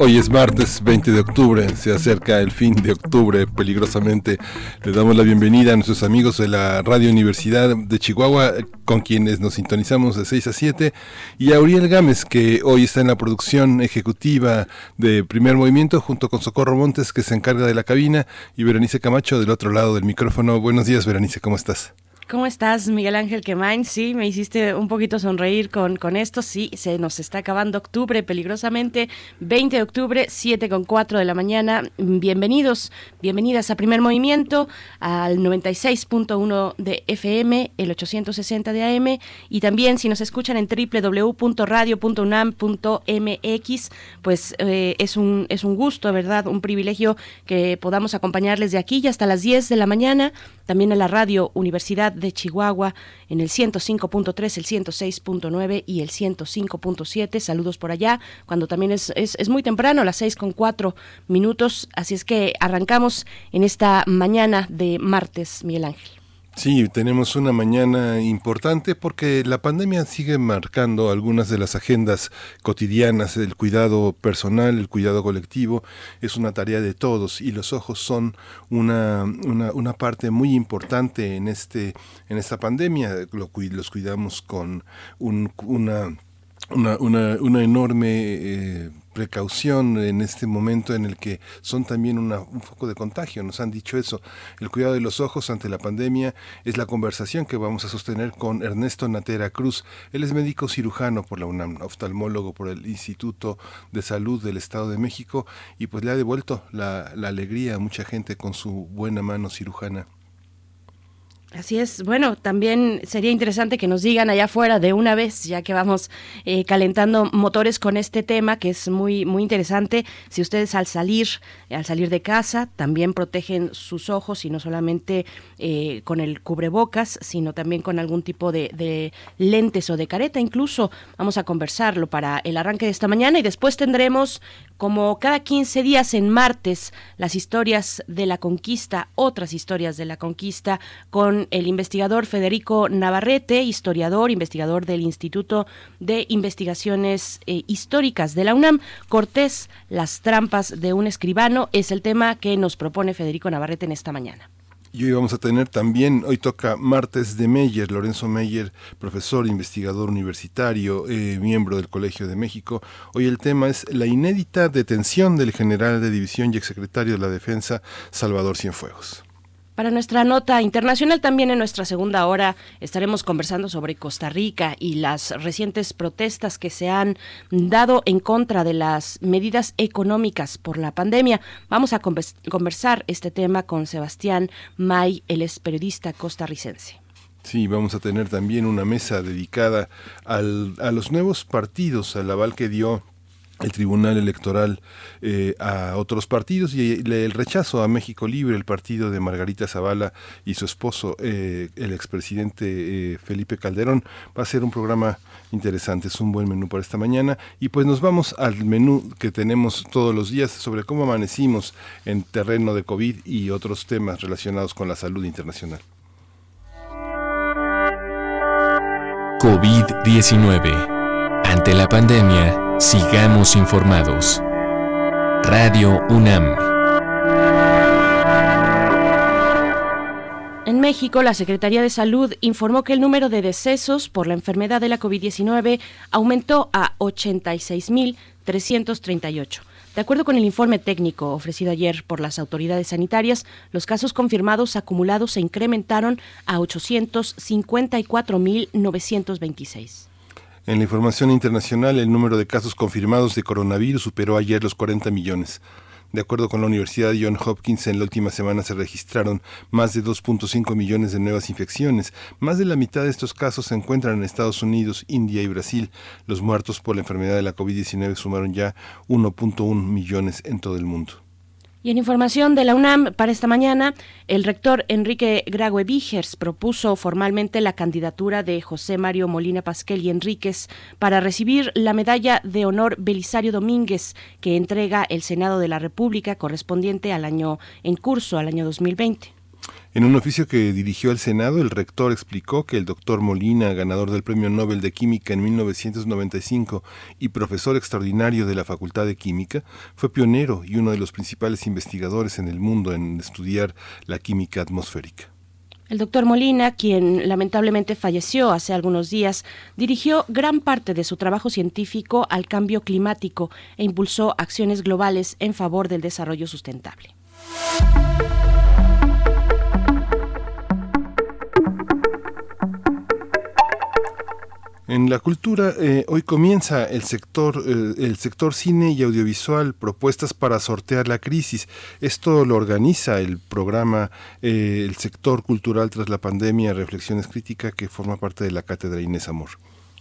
Hoy es martes 20 de octubre. Se acerca el fin de octubre peligrosamente. Le damos la bienvenida a nuestros amigos de la Radio Universidad de Chihuahua, con quienes nos sintonizamos de 6 a 7, y a Uriel Gámez, que hoy está en la producción ejecutiva de Primer Movimiento, junto con Socorro Montes, que se encarga de la cabina, y Berenice Camacho del otro lado del micrófono. Buenos días, Berenice, ¿cómo estás? ¿Cómo estás, Miguel Ángel Quemain? Sí, me hiciste un poquito sonreír con, con esto. Sí, se nos está acabando octubre peligrosamente. 20 de octubre, 7 con 4 de la mañana. Bienvenidos, bienvenidas a Primer Movimiento, al 96.1 de FM, el 860 de AM. Y también, si nos escuchan en www.radio.unam.mx, pues eh, es, un, es un gusto, ¿verdad? Un privilegio que podamos acompañarles de aquí hasta las 10 de la mañana. También en la radio Universidad de Chihuahua en el 105.3, el 106.9 y el 105.7. Saludos por allá, cuando también es, es, muy temprano, las 6 con 4 minutos. Así es que arrancamos en esta mañana de martes, Miguel Ángel. Sí, tenemos una mañana importante porque la pandemia sigue marcando algunas de las agendas cotidianas. El cuidado personal, el cuidado colectivo es una tarea de todos y los ojos son una, una, una parte muy importante en, este, en esta pandemia. los cuidamos con un, una, una, una, enorme... Eh, precaución en este momento en el que son también un foco de contagio. Nos han dicho eso. El cuidado de los ojos ante la pandemia es la conversación que vamos a sostener con Ernesto Natera Cruz. Él es médico cirujano por la UNAM, oftalmólogo por el Instituto de Salud del Estado de México y pues le ha devuelto la, la alegría a mucha gente con su buena mano cirujana. Así es. Bueno, también sería interesante que nos digan allá afuera de una vez, ya que vamos eh, calentando motores con este tema, que es muy muy interesante. Si ustedes al salir, al salir de casa, también protegen sus ojos y no solamente eh, con el cubrebocas, sino también con algún tipo de, de lentes o de careta. Incluso vamos a conversarlo para el arranque de esta mañana y después tendremos como cada 15 días en martes, las historias de la conquista, otras historias de la conquista, con el investigador Federico Navarrete, historiador, investigador del Instituto de Investigaciones eh, Históricas de la UNAM. Cortés, las trampas de un escribano, es el tema que nos propone Federico Navarrete en esta mañana. Y hoy vamos a tener también, hoy toca martes de Meyer, Lorenzo Meyer, profesor, investigador universitario, eh, miembro del Colegio de México. Hoy el tema es la inédita detención del general de división y exsecretario de la Defensa, Salvador Cienfuegos. Para nuestra nota internacional, también en nuestra segunda hora estaremos conversando sobre Costa Rica y las recientes protestas que se han dado en contra de las medidas económicas por la pandemia. Vamos a conversar este tema con Sebastián May, el es periodista costarricense. Sí, vamos a tener también una mesa dedicada a los nuevos partidos, al aval que dio el Tribunal Electoral eh, a otros partidos y el rechazo a México Libre, el partido de Margarita Zavala y su esposo, eh, el expresidente eh, Felipe Calderón. Va a ser un programa interesante, es un buen menú para esta mañana. Y pues nos vamos al menú que tenemos todos los días sobre cómo amanecimos en terreno de COVID y otros temas relacionados con la salud internacional. COVID-19. Ante la pandemia, Sigamos informados. Radio UNAM. En México, la Secretaría de Salud informó que el número de decesos por la enfermedad de la COVID-19 aumentó a 86.338. De acuerdo con el informe técnico ofrecido ayer por las autoridades sanitarias, los casos confirmados acumulados se incrementaron a 854.926. En la información internacional, el número de casos confirmados de coronavirus superó ayer los 40 millones. De acuerdo con la Universidad John Hopkins, en la última semana se registraron más de 2.5 millones de nuevas infecciones. Más de la mitad de estos casos se encuentran en Estados Unidos, India y Brasil. Los muertos por la enfermedad de la COVID-19 sumaron ya 1.1 millones en todo el mundo. Y en información de la UNAM para esta mañana, el rector Enrique Graue Vigers propuso formalmente la candidatura de José Mario Molina Pasquel y Enríquez para recibir la medalla de honor Belisario Domínguez que entrega el Senado de la República correspondiente al año en curso, al año 2020. En un oficio que dirigió al Senado, el rector explicó que el doctor Molina, ganador del Premio Nobel de Química en 1995 y profesor extraordinario de la Facultad de Química, fue pionero y uno de los principales investigadores en el mundo en estudiar la química atmosférica. El doctor Molina, quien lamentablemente falleció hace algunos días, dirigió gran parte de su trabajo científico al cambio climático e impulsó acciones globales en favor del desarrollo sustentable. En la cultura eh, hoy comienza el sector eh, el sector cine y audiovisual propuestas para sortear la crisis. Esto lo organiza el programa eh, el sector cultural tras la pandemia reflexiones críticas que forma parte de la cátedra Inés Amor.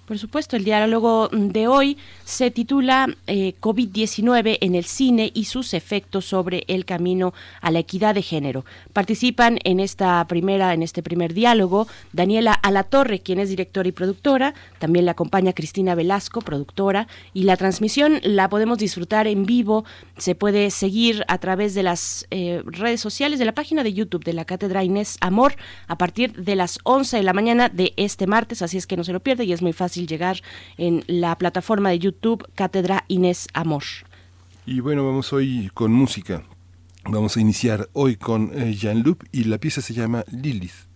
Por supuesto, el diálogo de hoy se titula eh, COVID-19 en el cine y sus efectos sobre el camino a la equidad de género. Participan en esta primera, en este primer diálogo, Daniela Alatorre, quien es directora y productora, también la acompaña Cristina Velasco, productora, y la transmisión la podemos disfrutar en vivo, se puede seguir a través de las eh, redes sociales de la página de YouTube de la Cátedra Inés Amor a partir de las 11 de la mañana de este martes, así es que no se lo pierde y es muy fácil llegar en la plataforma de YouTube Cátedra Inés Amor. Y bueno, vamos hoy con música. Vamos a iniciar hoy con eh, Jean Luc y la pieza se llama Lilith.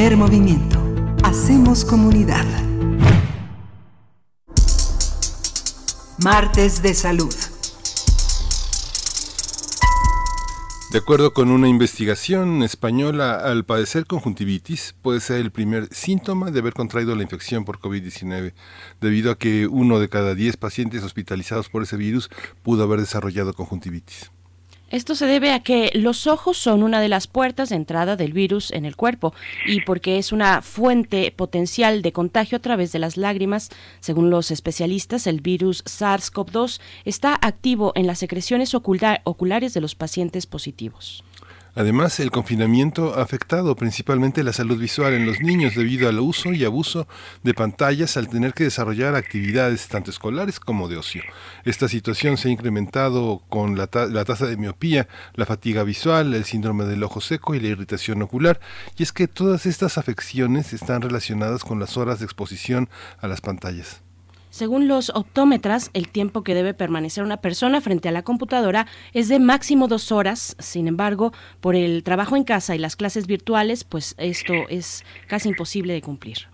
Primer movimiento. Hacemos comunidad. Martes de Salud. De acuerdo con una investigación española, al padecer conjuntivitis puede ser el primer síntoma de haber contraído la infección por COVID-19, debido a que uno de cada diez pacientes hospitalizados por ese virus pudo haber desarrollado conjuntivitis. Esto se debe a que los ojos son una de las puertas de entrada del virus en el cuerpo y porque es una fuente potencial de contagio a través de las lágrimas. Según los especialistas, el virus SARS-CoV-2 está activo en las secreciones oculares de los pacientes positivos. Además, el confinamiento ha afectado principalmente la salud visual en los niños debido al uso y abuso de pantallas al tener que desarrollar actividades tanto escolares como de ocio. Esta situación se ha incrementado con la, tasa de miopía, la fatiga visual, el síndrome del ojo seco y la irritación ocular. Y es que todas estas afecciones están relacionadas con las horas de exposición a las pantallas. Según los optómetras, el tiempo que debe permanecer una persona frente a la computadora es de máximo dos horas. Sin embargo, por el trabajo en casa y las clases virtuales, pues esto es casi imposible de cumplir.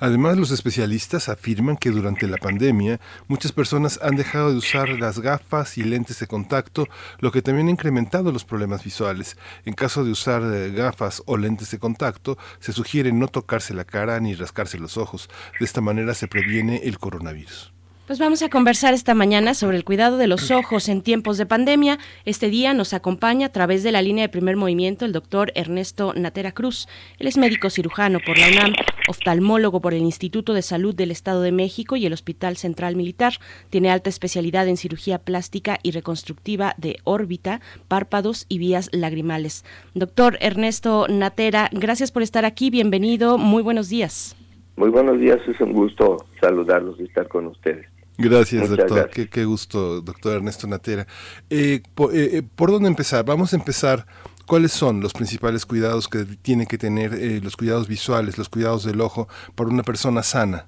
Además, los especialistas afirman que durante la pandemia muchas personas han dejado de usar las gafas y lentes de contacto, lo que también ha incrementado los problemas visuales. En caso de usar eh, gafas o lentes de contacto, se sugiere no tocarse la cara ni rascarse los ojos. De esta manera se previene el coronavirus. Pues vamos a conversar esta mañana sobre el cuidado de los ojos en tiempos de pandemia. Este día nos acompaña a través de la línea de primer movimiento el doctor Ernesto Natera Cruz. Él es médico cirujano por la UNAM, oftalmólogo por el Instituto de Salud del Estado de México y el Hospital Central Militar. Tiene alta especialidad en cirugía plástica y reconstructiva de órbita, párpados y vías lagrimales. Doctor Ernesto Natera, gracias por estar aquí. Bienvenido. Muy buenos días. Muy buenos días. Es un gusto saludarlos y estar con ustedes. Gracias, doctor. Qué, gusto, doctor Ernesto Natera. Eh, eh, eh, por, dónde empezar? Vamos a empezar. ¿Cuáles son los principales cuidados que tiene que tener, los cuidados visuales, los cuidados del ojo para una persona sana?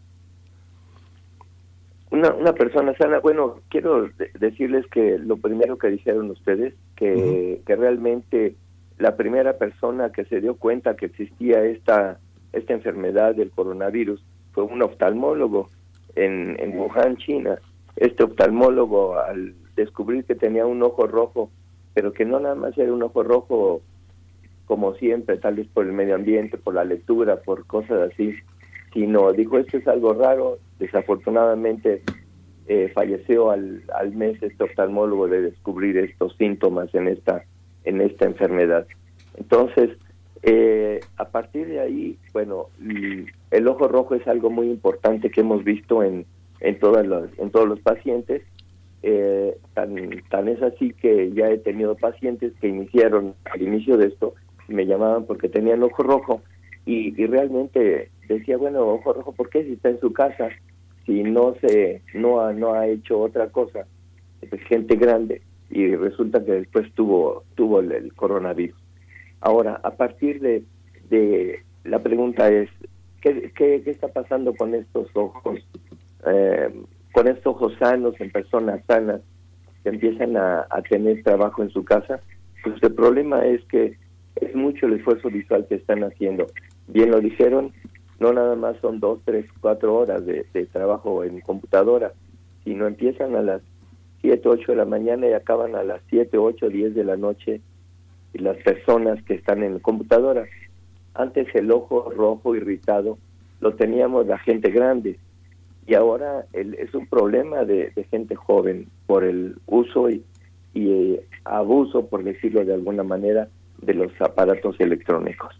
Una, una persona sana, bueno, quiero decirles que lo primero que dijeron ustedes, que, que realmente la primera persona que se dio cuenta que existía esta, esta enfermedad del coronavirus fue un oftalmólogo en, en Wuhan, China, este oftalmólogo al descubrir que tenía un ojo rojo, pero que no nada más era un ojo rojo como siempre, tal vez por el medio ambiente, por la lectura, por cosas así, sino dijo, esto es algo raro, desafortunadamente eh, falleció al, al mes este oftalmólogo de descubrir estos síntomas en esta, en esta enfermedad. Entonces, eh, a partir de ahí, bueno, el ojo rojo es algo muy importante que hemos visto en, en, todas las, en todos los pacientes. Eh, tan, tan es así que ya he tenido pacientes que iniciaron al inicio de esto, me llamaban porque tenían ojo rojo y, y realmente decía, bueno, ojo rojo, ¿por qué si está en su casa? Si no se no ha, no ha hecho otra cosa, es gente grande y resulta que después tuvo tuvo el coronavirus. Ahora, a partir de, de la pregunta es, ¿qué, ¿qué, está pasando con estos ojos, eh, con estos ojos sanos en personas sanas que empiezan a, tener trabajo en su casa? Pues el problema es que es mucho el esfuerzo visual que están haciendo. Bien lo dijeron, no nada más son dos, tres, cuatro horas de, de trabajo en computadora, sino empiezan a las siete, ocho de la mañana y acaban a las siete, ocho, diez de la noche las personas que están en computadoras. Antes el ojo rojo irritado lo teníamos la gente grande y ahora es un problema de, gente joven por el uso y, eh, abuso, por decirlo de alguna manera, de los aparatos electrónicos.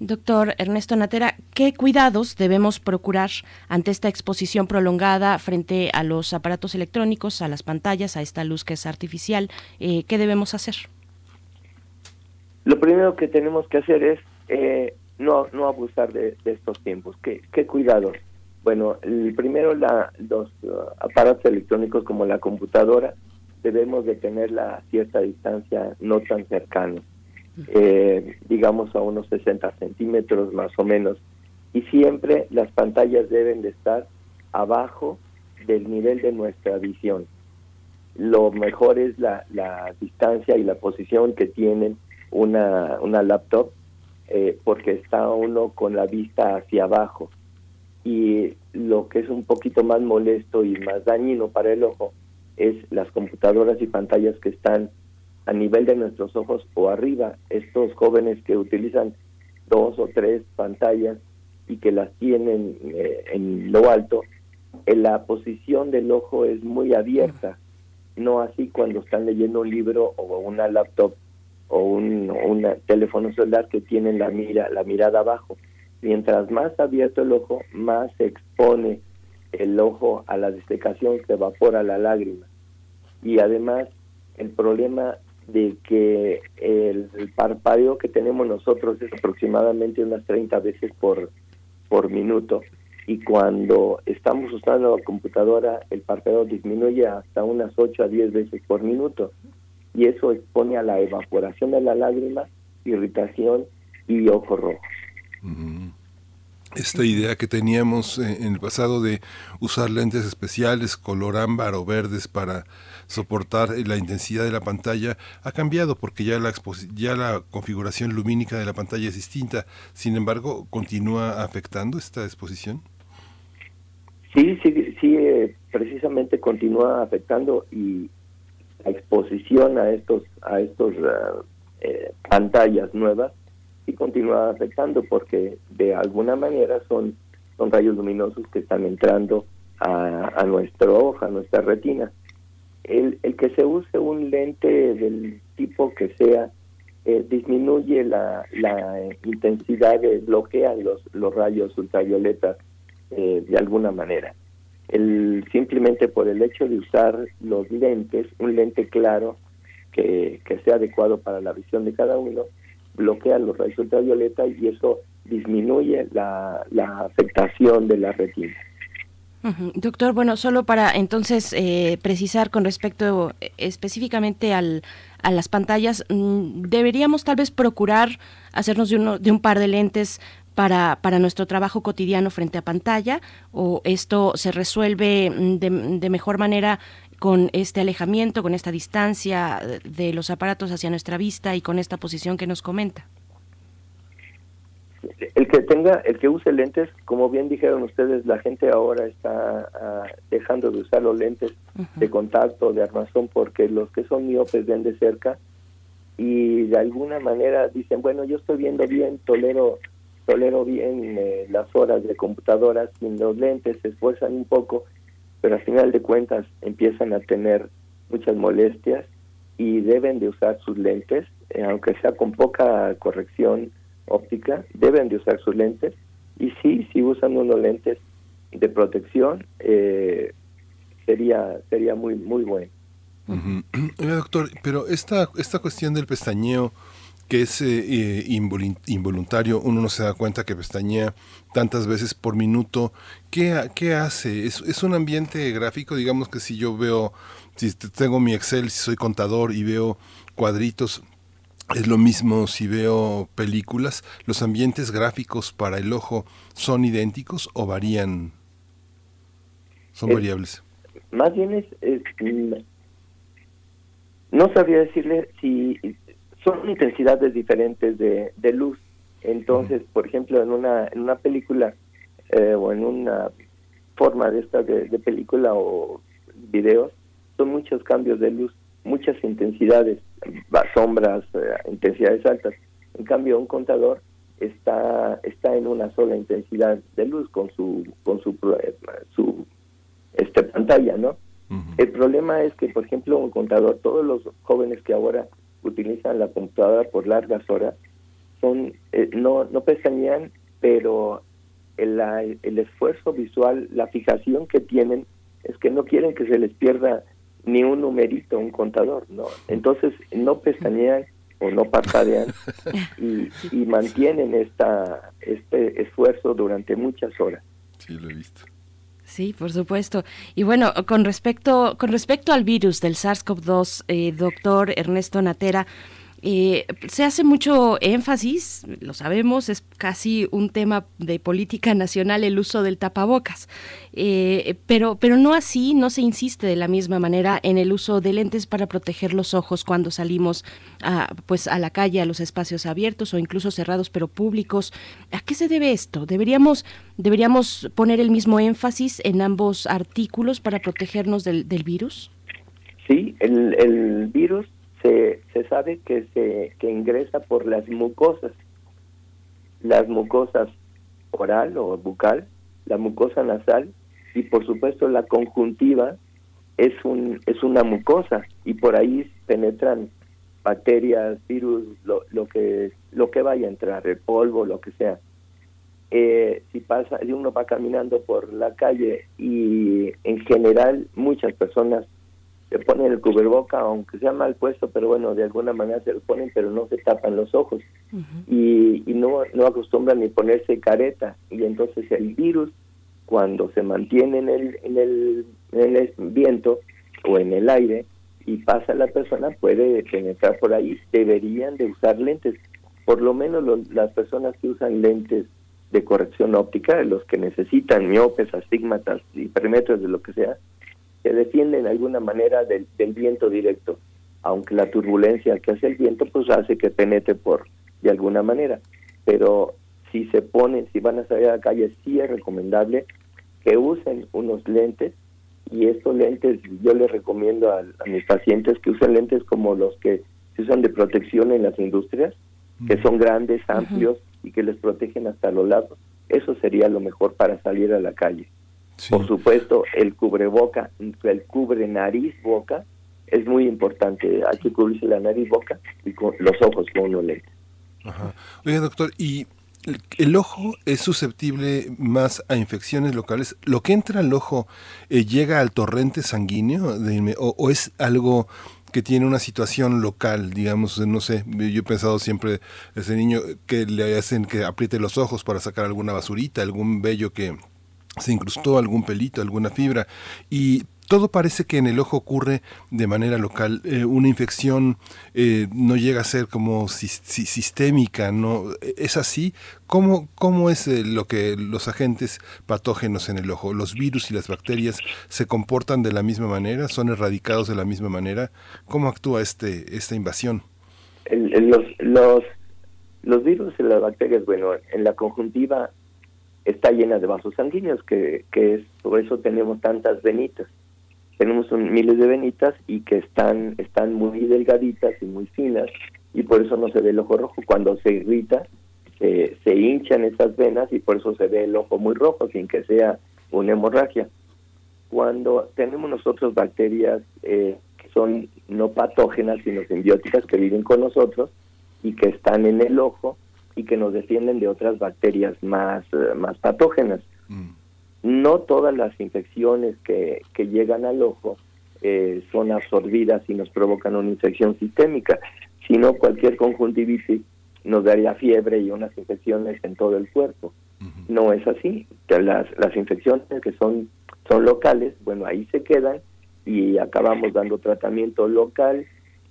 Doctor Ernesto Natera, ¿qué cuidados debemos procurar ante esta exposición prolongada frente a los aparatos electrónicos, a las pantallas, a esta luz que es artificial? Eh, ¿Qué debemos hacer? Lo primero que tenemos que hacer es eh, no, no abusar de, estos tiempos. ¿Qué, ¿Qué, cuidados? Bueno, el primero, la, los uh, aparatos electrónicos como la computadora, debemos de tenerla a cierta distancia, no tan cercana, eh, digamos a unos 60 centímetros más o menos. Y siempre las pantallas deben de estar abajo del nivel de nuestra visión. Lo mejor es la, la distancia y la posición que tienen una, una laptop eh, porque está uno con la vista hacia abajo. Y lo que es un poquito más molesto y más dañino para el ojo es las computadoras y pantallas que están a nivel de nuestros ojos o arriba. Estos jóvenes que utilizan dos o tres pantallas y que las tienen eh, en lo alto, en la posición del ojo es muy abierta, no así cuando están leyendo un libro o una laptop o un, teléfono celular que tienen la mira la mirada abajo. Mientras más abierto el ojo, más se expone el ojo a la desecación, se evapora la lágrima. Y además, el problema de que el, parpadeo que tenemos nosotros es aproximadamente unas 30 veces por, por minuto y cuando estamos usando la computadora el parpadeo disminuye hasta unas 8 a 10 veces por minuto y eso expone a la evaporación de la lágrima, irritación y ojos rojos esta idea que teníamos eh, en el pasado de usar lentes especiales color ámbar o verdes para soportar la intensidad de la pantalla ha cambiado porque ya la ya la configuración lumínica de la pantalla es distinta. Sin embargo, continúa afectando esta exposición. Sí, sí, sí, eh, precisamente continúa afectando y la exposición a estos a estos ah, eh, pantallas nuevas y continúa afectando porque de alguna manera son, son rayos luminosos que están entrando a, a nuestro ojo, a nuestra retina. El, el que se use un lente del tipo que sea eh, disminuye la, la intensidad, de, bloquea los, los rayos ultravioletas eh, de alguna manera. El, simplemente por el hecho de usar los lentes, un lente claro que, que sea adecuado para la visión de cada uno, bloquea los rayos ultravioleta y eso disminuye la, la afectación de la retina. Doctor, bueno, solo para entonces eh, precisar con respecto eh, específicamente al, a las pantallas, mm, deberíamos tal vez procurar hacernos de, uno, de un par de lentes para, para nuestro trabajo cotidiano frente a pantalla o esto se resuelve mm, de, de mejor manera con este alejamiento, con esta distancia de los aparatos hacia nuestra vista y con esta posición que nos comenta? El que tenga, el que use lentes, como bien dijeron ustedes, la gente ahora está ah, dejando de usar los lentes de contacto, de armazón, porque los que son miopes ven de cerca y de alguna manera dicen, bueno, yo estoy viendo bien, tolero tolero bien eh, las horas de computadora sin los lentes, se esfuerzan un poco pero al final de cuentas empiezan a tener muchas molestias y deben de usar sus lentes, eh, aunque sea con poca corrección óptica, deben de usar sus lentes y sí, si usan unos lentes de protección, eh, sería sería muy muy bueno. doctor, pero esta esta cuestión del pestañeo que es eh, involuntario, uno no se da cuenta que pestañea tantas veces por minuto. ¿Qué, qué hace? ¿Es, ¿Es, un ambiente gráfico? Digamos que si yo veo, si tengo mi Excel, si soy contador y veo cuadritos, es lo mismo si veo películas. ¿Los ambientes gráficos para el ojo son idénticos o varían? Son variables. Más bien es, es, no sabría decirle si son intensidades diferentes de, de luz. Entonces, por ejemplo, en una, en una película eh, o en una forma de esta de, película o videos, son muchos cambios de luz, muchas intensidades, sombras, eh, intensidades altas. En cambio, un contador está está en una sola intensidad de luz con su con su su este pantalla, ¿no? El problema es que, por ejemplo, un contador, todos los jóvenes que ahora utilizan la computadora por largas horas son eh, no no pestañean pero el, el esfuerzo visual la fijación que tienen es que no quieren que se les pierda ni un numerito un contador no entonces no pestañean o no parpadean y, y mantienen esta este esfuerzo durante muchas horas. Sí lo he visto Sí, por supuesto. Y bueno, con respecto, con respecto al virus del SARS-CoV-2, eh, doctor Ernesto Natera, Eh, se hace mucho énfasis, lo sabemos, es casi un tema de política nacional el uso del tapabocas, eh, pero, pero no así, no se insiste de la misma manera en el uso de lentes para proteger los ojos cuando salimos a, pues, a la calle, a los espacios abiertos o incluso cerrados pero públicos. ¿A qué se debe esto? ¿Deberíamos, deberíamos poner el mismo énfasis en ambos artículos para protegernos del, del virus? Sí, el, el virus se, se sabe que se que ingresa por las mucosas, las mucosas oral o bucal, la mucosa nasal y por supuesto la conjuntiva es un es una mucosa y por ahí penetran bacterias, virus, lo, lo que lo que vaya a entrar, el polvo, lo que sea. Eh, si pasa, si uno va caminando por la calle y en general muchas personas se ponen el cubreboca, aunque sea mal puesto, pero bueno, de alguna manera se lo ponen, pero no se tapan los ojos. Y, y no, no acostumbran ni ponerse careta. Y entonces el virus, cuando se mantiene en el, en el, en el viento o en el aire y pasa la persona, puede penetrar por ahí. Deberían de usar lentes. Por lo menos las personas que usan lentes de corrección óptica, los que necesitan miopes, astigmatas, hipermetros, de lo que sea, se defiende de alguna manera del, viento directo, aunque la turbulencia que hace el viento pues hace que penetre por de alguna manera. Pero si se ponen, si van a salir a la calle, sí es recomendable que usen unos lentes y estos lentes yo les recomiendo a, mis pacientes que usen lentes como los que se usan de protección en las industrias, que son grandes, amplios y que les protegen hasta los lados. Eso sería lo mejor para salir a la calle. Por supuesto, el cubreboca, el cubre nariz boca es muy importante. Hay que cubrirse la nariz boca y con los ojos con uno lente. Ajá. Oiga, doctor, y el, ojo es susceptible más a infecciones locales. ¿Lo que entra al ojo eh, llega al torrente sanguíneo o, o, es algo que tiene una situación local, digamos, no sé, yo he pensado siempre ese niño que le hacen que apriete los ojos para sacar alguna basurita, algún vello que se incrustó algún pelito, alguna fibra y todo parece que en el ojo ocurre de manera local. Eh, una infección eh, no llega a ser como sistémica, ¿no? ¿Es así? ¿Cómo, cómo es eh, lo que los agentes patógenos en el ojo? ¿Los virus y las bacterias se comportan de la misma manera? ¿Son erradicados de la misma manera? ¿Cómo actúa este, esta invasión? los, los, los virus y las bacterias, bueno, en la conjuntiva está llena de vasos sanguíneos, que, que es, por eso tenemos tantas venitas. Tenemos miles de venitas y que están, están muy delgaditas y muy finas, y por eso no se ve el ojo rojo. Cuando se irrita, se, se hinchan esas venas y por eso se ve el ojo muy rojo, sin que sea una hemorragia. Cuando tenemos nosotros bacterias eh, que son no patógenas, sino simbióticas, que viven con nosotros y que están en el ojo, y que nos defienden de otras bacterias más, eh, más patógenas. Mm. No todas las infecciones que, que llegan al ojo eh, son absorbidas y nos provocan una infección sistémica, sino cualquier conjuntivitis nos daría fiebre y unas infecciones en todo el cuerpo. No es así. Las, las infecciones que son, son locales, bueno, ahí se quedan y acabamos dando tratamiento local,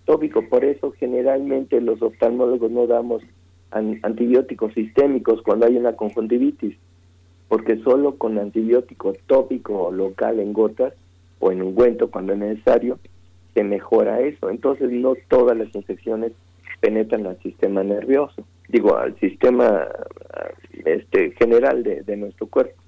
tópico. Por eso generalmente los oftalmólogos no damos antibióticos sistémicos cuando hay una conjuntivitis, porque solo con antibiótico tópico local en gotas o en ungüento cuando es necesario, se mejora eso. Entonces no todas las infecciones penetran al sistema nervioso, digo, al sistema este general de, de nuestro cuerpo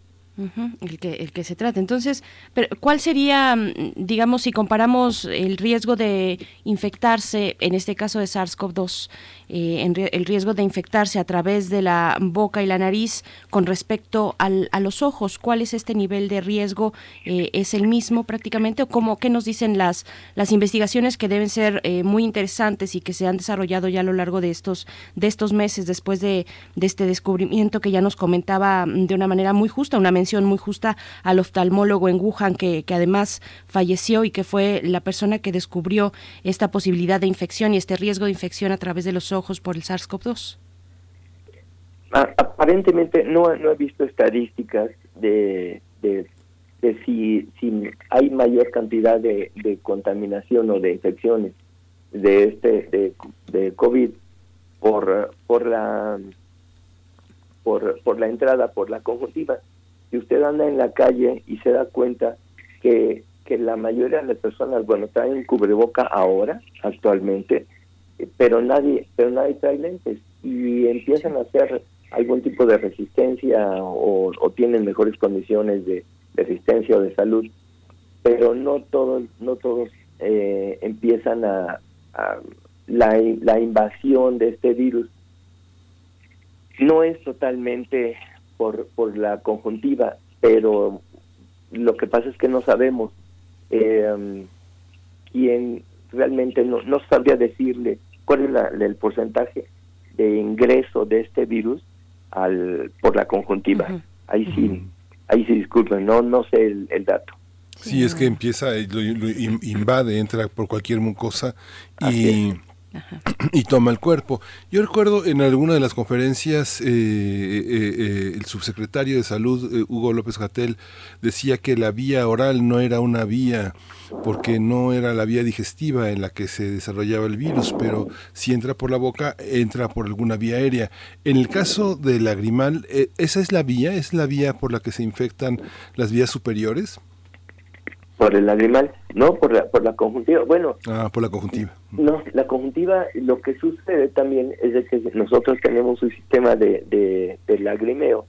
el, que, el que se trata. Entonces, pero ¿cuál sería, mm, digamos, si comparamos el riesgo de infectarse, en este caso de SARS-CoV-2, eh, el riesgo de infectarse a través de la boca y la nariz con respecto al, a los ojos? ¿Cuál es este nivel de riesgo? Eh, ¿Es el mismo prácticamente? ¿O cómo, qué nos dicen las, las investigaciones que deben ser eh, muy interesantes y que se han desarrollado ya a lo largo de estos, de estos meses después de, de este descubrimiento que ya nos comentaba mm, de una manera muy justa, una muy justa al oftalmólogo en Wuhan, que, que además falleció y que fue la persona que descubrió esta posibilidad de infección y este riesgo de infección a través de los ojos por el SARS-CoV-2. Aparentemente no, no he visto estadísticas de, de, si, si hay mayor cantidad de, de contaminación o de infecciones de este de COVID por, por la por, por la entrada, por la conjuntiva. Si usted anda en la calle y se da cuenta que, que la mayoría de las personas, bueno, traen cubreboca ahora, actualmente, pero nadie, pero nadie trae lentes y empiezan a hacer algún tipo de resistencia o, tienen mejores condiciones de, resistencia o de salud, pero no todos, no todos eh, empiezan a, la, la invasión de este virus. No es totalmente por, por la conjuntiva, pero lo que pasa es que no sabemos eh, quién realmente no, no sabría decirle cuál es el porcentaje de ingreso de este virus al por la conjuntiva. Ahí sí, ahí sí disculpen, no no sé el, dato. Sí, es que empieza, lo, invade, entra por cualquier mucosa y y toma el cuerpo. Yo recuerdo en alguna de las conferencias eh, eh, eh, el subsecretario de Salud, Hugo López Gatel, decía que la vía oral no era una vía porque no era la vía digestiva en la que se desarrollaba el virus, pero si entra por la boca, entra por alguna vía aérea. En el caso del lagrimal, ¿esa es la vía? ¿Es la vía por la que se infectan las vías superiores? Por el animal, no por la, por la conjuntiva. Bueno, ah, por la conjuntiva. No, la conjuntiva, lo que sucede también es de que nosotros tenemos un sistema de, de, lagrimeo.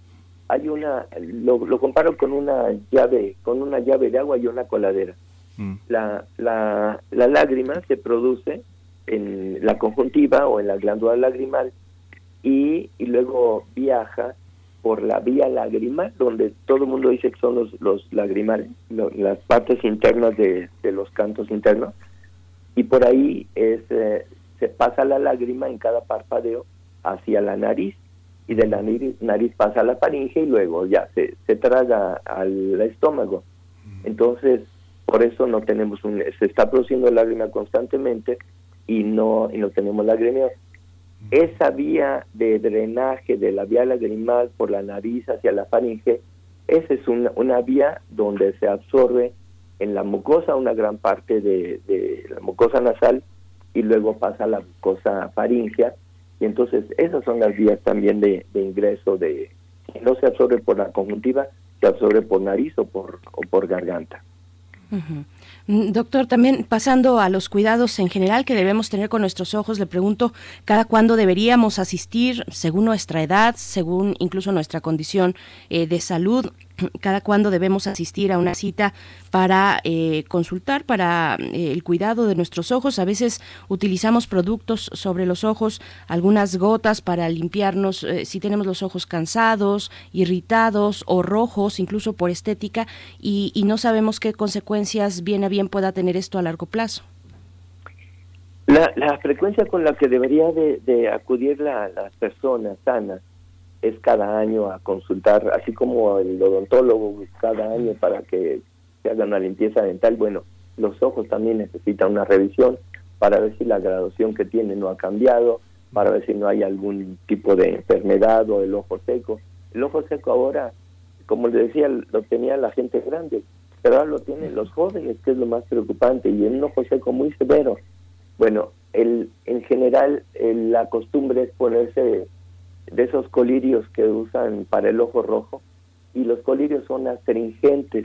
Hay una, lo, lo, comparo con una llave, con una llave de agua y una coladera. Mm. La, la, la lágrima se produce en la conjuntiva o en la glándula lagrimal y, y luego viaja por la vía lagrimal, donde todo el mundo dice que son los, los lagrimales, las partes internas de, los cantos internos, y por ahí es, eh, se pasa la lágrima en cada parpadeo hacia la nariz, y de la nariz, pasa a la faringe y luego ya se, se traga al estómago. Mm. Entonces, por eso no tenemos un, se está produciendo lágrima constantemente y no, y no tenemos lagrimeo. Esa vía de drenaje de la vía lagrimal por la nariz hacia la faringe, esa es una, una vía donde se absorbe en la mucosa una gran parte de, la mucosa nasal y luego pasa a la mucosa faringea y entonces esas son las vías también de, ingreso de no se absorbe por la conjuntiva se absorbe por nariz o por o por garganta doctor, también pasando a los cuidados en general que debemos tener con nuestros ojos, le pregunto, ¿cada cuándo deberíamos asistir, según nuestra edad, según incluso nuestra condición eh, de salud, cada cuándo debemos asistir a una cita para eh, consultar para eh, el cuidado de nuestros ojos. A veces utilizamos productos sobre los ojos, algunas gotas para limpiarnos eh, si tenemos los ojos cansados, irritados o rojos, incluso por estética, y, no sabemos qué consecuencias bien a bien pueda tener esto a largo plazo. La, frecuencia con la que debería de, acudir la, las personas sanas es cada año a consultar, así como el odontólogo cada año para que se haga una limpieza dental. Bueno, los ojos también necesitan una revisión para ver si la graduación que tiene no ha cambiado, para ver si no hay algún tipo de enfermedad o el ojo seco. El ojo seco ahora, como les decía, lo tenía la gente grande, pero ahora lo tienen los jóvenes, que es lo más preocupante, y un ojo seco muy severo. Bueno, el, en general la costumbre es ponerse de esos colirios que usan para el ojo rojo y los colirios son astringentes,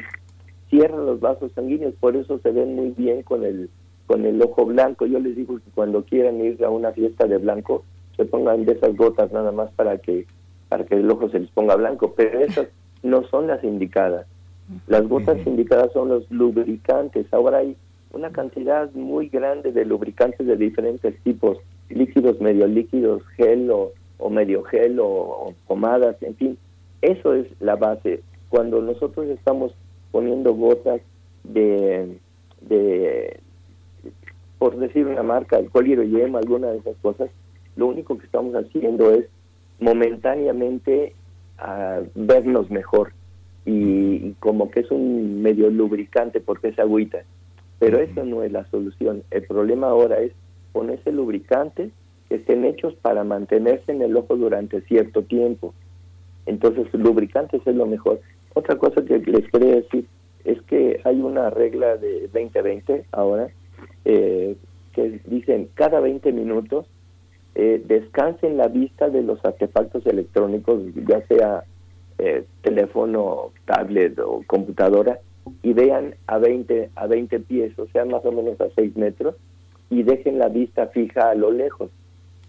cierran los vasos sanguíneos, por eso se ven muy bien con el con el ojo blanco. Yo les digo que cuando quieran ir a una fiesta de blanco, se pongan de esas gotas nada más para que para que el ojo se les ponga blanco, pero esas no son las indicadas. Las gotas indicadas son los lubricantes. Ahora hay una cantidad muy grande de lubricantes de diferentes tipos, líquidos, medio líquidos, gel o o medio gel o, pomadas, en fin, eso es la base. Cuando nosotros estamos poniendo gotas de, de por decir una marca, el coliro yema, alguna de esas cosas, lo único que estamos haciendo es momentáneamente ah, vernos mejor y, como que es un medio lubricante porque es agüita. Pero eso no es la solución. El problema ahora es ponerse lubricante estén hechos para mantenerse en el ojo durante cierto tiempo. Entonces, lubricantes es lo mejor. Otra cosa que les quería decir es que hay una regla de 2020 ahora eh, que dicen cada 20 minutos eh, descansen la vista de los artefactos electrónicos, ya sea eh, teléfono, tablet o computadora, y vean a 20, a 20 pies, o sea, más o menos a 6 metros, y dejen la vista fija a lo lejos,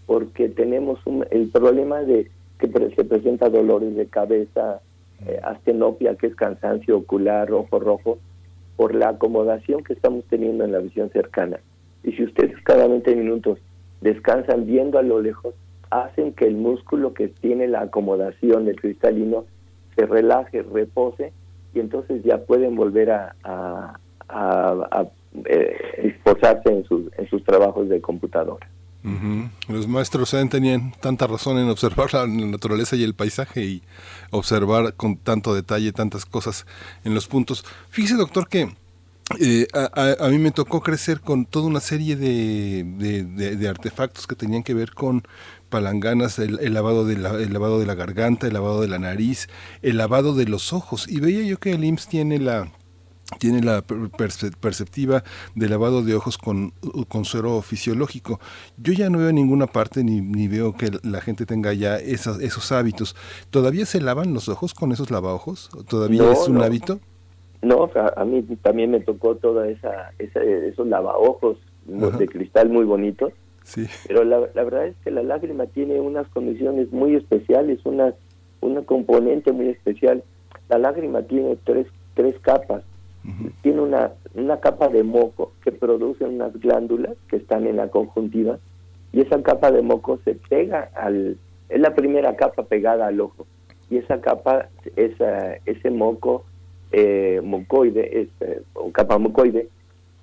porque tenemos el problema de que se presenta dolores de cabeza, eh, astenopia, que es cansancio ocular, ojo rojo, por la acomodación que estamos teniendo en la visión cercana. Y si ustedes cada 20 minutos descansan viendo a lo lejos, hacen que el músculo que tiene la acomodación del cristalino se relaje, repose, y entonces ya pueden volver a, a, a, eh, esforzarse en sus, en sus trabajos de computadora. Los maestros tenían tanta razón en observar la naturaleza y el paisaje y observar con tanto detalle tantas cosas en los puntos. Fíjese, doctor, que eh, a, mí me tocó crecer con toda una serie de, de, artefactos que tenían que ver con palanganas, el, lavado de la, el lavado de la garganta, el lavado de la nariz, el lavado de los ojos. Y veía yo que el IMSS tiene la tiene la perceptiva de lavado de ojos con, con suero fisiológico. Yo ya no veo en ninguna parte ni, ni veo que la gente tenga ya esas, esos hábitos. ¿Todavía se lavan los ojos con esos lavaojos? ¿Todavía es un hábito? No, a, mí también me tocó toda esa, esos lavaojos de cristal muy bonitos. Sí. Pero la, la, verdad es que la lágrima tiene unas condiciones muy especiales, una, una componente muy especial. La lágrima tiene tres, tres capas tiene una, una capa de moco que produce unas glándulas que están en la conjuntiva y esa capa de moco se pega al... es la primera capa pegada al ojo y esa capa, esa, ese moco eh, mocoide, este, o capa mocoide,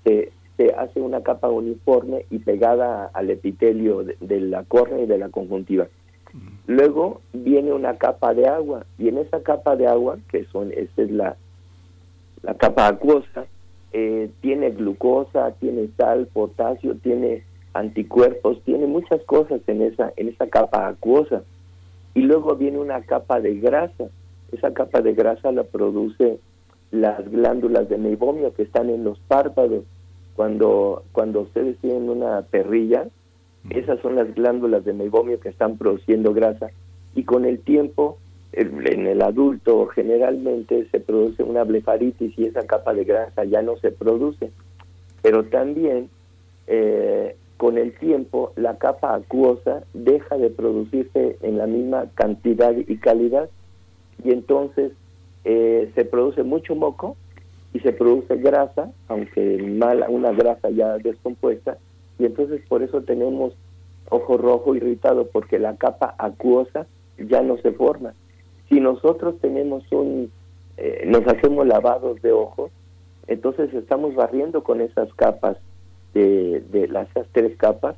se, se hace una capa uniforme y pegada al epitelio de, la córnea y de la conjuntiva. Luego viene una capa de agua y en esa capa de agua, que son, esta es la, la capa acuosa, eh, tiene glucosa, tiene sal, potasio, tiene anticuerpos, tiene muchas cosas en esa, en esa capa acuosa. Y luego viene una capa de grasa. Esa capa de grasa la produce las glándulas de meibomio que están en los párpados. Cuando, cuando ustedes tienen una perrilla, esas son las glándulas de meibomio que están produciendo grasa. Y con el tiempo en el adulto generalmente se produce una blefaritis y esa capa de grasa ya no se produce. Pero también eh, con el tiempo la capa acuosa deja de producirse en la misma cantidad y calidad. Y entonces eh, se produce mucho moco y se produce grasa, aunque mala, una grasa ya descompuesta, y entonces por eso tenemos ojo rojo irritado porque la capa acuosa ya no se forma si nosotros tenemos un, eh, nos hacemos lavados de ojos, entonces estamos barriendo con esas capas, de, de las esas tres capas,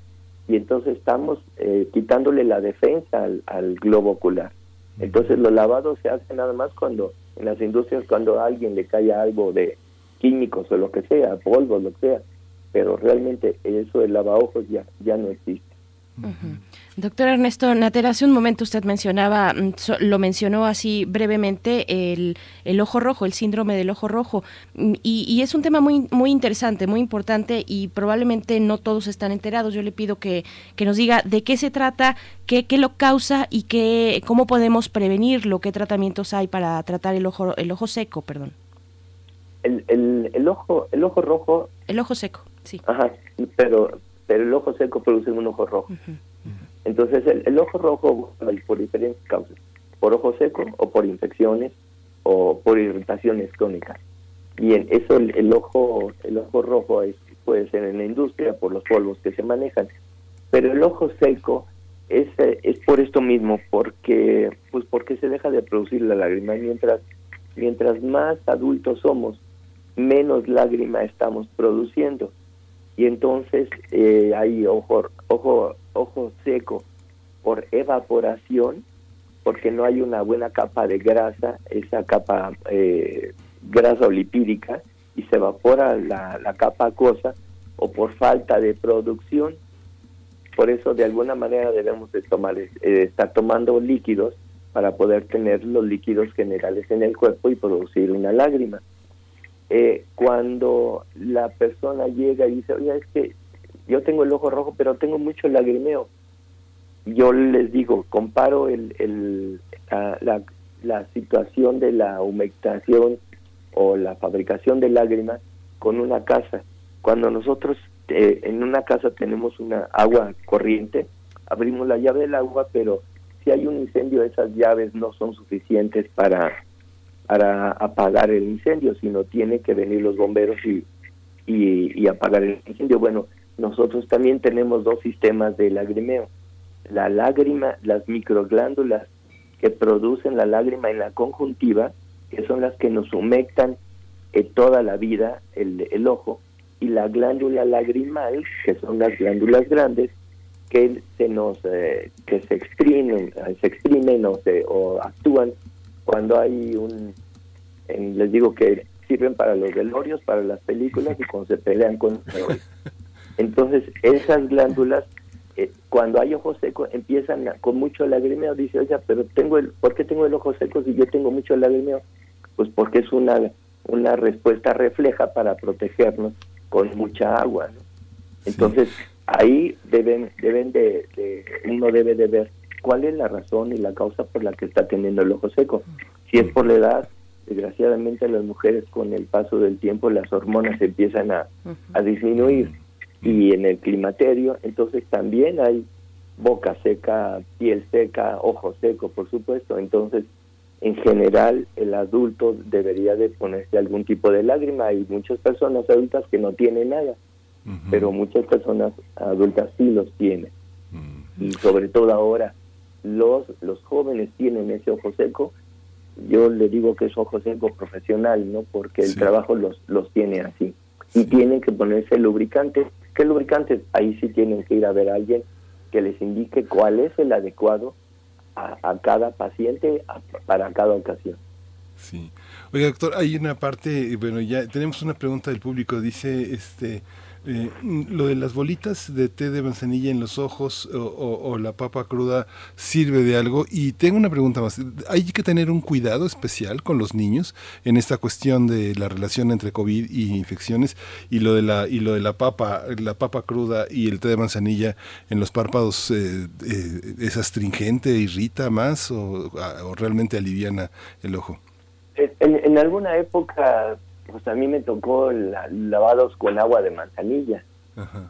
y entonces estamos eh, quitándole la defensa al, globo ocular. Entonces los lavados se hacen nada más cuando en las industrias cuando a alguien le cae algo de químicos o lo que sea, polvo, lo que sea, pero realmente eso del lavaojos ya, ya no existe. Doctor Ernesto Natera, hace un momento usted mencionaba, mm, lo mencionó así brevemente, el, el ojo rojo, el síndrome del ojo rojo. Mm, y, es un tema muy, muy interesante, muy importante y probablemente no todos están enterados. Yo le pido que, que nos diga de qué se trata, qué, qué lo causa y qué, cómo podemos prevenirlo, qué tratamientos hay para tratar el ojo, el ojo seco, perdón. El, el, el ojo, el ojo rojo. El ojo seco, sí. Ajá, pero, pero el ojo seco produce un ojo rojo. Entonces, el, ojo rojo por diferentes causas, por ojo seco o por infecciones o por irritaciones crónicas. Y en eso el, ojo el ojo rojo es, puede ser en la industria por los polvos que se manejan, pero el ojo seco es, es por esto mismo, porque pues porque se deja de producir la lágrima. Mientras mientras más adultos somos, menos lágrima estamos produciendo. Y entonces eh, hay ojo ojo ojo seco por evaporación, porque no hay una buena capa de grasa, esa capa eh, grasa lipídica, y se evapora la, la capa acuosa, o por falta de producción. Por eso, de alguna manera, debemos de tomar, eh, estar tomando líquidos para poder tener los líquidos generales en el cuerpo y producir una lágrima. Eh, cuando la persona llega y dice, oye, es que yo tengo el ojo rojo, pero tengo mucho lagrimeo. yo les digo, comparo el, el, la, la, situación de la humectación o la fabricación de lágrimas con una casa. Cuando nosotros eh, en una casa tenemos una agua corriente, abrimos la llave del agua, pero si hay un incendio, esas llaves no son suficientes para, para apagar el incendio, sino tiene que venir los bomberos y, y, apagar el incendio. Bueno, nosotros también tenemos dos sistemas de lagrimeo. La lágrima, las microglándulas que producen la lágrima en la conjuntiva, que son las que nos humectan eh, toda la vida el, el ojo, y la glándula lagrimal, que son las glándulas grandes, que se nos eh, que se exprimen, exprimen o, se, o actúan cuando hay un les digo que sirven para los velorios, para las películas y cuando se pelean con Entonces, esas glándulas eh, cuando hay ojo seco empiezan con mucho lagrimeo, dice, "Oye, pero tengo el ¿por qué tengo el ojo seco si yo tengo mucho lagrimeo?" Pues porque es una una respuesta refleja para protegernos con mucha agua, Entonces, ahí deben deben de, uno debe de ver cuál es la razón y la causa por la que está teniendo el ojo seco. Si es por la edad, desgraciadamente las mujeres con el paso del tiempo las hormonas empiezan a, a disminuir y en el climaterio entonces también hay boca seca, piel seca, ojo seco, por supuesto. Entonces, en general, el adulto debería de ponerse algún tipo de lágrima. Hay muchas personas adultas que no tienen nada pero muchas personas adultas sí los tienen. Y sobre todo ahora, los, los jóvenes tienen ese ojo seco. Yo le digo que es ojo seco profesional, ¿no? Porque el trabajo los, los tiene así. Y tienen que ponerse lubricantes. ¿Qué lubricantes? Ahí sí tienen que ir a ver a alguien que les indique cuál es el adecuado a, a cada paciente para cada ocasión. Sí. Oiga, doctor, hay una parte, bueno, ya tenemos una pregunta del público, dice, este, eh, lo de las bolitas de té de manzanilla en los ojos o, la papa cruda sirve de algo. Y tengo una pregunta más. ¿Hay que tener un cuidado especial con los niños en esta cuestión de la relación entre COVID y infecciones y lo de la y lo de la papa, la papa cruda y el té de manzanilla en los párpados eh, eh, es astringente, irrita más o, realmente aliviana el ojo? en alguna época pues a mí me tocó lavados con agua de manzanilla.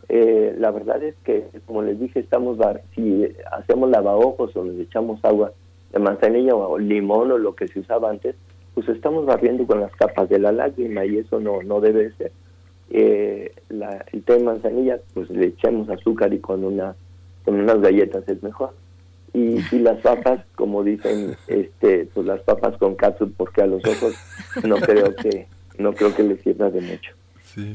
Eh, la verdad es que, como les dije, estamos si hacemos lavaojos o les echamos agua de manzanilla o limón o lo que se usaba antes, pues estamos barriendo con las capas de la lágrima y eso no no debe ser. Eh, la, el té de manzanilla, pues le echamos azúcar y con una con unas galletas es mejor. Y, y las papas, como dicen, este, pues las papas con catsup, porque a los ojos no creo que no creo que les sirva de mucho. Sí.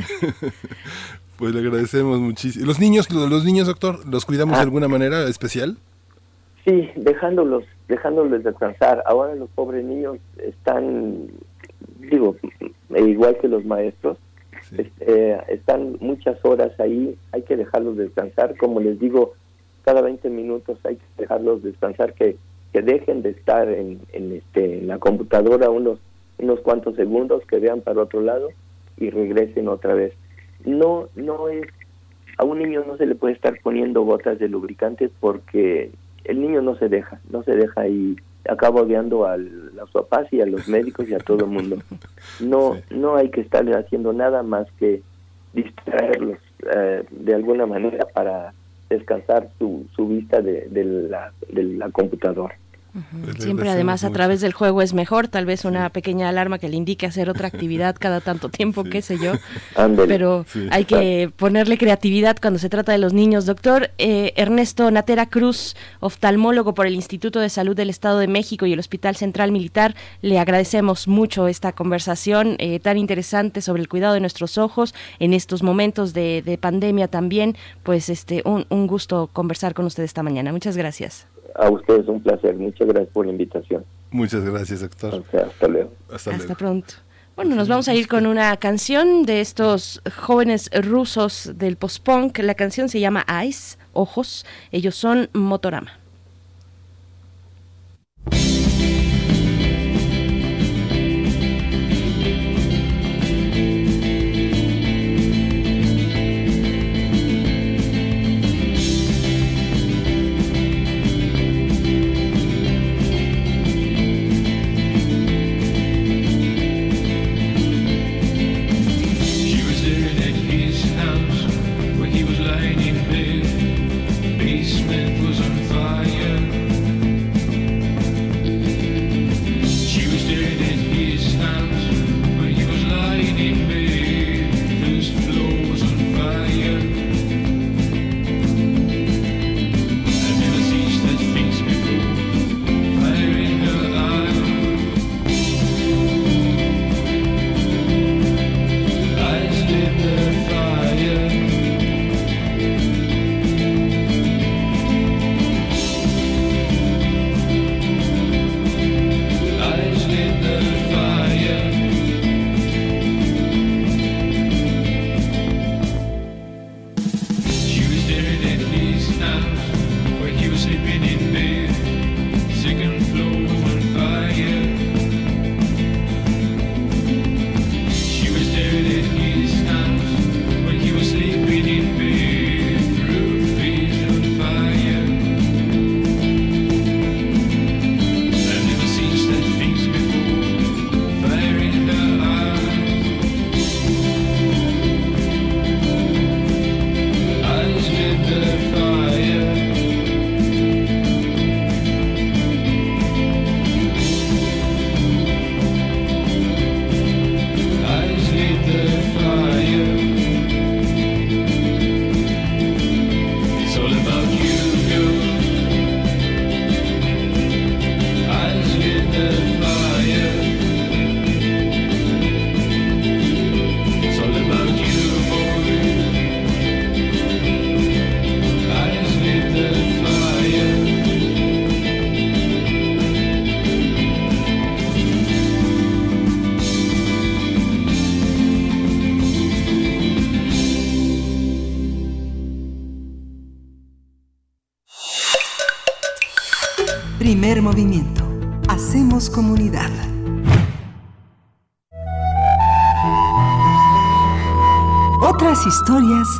pues le agradecemos muchísimo. ¿Los niños, los niños, doctor, los cuidamos de ah. alguna manera especial? Sí, dejándolos, dejándolos descansar. Ahora los pobres niños están, digo, igual que los maestros, eh, están muchas horas ahí, hay que dejarlos descansar. Como les digo, cada 20 minutos hay que dejarlos descansar, que, que dejen de estar en, en, este, en la computadora unos unos cuantos segundos, que vean para otro lado y regresen otra vez. No, no es, a un niño no se le puede estar poniendo gotas de lubricantes porque el niño no se deja, no se deja y acaba odiando a los papás y a los médicos y a todo el mundo. No, no hay que estarle haciendo nada más que distraerlos eh, de alguna manera para descansar su, su vista de, de, la, de la computadora. Siempre además a través del juego es mejor, tal vez una pequeña alarma que le indique hacer otra actividad cada tanto tiempo, qué sé yo. Pero hay que ponerle creatividad cuando se trata de los niños. Doctor eh, Ernesto Natera Cruz, oftalmólogo por el Instituto de Salud del Estado de México y el Hospital Central Militar, le agradecemos mucho esta conversación eh, tan interesante sobre el cuidado de nuestros ojos en estos momentos de, pandemia también. Pues este un, un gusto conversar con usted esta mañana. Muchas gracias a ustedes un placer. Muchas gracias por la invitación. Muchas gracias, doctor. hasta luego. Hasta, pronto. Bueno, nos vamos a ir con una canción de estos jóvenes rusos del post-punk. La canción se llama Ice, Ojos. Ellos son Motorama.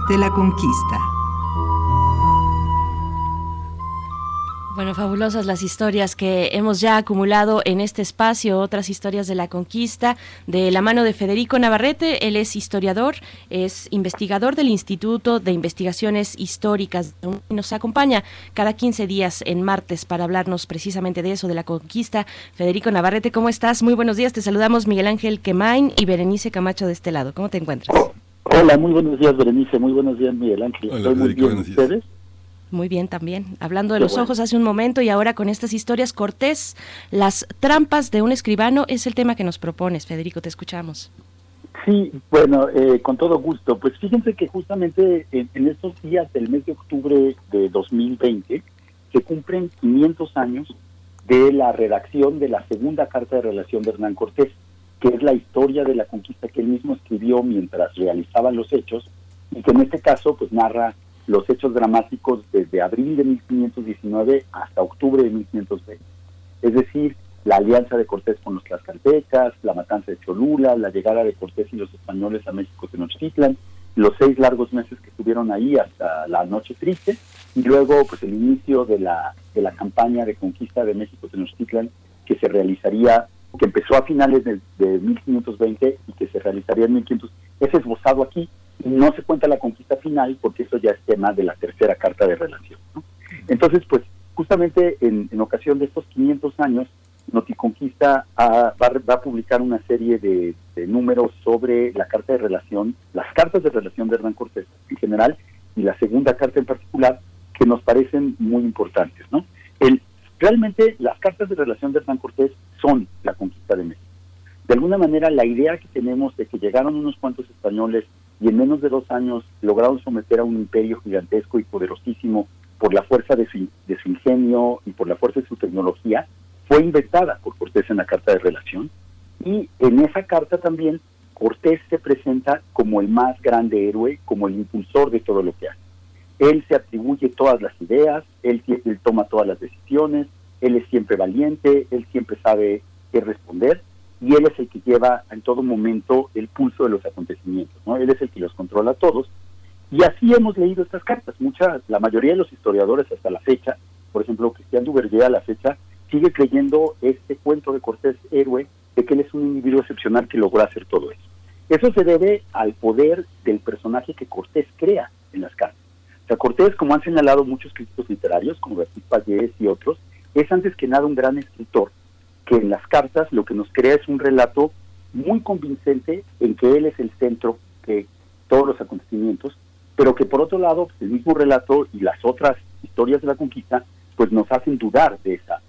De la conquista. Bueno, fabulosas las historias que hemos ya acumulado en este espacio, otras historias de la conquista, de la mano de Federico Navarrete. Él es historiador, es investigador del Instituto de Investigaciones Históricas nos acompaña cada 15 días en martes para hablarnos precisamente de eso, de la conquista. Federico Navarrete, ¿cómo estás? Muy buenos días. Te saludamos Miguel Ángel Quemain y Berenice Camacho de este lado. ¿Cómo te encuentras? Hola, muy buenos días, Berenice. Muy buenos días, Miguel Ángel. Hola, muy bien. ¿Ustedes? Muy bien también. Hablando de los ojos hace un momento y ahora con estas historias, Cortés, las trampas de un escribano es el tema que nos propones. Federico, te escuchamos. Sí, bueno, eh, con todo gusto. Pues fíjense que justamente en, en, estos días del mes de octubre de 2020 se cumplen 500 años de la redacción de la segunda carta de relación de Hernán Cortés, que es la historia de la conquista que él mismo escribió mientras realizaba los hechos y que en este caso pues narra los hechos dramáticos desde abril de 1519 hasta octubre de 1520. Es decir, la alianza de Cortés con los tlaxcaltecas, la matanza de Cholula, la llegada de Cortés y los españoles a México Tenochtitlan, los seis largos meses que estuvieron ahí hasta la noche triste, y luego pues el inicio de la, de la campaña de conquista de México Tenochtitlan que se realizaría, que empezó a finales de, de 1520 y que se realizaría en 1500. Es esbozado aquí, no se cuenta la conquista final porque eso ya es tema de la tercera carta de relación. ¿no? Entonces, pues justamente en, en, ocasión de estos 500 años, Noticonquista va, va, a publicar una serie de, de, números sobre la carta de relación, las cartas de relación de Hernán Cortés en general y la segunda carta en particular, que nos parecen muy importantes. ¿no? El, realmente las cartas de relación de Hernán Cortés son la conquista de México. De alguna manera, la idea que tenemos de que llegaron unos cuantos españoles y en menos de dos años lograron someter a un imperio gigantesco y poderosísimo por la fuerza de su, ingenio y por la fuerza de su tecnología, fue inventada por Cortés en la Carta de Relación. Y en esa carta también Cortés se presenta como el más grande héroe, como el impulsor de todo lo que hace. Él se atribuye todas las ideas, él, él toma todas las decisiones, él es siempre valiente, él siempre sabe qué responder y él es el que lleva en todo momento el pulso de los acontecimientos, ¿no? Él es el que los controla a todos. Y así hemos leído estas cartas. Muchas, la mayoría de los historiadores hasta la fecha, por ejemplo, Cristian Duverger a la fecha, sigue creyendo este cuento de Cortés héroe de que él es un individuo excepcional que logró hacer todo eso. Eso se debe al poder del personaje que Cortés crea en las cartas. O sea, Cortés, como han señalado muchos críticos literarios, como Beatriz Pallés y otros, es antes que nada un gran escritor que en las cartas lo que nos crea es un relato muy convincente en que él es el centro de todos los acontecimientos, pero que por otro lado el mismo relato y las otras historias de la conquista pues nos hacen dudar de esa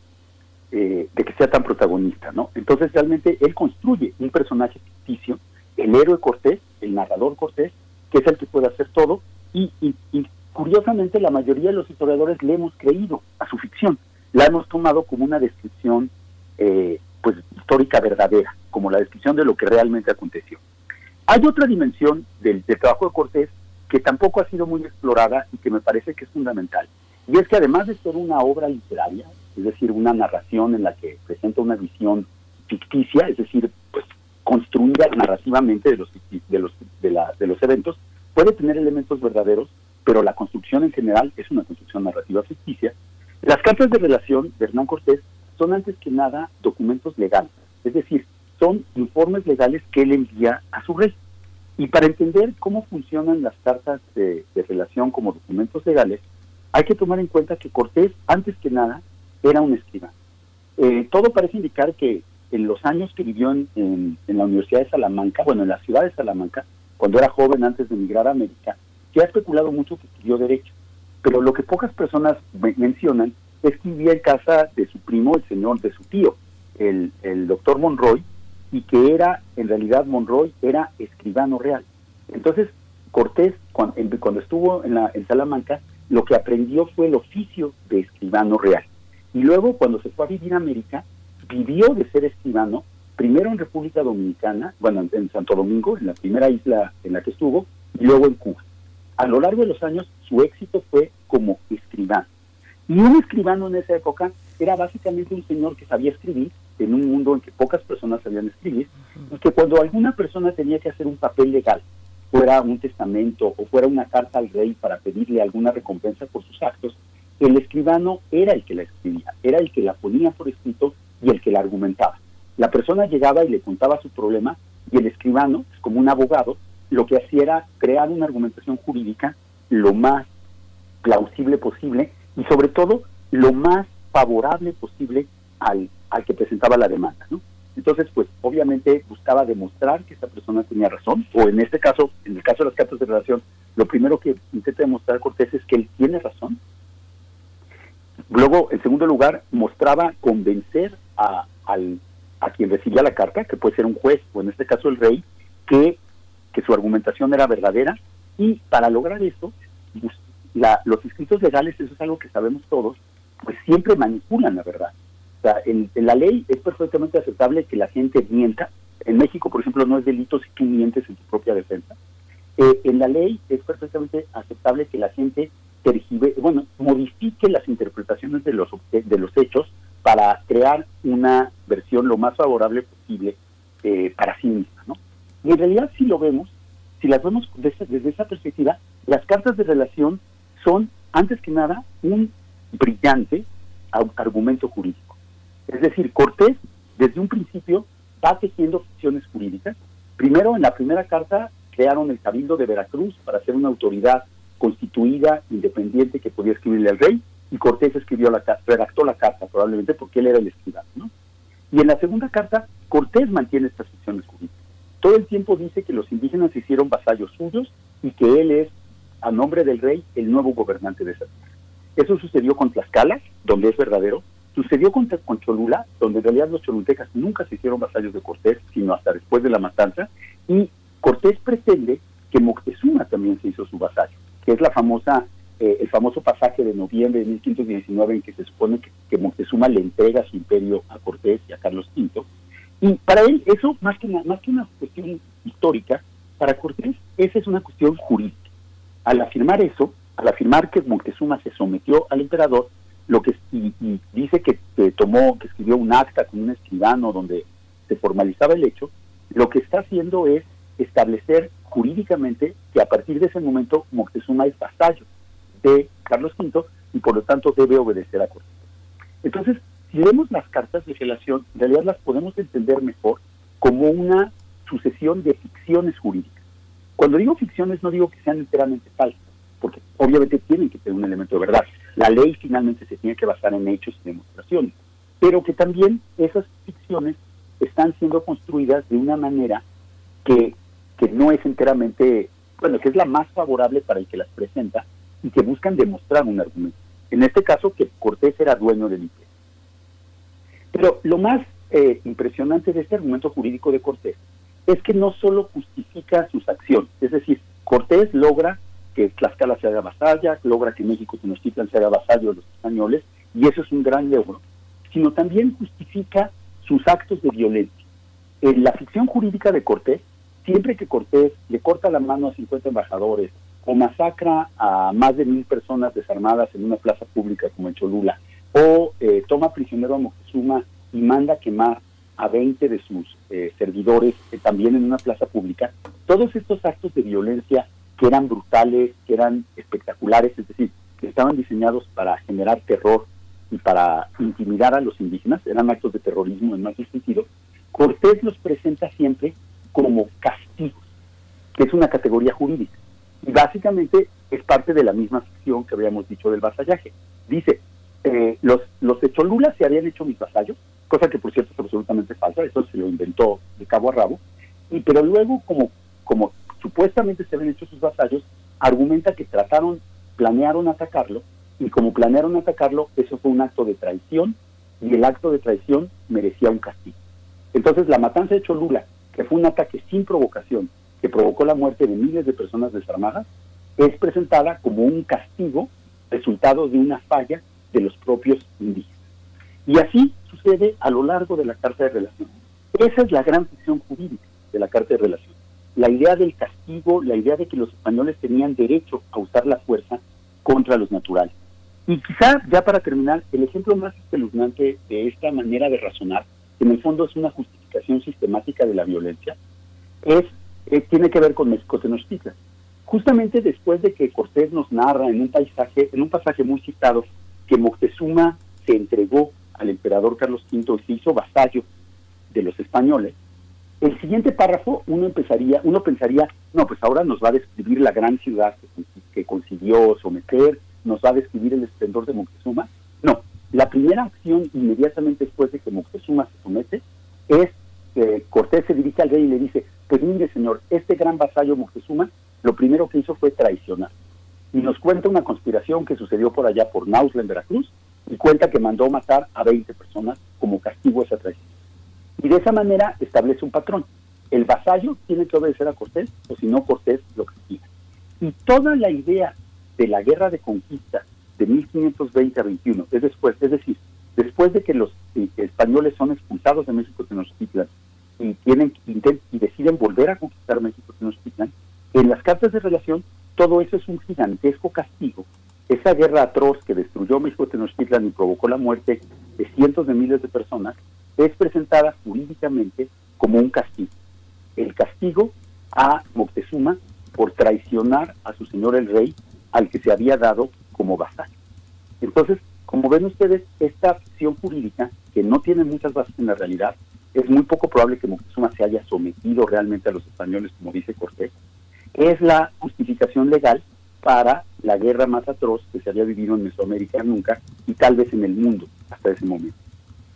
eh, de que sea tan protagonista, ¿no? Entonces realmente él construye un personaje ficticio, el héroe Cortés, el narrador Cortés, que es el que puede hacer todo y, y, y curiosamente la mayoría de los historiadores le hemos creído a su ficción, la hemos tomado como una descripción eh, pues histórica verdadera, como la descripción de lo que realmente aconteció. Hay otra dimensión del, del, trabajo de Cortés que tampoco ha sido muy explorada y que me parece que es fundamental. Y es que además de ser una obra literaria, es decir, una narración en la que presenta una visión ficticia, es decir, pues construida narrativamente de los, de los, de, la, de los eventos, puede tener elementos verdaderos, pero la construcción en general es una construcción narrativa ficticia. Las cartas de relación de Hernán Cortés son antes que nada documentos legales, es decir, son informes legales que él envía a su rey. Y para entender cómo funcionan las cartas de, relación como documentos legales, hay que tomar en cuenta que Cortés, antes que nada, era un escribano. Eh, todo parece indicar que en los años que vivió en, en, en, la Universidad de Salamanca, bueno, en la ciudad de Salamanca, cuando era joven antes de emigrar a América, se ha especulado mucho que estudió Derecho. Pero lo que pocas personas mencionan es que vivía en casa de su primo, el señor, de su tío, el, el doctor Monroy, y que era, en realidad Monroy era escribano real. Entonces, Cortés, cuando, cuando estuvo en, la, en Salamanca, lo que aprendió fue el oficio de escribano real. Y luego, cuando se fue a vivir a América, vivió de ser escribano, primero en República Dominicana, bueno, en Santo Domingo, en la primera isla en la que estuvo, y luego en Cuba. A lo largo de los años, su éxito fue como escribano. Y un escribano en esa época era básicamente un señor que sabía escribir en un mundo en que pocas personas sabían escribir, y que cuando alguna persona tenía que hacer un papel legal, fuera un testamento o fuera una carta al rey para pedirle alguna recompensa por sus actos, el escribano era el que la escribía, era el que la ponía por escrito y el que la argumentaba. La persona llegaba y le contaba su problema y el escribano, como un abogado, lo que hacía era crear una argumentación jurídica lo más plausible posible y sobre todo lo más favorable posible al, al que presentaba la demanda. ¿no? Entonces, pues obviamente buscaba demostrar que esta persona tenía razón, o en este caso, en el caso de las cartas de relación, lo primero que intenta demostrar Cortés es que él tiene razón. Luego, en segundo lugar, mostraba convencer a, al, a quien recibía la carta, que puede ser un juez, o en este caso el rey, que, que su argumentación era verdadera, y para lograr esto, pues, la, los escritos legales, eso es algo que sabemos todos, pues siempre manipulan la verdad. O sea, en, la ley es perfectamente aceptable que la gente mienta. En México, por ejemplo, no es delito si tú mientes en tu propia defensa. Eh, en la ley es perfectamente aceptable que la gente tergive, bueno, modifique las interpretaciones de los, de los hechos para crear una versión lo más favorable posible eh, para sí misma, ¿no? Y en realidad si lo vemos, si las vemos desde, esa perspectiva, las cartas de relación son, antes que nada, un brillante argumento jurídico. Es decir, Cortés, desde un principio, va tejiendo ficciones jurídicas. Primero, en la primera carta, crearon el Cabildo de Veracruz para ser una autoridad constituida, independiente, que podía escribirle al rey, y Cortés escribió la redactó la carta, probablemente porque él era el escribano. ¿no? Y en la segunda carta, Cortés mantiene estas ficciones jurídicas. Todo el tiempo dice que los indígenas se hicieron vasallos suyos y que él es, a nombre del rey, el nuevo gobernante de esa tierra. Eso sucedió con Tlaxcala, donde es verdadero, Sucedió con, con, Cholula, donde en realidad los cholultecas nunca se hicieron vasallos de Cortés, sino hasta después de la matanza, y Cortés pretende que Moctezuma también se hizo su vasallo, que es la famosa, eh, el famoso pasaje de noviembre de 1519 en que se supone que, Moctezuma le entrega su imperio a Cortés y a Carlos V. Y para él eso, más que, más que una histórica, para Cortés esa es una cuestión jurídica. Al afirmar eso, al afirmar que Moctezuma se sometió al emperador, lo que y, dice que, tomó, que escribió un acta con un escribano donde se formalizaba el hecho, lo que está haciendo es establecer jurídicamente que a partir de ese momento Moctezuma es vasallo de Carlos V y por lo tanto debe obedecer a Cortés. Entonces, si vemos las cartas de relación, en realidad las podemos entender mejor como una sucesión de ficciones jurídicas. Cuando digo ficciones no digo que sean enteramente falsas, porque obviamente tienen que tener un elemento de verdad. La ley finalmente se tiene que basar en hechos y demostraciones, pero que también esas ficciones están siendo construidas de una manera que, que no es enteramente, bueno, que es la más favorable para el que las presenta y que buscan demostrar un argumento. En este caso, que Cortés era dueño del imperio. Pero lo más eh, impresionante de este argumento jurídico de Cortés es que no solo justifica sus acciones, es decir, Cortés logra que Tlaxcala se haga vasalla, logra que México Tenochtitlan se haga vasallo de los españoles, y eso es un gran logro, sino también justifica sus actos de violencia. En la ficción jurídica de Cortés, siempre que Cortés le corta la mano a 50 embajadores o masacra a más de mil personas desarmadas en una plaza pública como en Cholula, o eh, toma prisionero a Moctezuma y manda quemar a 20 de sus eh, servidores eh, también en una plaza pública, todos estos actos de violencia que eran brutales, que eran espectaculares, es decir, que estaban diseñados para generar terror y para intimidar a los indígenas, eran actos de terrorismo en más sentido, Cortés los presenta siempre como castigos, que es una categoría jurídica. Y básicamente es parte de la misma ficción que habíamos dicho del vasallaje. Dice, eh, los, los de Cholula se habían hecho mis vasallos, cosa que por cierto es absolutamente falsa, eso se lo inventó de cabo a rabo, y pero luego como, como supuestamente se habían hecho sus vasallos, argumenta que trataron, planearon atacarlo, y como planearon atacarlo, eso fue un acto de traición, y el acto de traición merecía un castigo. Entonces la matanza de Cholula, que fue un ataque sin provocación, que provocó la muerte de miles de personas desarmadas, es presentada como un castigo resultado de una falla de los propios indígenas. Y así sucede a lo largo de la Carta de Relación. Esa es la gran ficción jurídica de la Carta de Relación la idea del castigo, la idea de que los españoles tenían derecho a usar la fuerza contra los naturales. Y quizá, ya para terminar, el ejemplo más espeluznante de esta manera de razonar, que en el fondo es una justificación sistemática de la violencia, es eh, tiene que ver con México Tenochtitlan. Justamente después de que Cortés nos narra en un paisaje, en un pasaje muy citado, que Moctezuma se entregó al emperador Carlos V se hizo vasallo de los españoles, el siguiente párrafo uno empezaría, uno pensaría, no, pues ahora nos va a describir la gran ciudad que, consiguió someter, nos va a describir el esplendor de Moctezuma. No, la primera acción inmediatamente después de que Moctezuma se somete es que Cortés se dirige al rey y le dice, pues mire señor, este gran vasallo Moctezuma lo primero que hizo fue traicionar. Y nos cuenta una conspiración que sucedió por allá por Nausla en Veracruz y cuenta que mandó matar a 20 personas como castigo a esa traición. Y de esa manera establece un patrón. El vasallo tiene que obedecer a Cortés, o si no, Cortés lo castiga. Y toda la idea de la guerra de conquista de 1520 a 21, es después, es decir, después de que los eh, españoles son expulsados de México Tenochtitlan y tienen y deciden volver a conquistar México Tenochtitlan, en las cartas de relación todo eso es un gigantesco castigo. Esa guerra atroz que destruyó México Tenochtitlan y provocó la muerte de cientos de miles de personas es presentada jurídicamente como un castigo. El castigo a Moctezuma por traicionar a su señor el rey, al que se había dado como vasallo. Entonces, como ven ustedes, esta acción jurídica, que no tiene muchas bases en la realidad, es muy poco probable que Moctezuma se haya sometido realmente a los españoles, como dice Cortés, es la justificación legal para la guerra más atroz que se había vivido en Mesoamérica nunca y tal vez en el mundo hasta ese momento.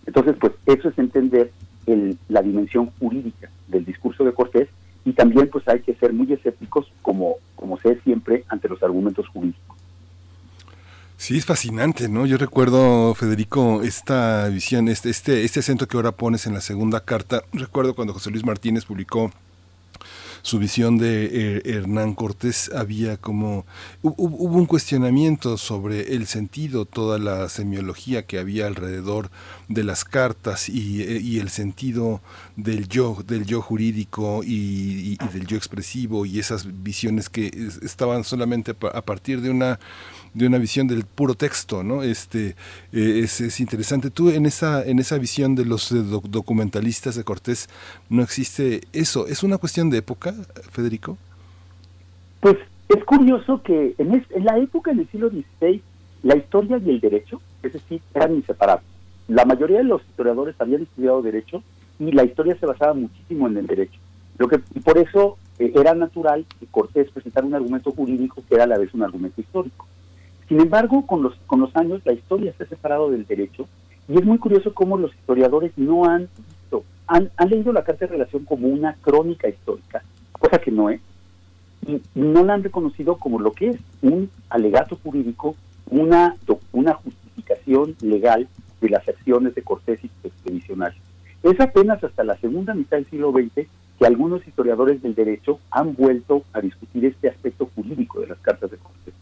Entonces, pues eso es entender el, la dimensión jurídica del discurso de Cortés y también pues hay que ser muy escépticos como, como se es siempre ante los argumentos jurídicos. Sí, es fascinante, ¿no? Yo recuerdo, Federico, esta visión, este, este, este acento que ahora pones en la segunda carta. Recuerdo cuando José Luis Martínez publicó su visión de eh, Hernán Cortés había como hubo un cuestionamiento sobre el sentido, toda la semiología que había alrededor de las cartas y, eh, el sentido del yo, del yo jurídico y, del yo expresivo y esas visiones que estaban solamente a partir de una de una visión del puro texto, ¿no? Este eh, es, interesante. Tú en esa en esa visión de los documentalistas de Cortés no existe eso. ¿Es una cuestión de época, Federico? Pues es curioso que en, la época en el siglo XVI la historia y el derecho, es decir, eran inseparables. La mayoría de los historiadores habían estudiado derecho y la historia se basaba muchísimo en el derecho. Lo que y por eso eh, era natural que Cortés presentara un argumento jurídico que era a la vez un argumento histórico. Sin embargo, con los, con los años la historia ha separado del derecho y es muy curioso cómo los historiadores no han visto, han, leído la Carta de Relación como una crónica histórica, cosa que no es, y, no la han reconocido como lo que es un alegato jurídico, una, una justificación legal de las acciones de Cortés y expedicionarios. Es apenas hasta la segunda mitad del siglo XX que algunos historiadores del derecho han vuelto a discutir este aspecto jurídico de las cartas de Cortés.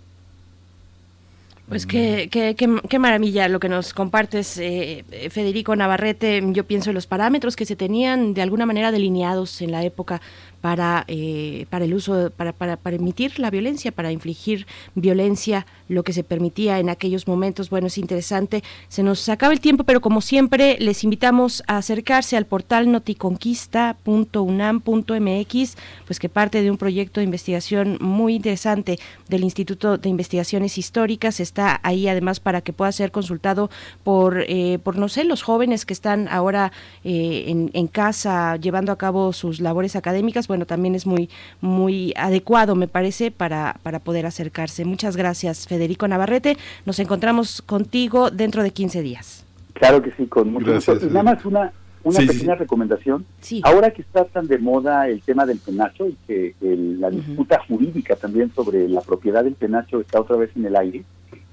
Pues qué, qué, qué, maravilla lo que nos compartes, eh, Federico Navarrete. Yo pienso en los parámetros que se tenían de alguna manera delineados en la época para, eh, para el uso, para, para, para emitir la violencia, para infligir violencia, lo que se permitía en aquellos momentos. Bueno, es interesante. Se nos acaba el tiempo, pero como siempre, les invitamos a acercarse al portal noticonquista.unam.mx, pues que parte de un proyecto de investigación muy interesante del Instituto de Investigaciones Históricas. Está ahí además para que pueda ser consultado por, eh, por no sé, los jóvenes que están ahora eh, en, en casa llevando a cabo sus labores académicas bueno, también es muy, muy adecuado, me parece, para, para poder acercarse. Muchas gracias, Federico Navarrete. Nos encontramos contigo dentro de 15 días. Claro que sí, con mucho gusto. Y nada más una, una pequeña recomendación. Ahora que está tan de moda el tema del penacho y que la disputa jurídica también sobre la propiedad del penacho está otra vez en el aire,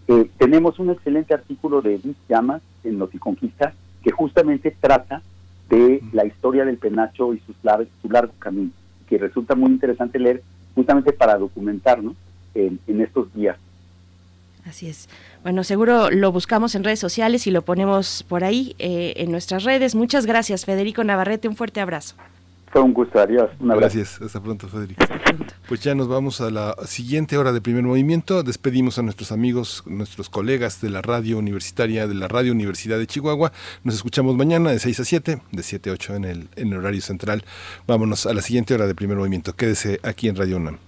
eh, tenemos un excelente artículo de Luis Llamas en Noticonquista que justamente trata de la historia del penacho y sus, su largo camino que resulta muy interesante leer justamente para documentarnos en, estos días. Así es. Bueno, seguro lo buscamos en redes sociales y lo ponemos por ahí eh, en nuestras redes. Muchas gracias, Federico Navarrete. Un fuerte abrazo. Fue un gusto, adiós. Gracias, hasta pronto, Federico. Pues ya nos vamos a la siguiente hora de primer movimiento. Despedimos a nuestros amigos, nuestros colegas de la radio universitaria, de la Radio Universidad de Chihuahua. Nos escuchamos mañana de 6 a 7, de 7 a 8 en el, en el horario central. Vámonos a la siguiente hora de primer movimiento. Quédese aquí en Radio UNAM.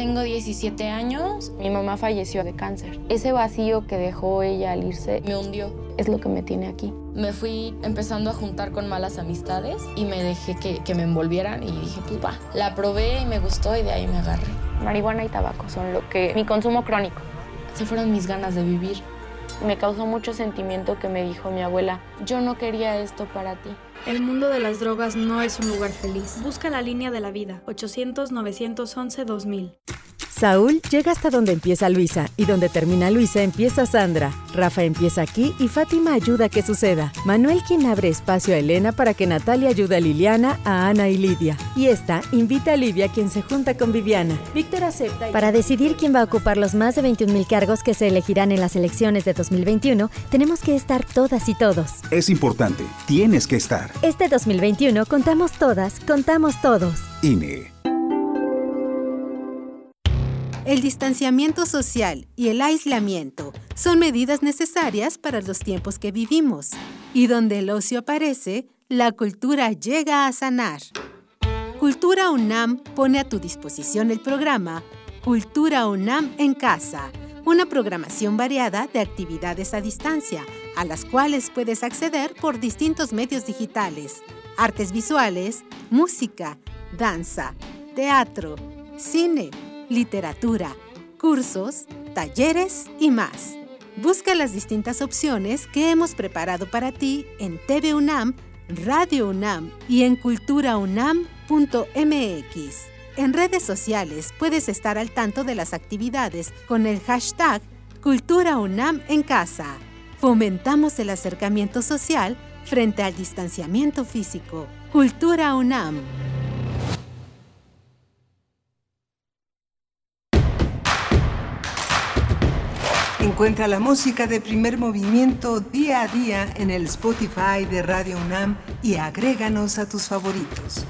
Tengo 17 años, mi mamá falleció de cáncer. Ese vacío que dejó ella al irse me hundió, es lo que me tiene aquí. Me fui empezando a juntar con malas amistades y me dejé que, que me envolvieran y dije, pues va. La probé y me gustó y de ahí me agarré. Marihuana y tabaco son lo que... mi consumo crónico. Se fueron mis ganas de vivir. Me causó mucho sentimiento que me dijo mi abuela, yo no quería esto para ti. El mundo de las drogas no es un lugar feliz. Busca la línea de la vida, 800-911-2000. Saúl llega hasta donde empieza Luisa y donde termina Luisa empieza Sandra. Rafa empieza aquí y Fátima ayuda a que suceda. Manuel quien abre espacio a Elena para que Natalia ayude a Liliana, a Ana y Lidia. Y esta invita a Livia quien se junta con Viviana. Víctor acepta. Y... Para decidir quién va a ocupar los más de 21.000 cargos que se elegirán en las elecciones de 2021, tenemos que estar todas y todos. Es importante, tienes que estar. Este 2021 contamos todas, contamos todos. INE. El distanciamiento social y el aislamiento son medidas necesarias para los tiempos que vivimos. Y donde el ocio aparece, la cultura llega a sanar. Cultura UNAM pone a tu disposición el programa Cultura UNAM en Casa, una programación variada de actividades a distancia, a las cuales puedes acceder por distintos medios digitales, artes visuales, música, danza, teatro, cine, literatura, cursos, talleres y más. Busca las distintas opciones que hemos preparado para ti en TV UNAM, Radio UNAM y en culturaunam.mx. En redes sociales puedes estar al tanto de las actividades con el hashtag Cultura UNAM en casa. Fomentamos el acercamiento social frente al distanciamiento físico. Cultura UNAM. Encuentra la música de primer movimiento día a día en el Spotify de Radio UNAM y agréganos a tus favoritos.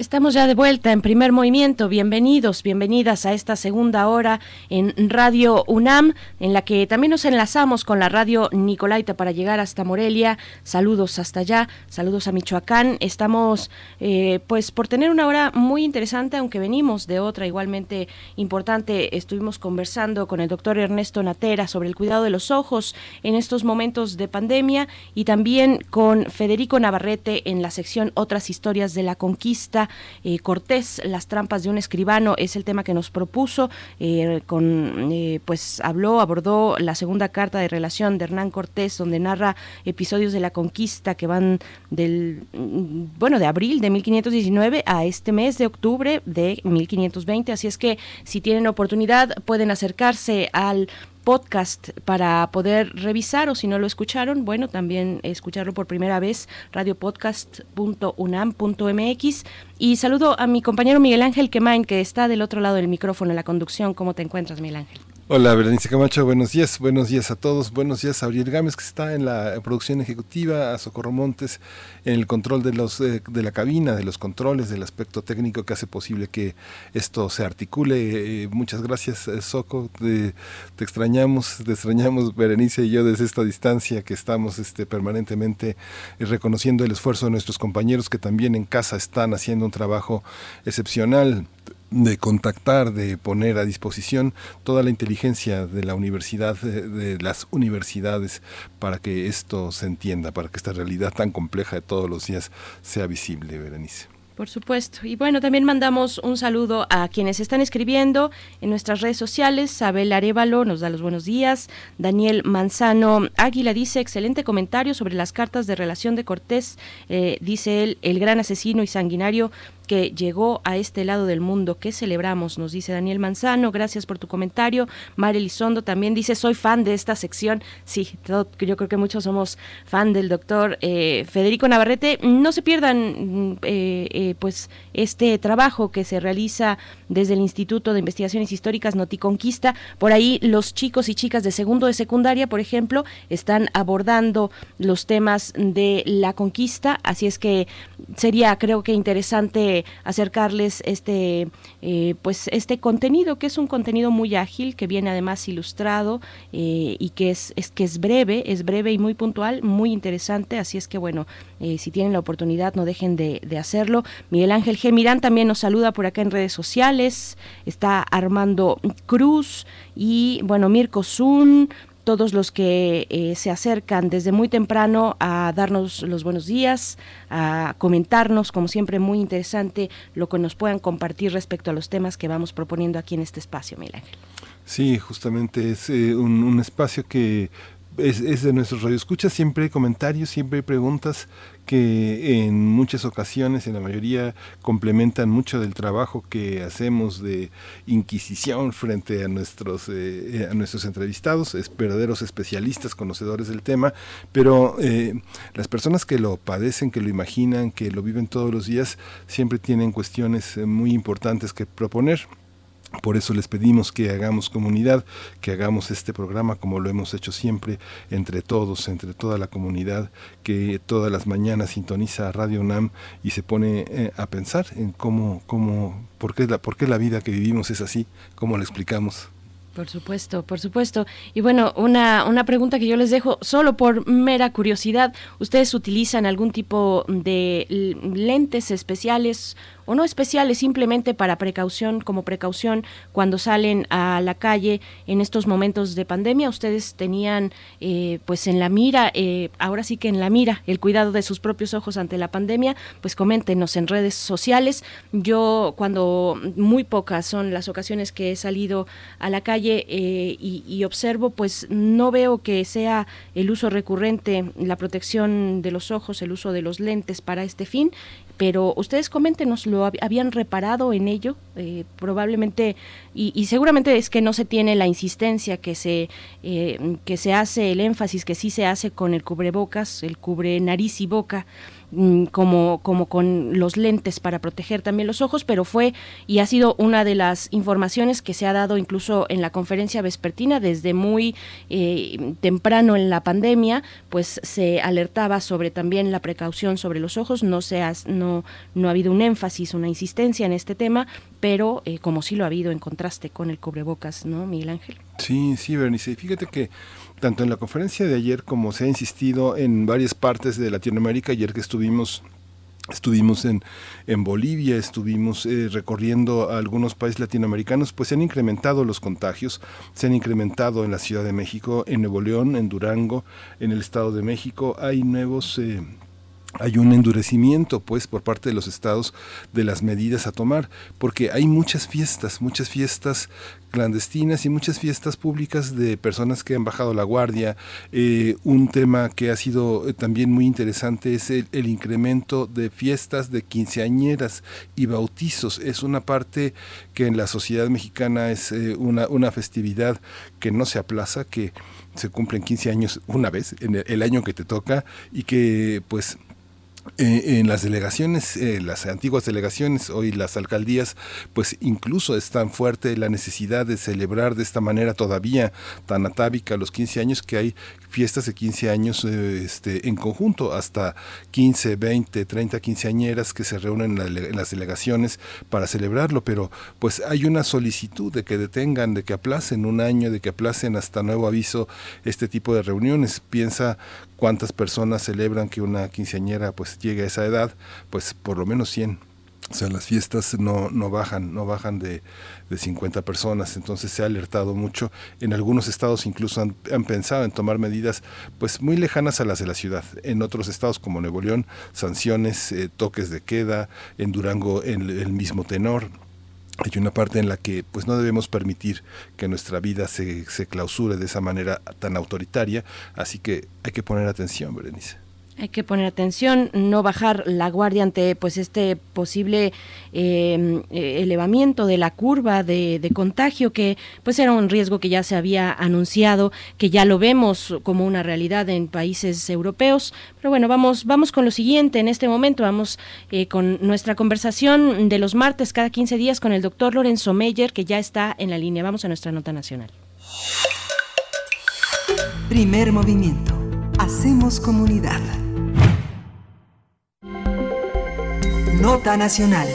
Estamos ya de vuelta en primer movimiento. Bienvenidos, bienvenidas a esta segunda hora en Radio UNAM, en la que también nos enlazamos con la radio Nicolaita para llegar hasta Morelia. Saludos hasta allá, saludos a Michoacán. Estamos, eh, pues, por tener una hora muy interesante, aunque venimos de otra igualmente importante. Estuvimos conversando con el doctor Ernesto Natera sobre el cuidado de los ojos en estos momentos de pandemia y también con Federico Navarrete en la sección Otras historias de la conquista eh, Cortés, las trampas de un escribano es el tema que nos propuso. Eh, con, eh, pues habló, abordó la segunda carta de relación de Hernán Cortés, donde narra episodios de la conquista que van del, mm, bueno, de abril de 1519 a este mes de octubre de 1520. Así es que si tienen oportunidad pueden acercarse al podcast para poder revisar o si no lo escucharon, bueno, también escucharlo por primera vez, radiopodcast.unam.mx. Y saludo a mi compañero Miguel Ángel Quemain, que está del otro lado del micrófono en la conducción. ¿Cómo te encuentras, Miguel Ángel? Hola, Berenice Camacho, buenos días, buenos días a todos, buenos días a Auriel Gámez que está en la producción ejecutiva, a Socorro Montes en el control de los eh, de la cabina, de los controles, del aspecto técnico que hace posible que esto se articule. Eh, muchas gracias, eh, Soco, te, te, extrañamos, te extrañamos Berenice y yo desde esta distancia que estamos este, permanentemente reconociendo el esfuerzo de nuestros compañeros que también en casa están haciendo un trabajo excepcional de contactar, de poner a disposición toda la inteligencia de la universidad, de, de, las universidades, para que esto se entienda, para que esta realidad tan compleja de todos los días sea visible, Berenice. Por supuesto. Y bueno, también mandamos un saludo a quienes están escribiendo en nuestras redes sociales. Abel Arevalo nos da los buenos días. Daniel Manzano Águila dice, excelente comentario sobre las cartas de relación de Cortés. Eh, dice él, el gran asesino y sanguinario que llegó a este lado del mundo. ¿Qué celebramos? Nos dice Daniel Manzano. Gracias por tu comentario. Mari Elizondo también dice, soy fan de esta sección. Sí, yo creo que muchos somos fan del doctor eh, Federico Navarrete. No se pierdan eh, eh, pues este trabajo que se realiza desde el Instituto de Investigaciones Históricas Noticonquista. Por ahí los chicos y chicas de segundo de secundaria, por ejemplo, están abordando los temas de la conquista. Así es que sería, creo que interesante acercarles este, pues este contenido que es un contenido muy ágil que viene además ilustrado y que es, es que es breve, es breve y muy puntual, muy interesante. Así es que bueno, si tienen la oportunidad no dejen de, de hacerlo. Miguel Ángel G. Mirán también nos saluda por acá en redes sociales, está Armando Cruz y bueno, Mirko Zun, todos los que eh, se acercan desde muy temprano a darnos los buenos días, a comentarnos, como siempre, muy interesante lo que nos puedan compartir respecto a los temas que vamos proponiendo aquí en este espacio, Miguel. Sí, justamente es eh, un, espacio que es, es, de nuestros radioescuchas, siempre hay comentarios, siempre hay preguntas que en muchas ocasiones, en la mayoría, complementan mucho del trabajo que hacemos de inquisición frente a nuestros, eh, a nuestros entrevistados, es verdaderos especialistas, conocedores del tema, pero eh, las personas que lo padecen, que lo imaginan, que lo viven todos los días, siempre tienen cuestiones muy importantes que proponer. Por eso les pedimos que hagamos comunidad, que hagamos este programa como lo hemos hecho siempre, entre todos, entre toda la comunidad, que todas las mañanas sintoniza Radio UNAM y se pone eh, a pensar en cómo, cómo, por qué, la, por qué la vida que vivimos es así, cómo la explicamos. Por supuesto, por supuesto. Y bueno, una, una pregunta que yo les dejo, solo por mera curiosidad, ¿ustedes utilizan algún tipo de lentes especiales o no especiales, simplemente para precaución, como precaución cuando salen a la calle en estos momentos de pandemia? Ustedes tenían eh, pues en la mira, eh, ahora sí que en la mira, el cuidado de sus propios ojos ante la pandemia, pues coméntenos en redes sociales. Yo cuando muy pocas son las ocasiones que he salido a la calle eh, y, y observo, pues no veo que sea el uso recurrente, la protección de los ojos, el uso de los lentes para este fin pero ustedes coméntenos, ¿lo habían reparado en ello? Eh, probablemente, y, seguramente es que no se tiene la insistencia que se, eh, que se hace, el énfasis que sí se hace con el cubrebocas, el cubre nariz y boca, como, como con los lentes para proteger también los ojos, pero fue y ha sido una de las informaciones que se ha dado incluso en la conferencia vespertina desde muy eh, temprano en la pandemia, pues se alertaba sobre también la precaución sobre los ojos, no, se no, no ha habido un énfasis, una insistencia en este tema, pero eh, como sí lo ha habido en contraste con el cubrebocas, ¿no, Miguel Ángel? Sí, sí, Bernice. Fíjate que tanto en la conferencia de ayer como se ha insistido en varias partes de Latinoamérica, ayer que estuvimos Estuvimos en, Bolivia, estuvimos eh, recorriendo algunos países latinoamericanos, pues se han incrementado los contagios, se han incrementado en la Ciudad de México, en Nuevo León, en Durango, en el Estado de México, hay nuevos... Eh, hay un endurecimiento pues por parte de los estados de las medidas a tomar porque hay muchas fiestas muchas fiestas clandestinas y muchas fiestas públicas de personas que han bajado la guardia. Eh, un tema que ha sido eh, también muy interesante es el, incremento de fiestas de quinceañeras y bautizos. Es una parte que en la sociedad mexicana es eh, una, una festividad que no se aplaza que se cumplen 15 años una vez en el año que te toca y que pues eh, en las delegaciones, eh, las antiguas delegaciones, hoy las alcaldías, pues incluso es tan fuerte la necesidad de celebrar de esta manera todavía tan atávica los 15 años que hay fiestas de 15 años eh, este, en conjunto, hasta 15, 20, 30 quinceañeras que se reúnen en, las delegaciones para celebrarlo, pero pues hay una solicitud de que detengan, de que aplacen un año, de que aplacen hasta nuevo aviso este tipo de reuniones. Piensa cuántas personas celebran que una quinceañera pues llegue a esa edad, pues por lo menos 100. O sea, las fiestas no, no bajan, no bajan de, de 50 personas, entonces se ha alertado mucho. En algunos estados incluso han, pensado en tomar medidas pues muy lejanas a las de la ciudad. En otros estados como Nuevo León, sanciones, eh, toques de queda, en Durango en el mismo tenor hay una parte en la que pues no debemos permitir que nuestra vida se, se clausure de esa manera tan autoritaria, así que hay que poner atención, Berenice. Hay que poner atención, no bajar la guardia ante pues este posible em, eh, elevamiento de la curva de, contagio que pues era un riesgo que ya se había anunciado, que ya lo vemos como una realidad en países europeos. Pero bueno, vamos vamos con lo siguiente en este momento, vamos eh, con nuestra conversación de los martes cada 15 días con el doctor Lorenzo Meyer que ya está en la línea. Vamos a nuestra nota nacional. Primer movimiento. Hacemos comunidad. Nota Nacional.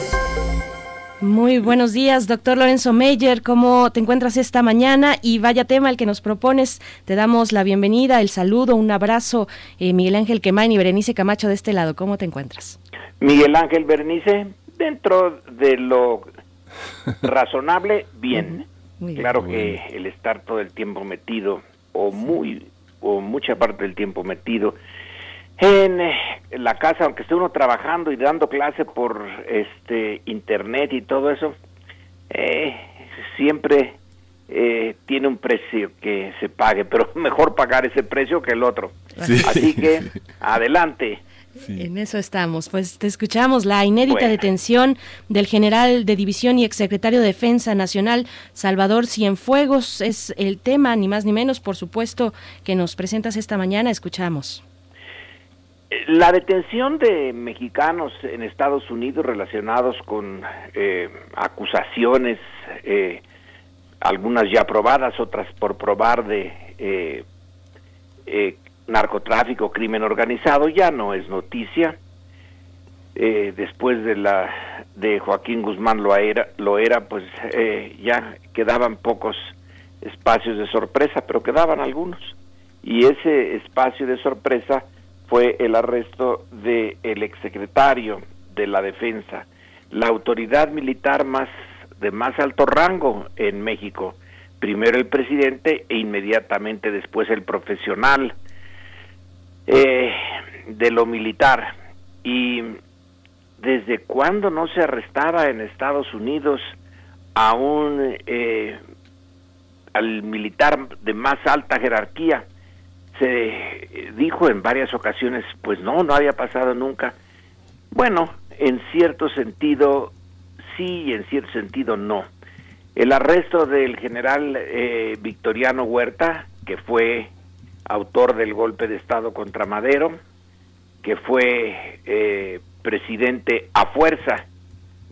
Muy buenos días, doctor Lorenzo Meyer. ¿Cómo te encuentras esta mañana? Y vaya tema el que nos propones. Te damos la bienvenida, el saludo, un abrazo. Eh, Miguel Ángel Quemain y Berenice Camacho de este lado. ¿Cómo te encuentras? Miguel Ángel Berenice, dentro de lo razonable, bien. claro que el estar todo el tiempo metido, o muy, o mucha parte del tiempo metido en eh, la casa, aunque esté uno trabajando y dando clase por este internet y todo eso, eh, siempre eh, tiene un precio que se pague, pero mejor pagar ese precio que el otro. Así que adelante. En eso estamos. Pues te escuchamos la inédita detención del general de división y exsecretario de Defensa Nacional, Salvador Cienfuegos. Es el tema, ni más ni menos, por supuesto, que nos presentas esta mañana. Escuchamos. La detención de mexicanos en Estados Unidos relacionados con eh, acusaciones, eh, algunas ya probadas, otras por probar de eh, narcotráfico, crimen organizado, ya no es noticia. después de la de Joaquín Guzmán lo era, lo era pues ya quedaban pocos espacios de sorpresa, pero quedaban algunos. Y ese espacio de sorpresa fue el arresto del el exsecretario de la Defensa, la autoridad militar más de más alto rango en México, primero el presidente e inmediatamente después el profesional eh, de lo militar. Y desde cuándo no se arrestaba en Estados Unidos a un eh, al militar de más alta jerarquía se dijo en varias ocasiones, pues no, no había pasado nunca. Bueno, en cierto sentido sí y en cierto sentido no. El arresto del general eh, Victoriano Huerta, que fue autor del golpe de Estado contra Madero, que fue eh, presidente a fuerza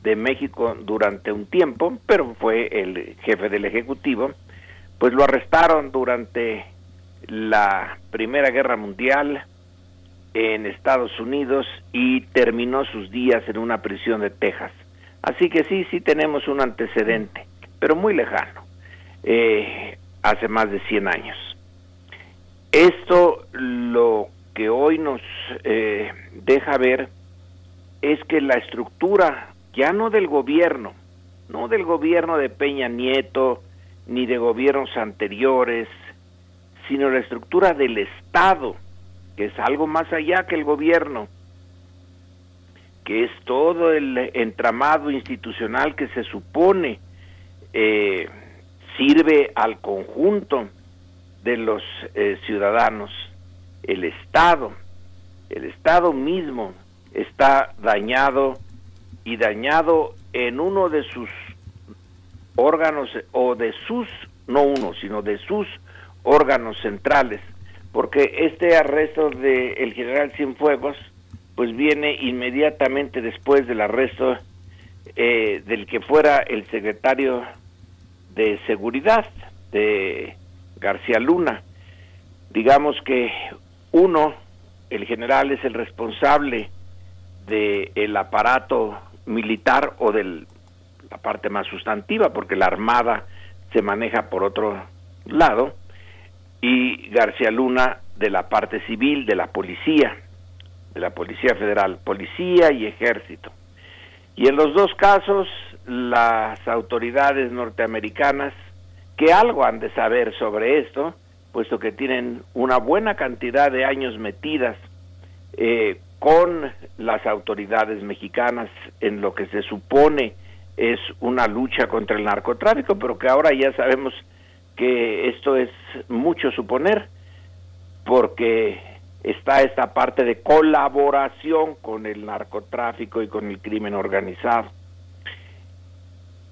de México durante un tiempo, pero fue el jefe del Ejecutivo, pues lo arrestaron durante la Primera Guerra Mundial en Estados Unidos y terminó sus días en una prisión de Texas. Así que sí, sí tenemos un antecedente, pero muy lejano, eh, hace más de 100 años. Esto lo que hoy nos eh, deja ver es que la estructura, ya no del gobierno, no del gobierno de Peña Nieto, ni de gobiernos anteriores, sino la estructura del Estado, que es algo más allá que el gobierno, que es todo el entramado institucional que se supone eh, sirve al conjunto de los eh, ciudadanos. El Estado, el Estado mismo está dañado y dañado en uno de sus órganos o de sus, no uno, sino de sus órganos centrales, porque este arresto del el general Cienfuegos pues viene inmediatamente después del arresto eh, del que fuera el secretario de seguridad de García Luna. Digamos que uno, el general es el responsable del aparato militar o de la parte más sustantiva, porque la armada se maneja por otro lado, y García Luna de la parte civil, de la policía, de la Policía Federal, policía y ejército. Y en los dos casos, las autoridades norteamericanas, que algo han de saber sobre esto, puesto que tienen una buena cantidad de años metidas eh, con las autoridades mexicanas en lo que se supone es una lucha contra el narcotráfico, pero que ahora ya sabemos que esto es mucho suponer, porque está esta parte de colaboración con el narcotráfico y con el crimen organizado.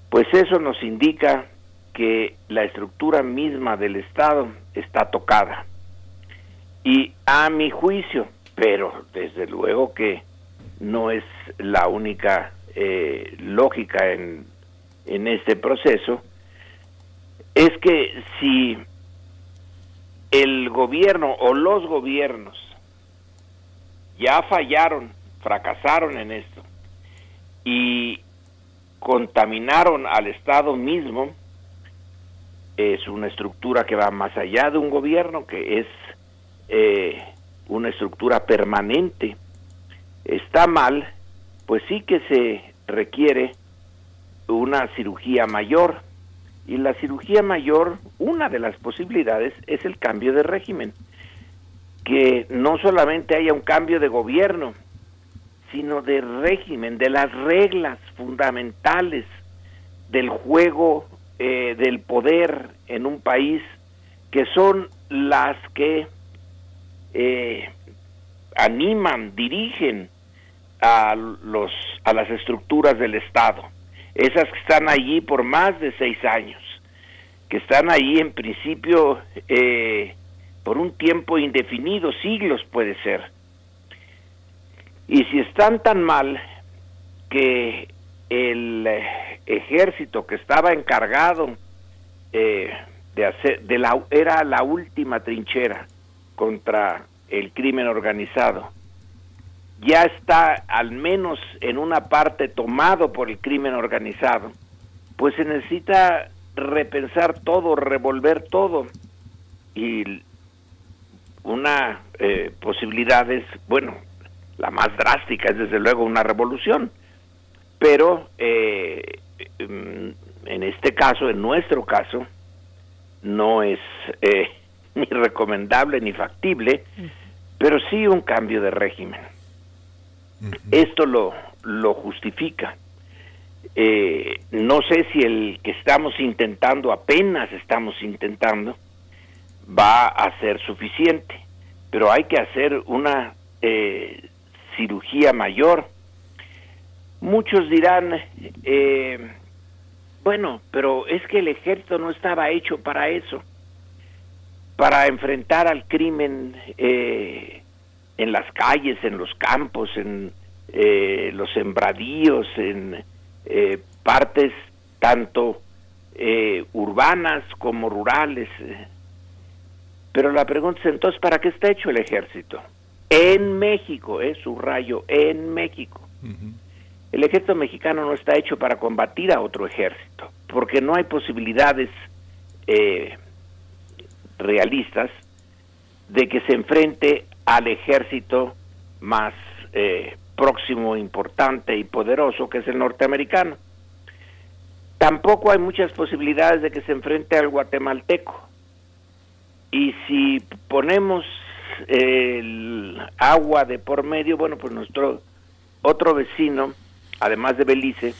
Pues eso nos indica que la estructura misma del Estado está tocada. Y a mi juicio, pero desde luego que no es la única eh, lógica en, en este proceso, es que si el gobierno o los gobiernos ya fallaron, fracasaron en esto y contaminaron al Estado mismo, es una estructura que va más allá de un gobierno, que es eh, una estructura permanente. Está mal, pues sí que se requiere una cirugía mayor. Y la cirugía mayor, una de las posibilidades es el cambio de régimen. Que no solamente haya un cambio de gobierno, sino de régimen, de las reglas fundamentales del juego eh, del poder en un país, que son las que eh, animan, dirigen a, los, a las estructuras del Estado, esas que están allí por más de seis años, que están allí en principio eh, por un tiempo indefinido, siglos puede ser. Y si están tan mal que el ejército que estaba encargado eh, de hacer, de la, era la última trinchera contra el crimen organizado, ya está al menos en una parte tomado por el crimen organizado, pues se necesita repensar todo, revolver todo. Y una eh, posibilidad es, bueno, la más drástica es desde luego una revolución, pero eh, en este caso, en nuestro caso, no es eh, ni recomendable ni factible, pero sí un cambio de régimen. Esto lo, lo justifica. Eh, no sé si el que estamos intentando, apenas estamos intentando, va a ser suficiente, pero hay que hacer una eh, cirugía mayor. Muchos dirán, eh, bueno, pero es que el ejército no estaba hecho para eso, para enfrentar al crimen eh, en las calles, en los campos, en eh, los sembradíos, en eh, partes tanto eh, urbanas como rurales. Pero la pregunta es entonces, ¿para qué está hecho el ejército? En México, es su rayo, en México. El ejército mexicano no está hecho para combatir a otro ejército, porque no hay posibilidades realistas de que se enfrente al ejército más eh, próximo, importante y poderoso, que es el norteamericano. Tampoco hay muchas posibilidades de que se enfrente al guatemalteco. Y si ponemos el agua de por medio, bueno, pues nuestro otro vecino, además de Belice,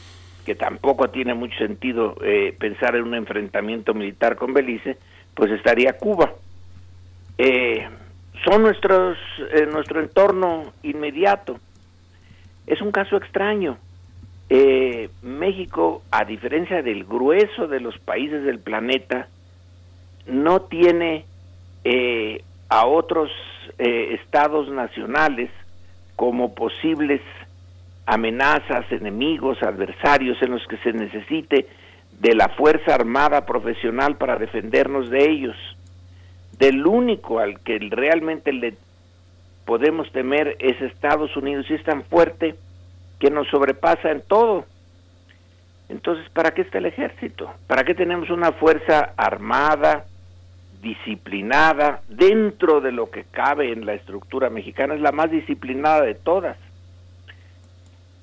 que tampoco tiene mucho sentido eh, pensar en un enfrentamiento militar con Belice, pues estaría Cuba. Eh, son nuestros, eh, nuestro entorno inmediato. Es un caso extraño. Eh, México, a diferencia del grueso de los países del planeta, no tiene eh, a otros estados nacionales como posibles amenazas, enemigos, adversarios en los que se necesite de la Fuerza Armada profesional para defendernos de ellos del único al que realmente le podemos temer es Estados Unidos y es tan fuerte que nos sobrepasa en todo. Entonces, ¿para qué está el ejército? ¿Para qué tenemos una fuerza armada, disciplinada, dentro de lo que cabe en la estructura mexicana? Es la más disciplinada de todas.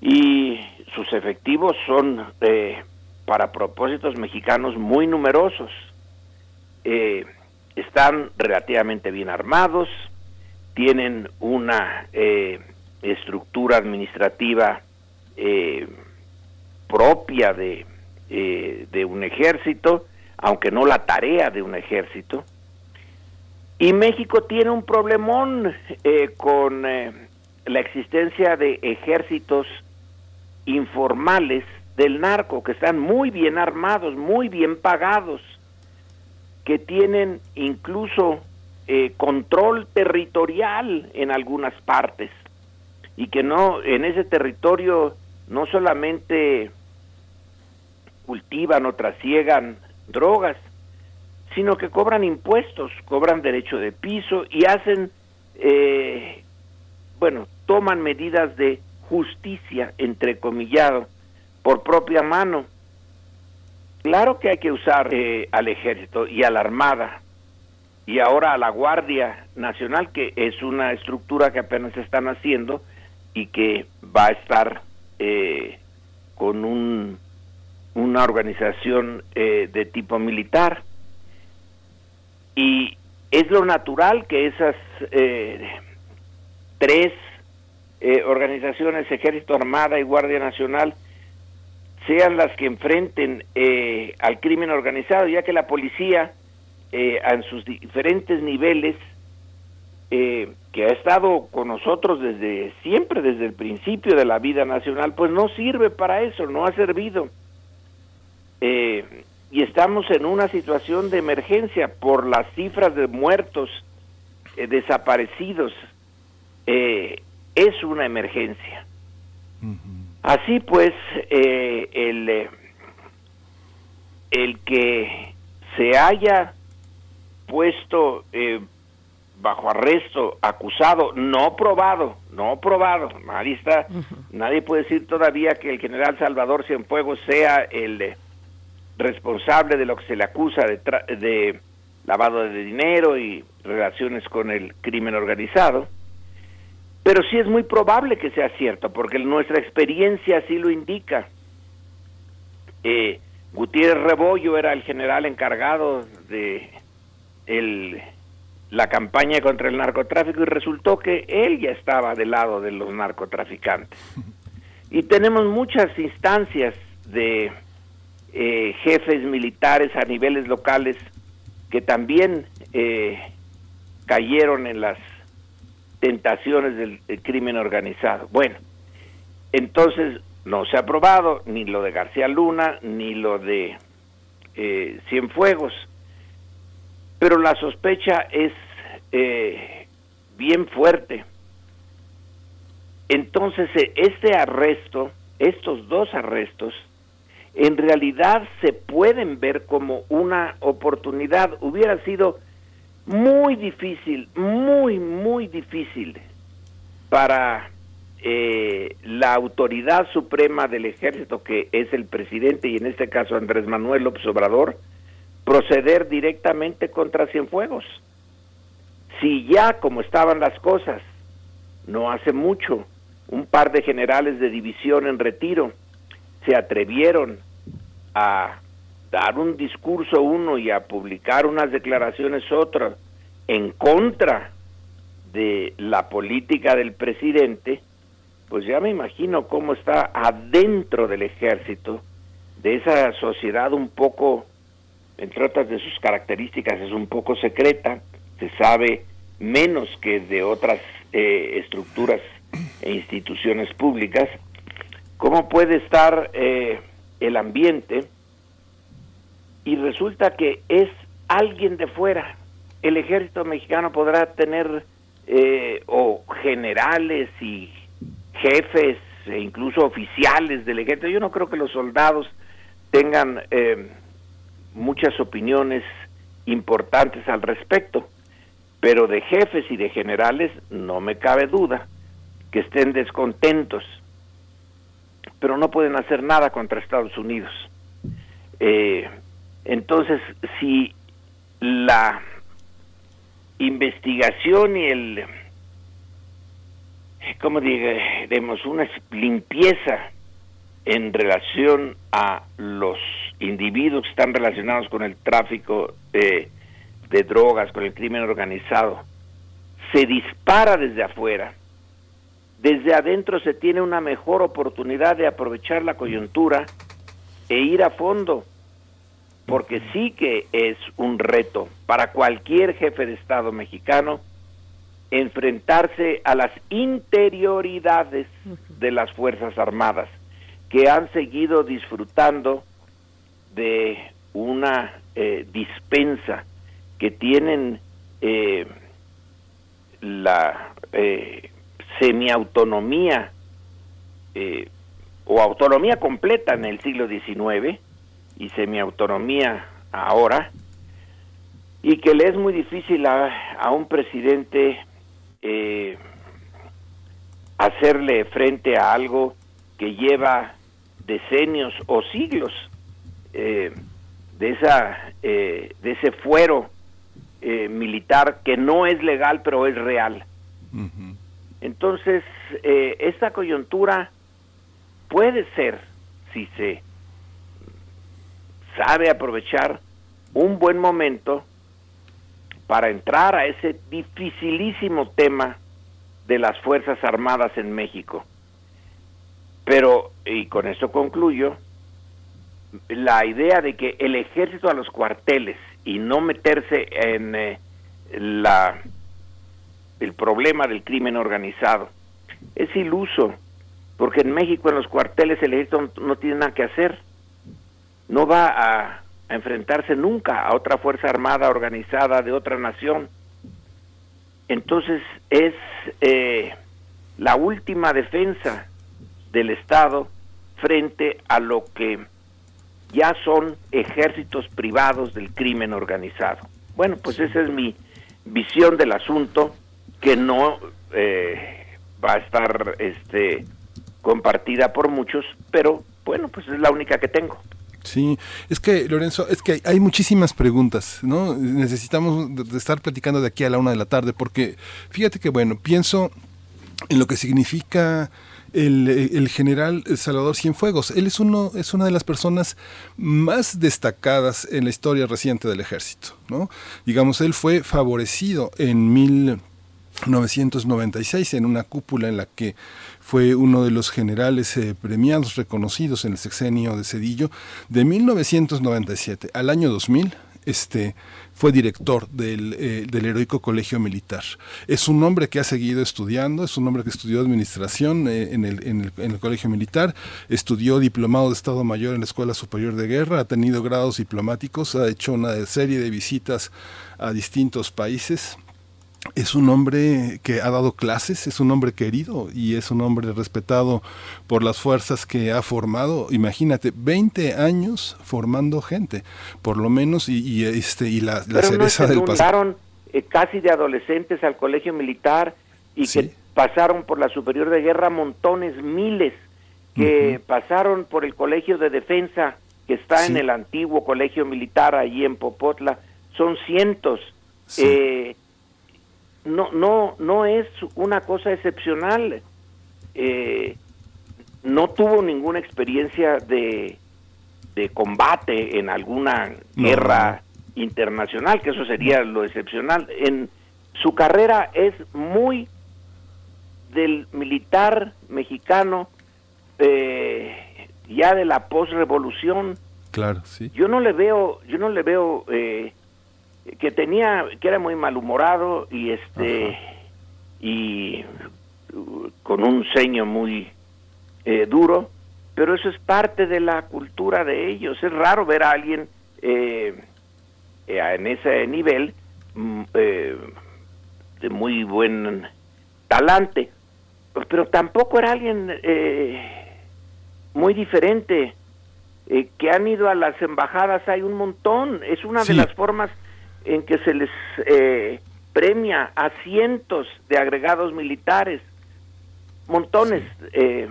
Y sus efectivos son, eh, para propósitos mexicanos, muy numerosos. Eh, están relativamente bien armados, tienen una eh, estructura administrativa eh, propia de, eh, de un ejército, aunque no la tarea de un ejército, Y México tiene un problemón eh, con eh, la existencia de ejércitos informales del narco, que están muy bien armados, muy bien pagados, que tienen incluso eh, control territorial en algunas partes y que no en ese territorio no solamente cultivan o trasiegan drogas, sino que cobran impuestos, cobran derecho de piso y hacen, eh, bueno, toman medidas de justicia, entrecomillado, por propia mano. Claro que hay que usar eh, al ejército y a la armada y ahora a la Guardia Nacional, que es una estructura que apenas están haciendo y que va a estar eh, con un, una organización eh, de tipo militar. Y es lo natural que esas tres organizaciones, Ejército, Armada y Guardia Nacional, sean las que enfrenten eh, al crimen organizado, ya que la policía eh, en sus diferentes niveles, eh, que ha estado con nosotros desde siempre, desde el principio de la vida nacional, pues no sirve para eso, no ha servido. y estamos en una situación de emergencia por las cifras de muertos, desaparecidos. es una emergencia. Así pues, eh, el, eh, el que se haya puesto eh, bajo arresto, acusado, no probado, no probado, nadie está, nadie puede decir todavía que el general Salvador Cienfuegos sea el responsable de lo que se le acusa de, de lavado de dinero y relaciones con el crimen organizado pero sí es muy probable que sea cierto, porque nuestra experiencia así lo indica. Eh, Gutiérrez Rebollo era el general encargado de el, la campaña contra el narcotráfico y resultó que él ya estaba del lado de los narcotraficantes. Y tenemos muchas instancias de eh, jefes militares a niveles locales que también eh, cayeron en las tentaciones del, crimen organizado. Bueno, entonces no se ha aprobado ni lo de García Luna ni lo de eh, Cienfuegos, pero la sospecha es eh, bien fuerte. Entonces, eh, este arresto, estos dos arrestos, en realidad se pueden ver como una oportunidad. Hubiera sido muy difícil, muy, muy difícil para eh, la autoridad suprema del ejército, que es el presidente y en este caso Andrés Manuel López Obrador, proceder directamente contra Cienfuegos. Si ya como estaban las cosas, no hace mucho, un par de generales de división en retiro se atrevieron a dar un discurso uno y a publicar unas declaraciones otras en contra de la política del presidente, pues ya me imagino cómo está adentro del ejército, de esa sociedad un poco, entre otras de sus características, es un poco secreta, se sabe menos que de otras eh, estructuras e instituciones públicas, cómo puede estar eh, el ambiente y resulta que es alguien de fuera. El ejército mexicano podrá tener eh, o generales y jefes e incluso oficiales del ejército. Yo no creo que los soldados tengan eh, muchas opiniones importantes al respecto, pero de jefes y de generales no me cabe duda que estén descontentos, pero no pueden hacer nada contra Estados Unidos. Eh, entonces, si la investigación y el, ¿cómo digamos? Una limpieza en relación a los individuos que están relacionados con el tráfico de, de drogas, con el crimen organizado, se dispara desde afuera, desde adentro se tiene una mejor oportunidad de aprovechar la coyuntura e ir a fondo porque sí que es un reto para cualquier jefe de Estado mexicano enfrentarse a las interioridades de las Fuerzas Armadas, que han seguido disfrutando de una eh, dispensa que tienen eh, la eh, semiautonomía eh, o autonomía completa en el siglo XIX y semiautonomía ahora, y que le es muy difícil a, un presidente eh, hacerle frente a algo que lleva decenios o siglos eh, de esa de ese fuero militar que no es legal pero es real. Entonces esta coyuntura puede ser, si se sabe aprovechar, un buen momento para entrar a ese dificilísimo tema de las Fuerzas Armadas en México. Pero, y con esto concluyo, la idea de que el ejército a los cuarteles y no meterse en eh, la el problema del crimen organizado es iluso porque en México en los cuarteles el ejército no tiene nada que hacer, no va a, enfrentarse nunca a otra fuerza armada organizada de otra nación. Entonces es eh, la última defensa del Estado frente a lo que ya son ejércitos privados del crimen organizado. Bueno, pues esa es mi visión del asunto que no eh, va a estar este compartida por muchos, pero bueno, pues es la única que tengo. Sí, es que Lorenzo, es que hay, muchísimas preguntas, ¿no? Necesitamos estar platicando de aquí a la una de la tarde, porque fíjate que bueno, pienso en lo que significa el, el, general Salvador Cienfuegos. Él es uno, es una de las personas más destacadas en la historia reciente del ejército, ¿no? Digamos, él fue favorecido en 1996 en una cúpula en la que fue uno de los generales eh, premiados reconocidos en el sexenio de Cedillo de 1997 al año 2000. Este, fue director del, eh, del, Heroico Colegio Militar. Es un hombre que ha seguido estudiando, es un hombre que estudió administración eh, el, en, el, en, el, Colegio Militar, estudió diplomado de Estado Mayor en la Escuela Superior de Guerra, ha tenido grados diplomáticos, ha hecho una serie de visitas a distintos países es un hombre que ha dado clases, es un hombre querido y es un hombre respetado por las fuerzas que ha formado. Imagínate, 20 años formando gente, por lo menos, y, este y la, cereza del pasado. Eh, casi de adolescentes al colegio militar y que pasaron por la superior de guerra montones, miles, que pasaron por el colegio de defensa que está en el antiguo colegio militar allí en Popotla, son cientos. Eh, no, no, no es una cosa excepcional. Eh, no tuvo ninguna experiencia de, de combate en alguna guerra internacional, que eso sería lo excepcional. En su carrera es muy del militar mexicano eh, ya de la posrevolución. Claro, sí. Yo no le veo, yo no le veo eh, que tenía que era muy malhumorado y este y con un ceño muy eh, duro pero eso es parte de la cultura de ellos. Es raro ver a alguien eh, eh, en ese nivel mm, de muy buen talante pero tampoco era alguien muy diferente. Que han ido a las embajadas hay un montón. Es una de las formas en que se les eh, premia a cientos de agregados militares, montones. Eh,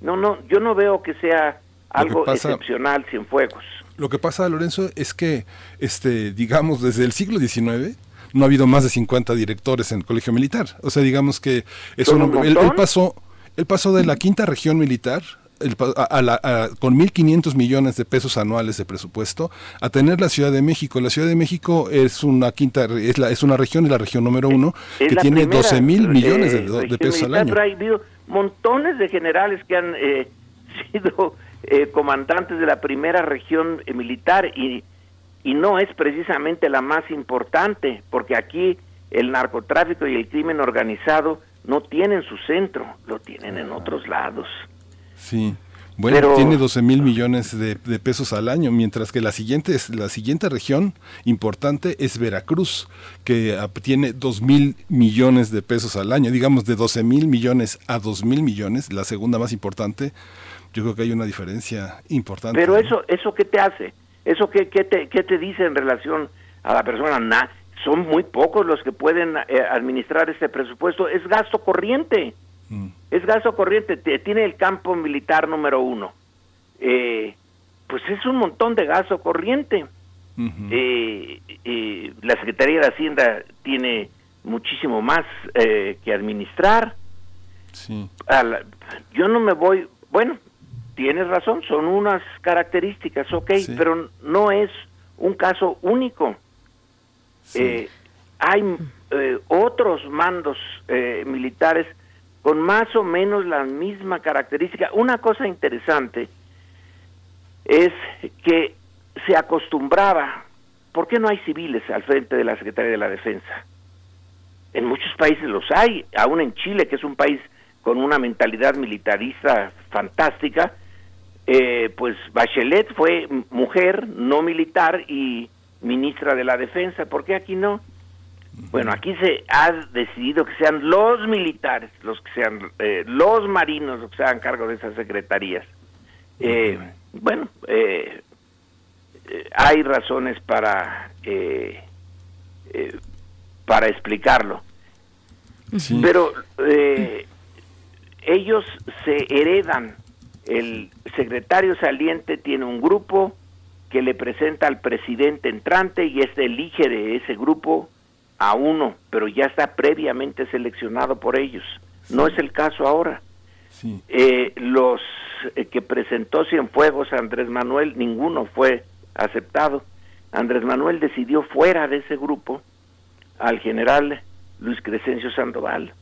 no, no, yo no veo que sea algo excepcional sin fuegos. Lo que pasa, Lorenzo, es que, este, digamos, desde el siglo XIX no ha habido más de 50 directores en el colegio militar. O sea, digamos que es un hombre. Él, pasó, él pasó de la quinta región militar con 1.500 millones de pesos anuales de presupuesto a tener la Ciudad de México. La Ciudad de México es una quinta, es, la, es una región, es la región número uno, que tiene 12 mil millones de, pesos al año. ha habido montones de generales que han eh, sido eh, comandantes de la primera región eh, militar y y no es precisamente la más importante, porque aquí el narcotráfico y el crimen organizado no tienen su centro, lo tienen en otros lados. Sí. Bueno, tiene 12 mil millones de, pesos al año, mientras que la siguiente, la siguiente región importante es Veracruz, que tiene 2 mil millones de pesos al año, digamos de 12 mil millones a 2 mil millones, la segunda más importante. Yo creo que hay una diferencia importante. Pero eso, ¿eso qué te hace? ¿Eso qué, qué, te, qué te dice en relación a la persona? son muy pocos los que pueden eh, administrar este presupuesto. Es gasto corriente. Mm. Es gasto corriente. Tiene el campo militar número uno. Eh, pues es un montón de gasto corriente. Eh, la Secretaría de Hacienda tiene muchísimo más que administrar. yo no me voy, bueno, tienes razón, son unas características, ok, pero no es un caso único. Eh, hay eh, otros mandos eh, militares con más o menos la misma característica. Una cosa interesante es que se acostumbraba, ¿por qué no hay civiles al frente de la Secretaría de la Defensa? En muchos países los hay, aún en Chile, que es un país con una mentalidad militarista fantástica, pues Bachelet fue mujer, no militar, y ministra de la Defensa, ¿por qué aquí no? Bueno, aquí se ha decidido que sean los militares, los que sean eh, los marinos los que se hagan cargo de esas secretarías. Eh, bueno, eh, hay razones para para explicarlo, pero ellos se heredan. El secretario saliente tiene un grupo, que le presenta al presidente entrante y este elige de ese grupo a uno, pero ya está previamente seleccionado por ellos. No es el caso ahora. Eh, los eh, que presentó Cienfuegos a Andrés Manuel, ninguno fue aceptado. Andrés Manuel decidió fuera de ese grupo al general Luis Crescencio Sandoval.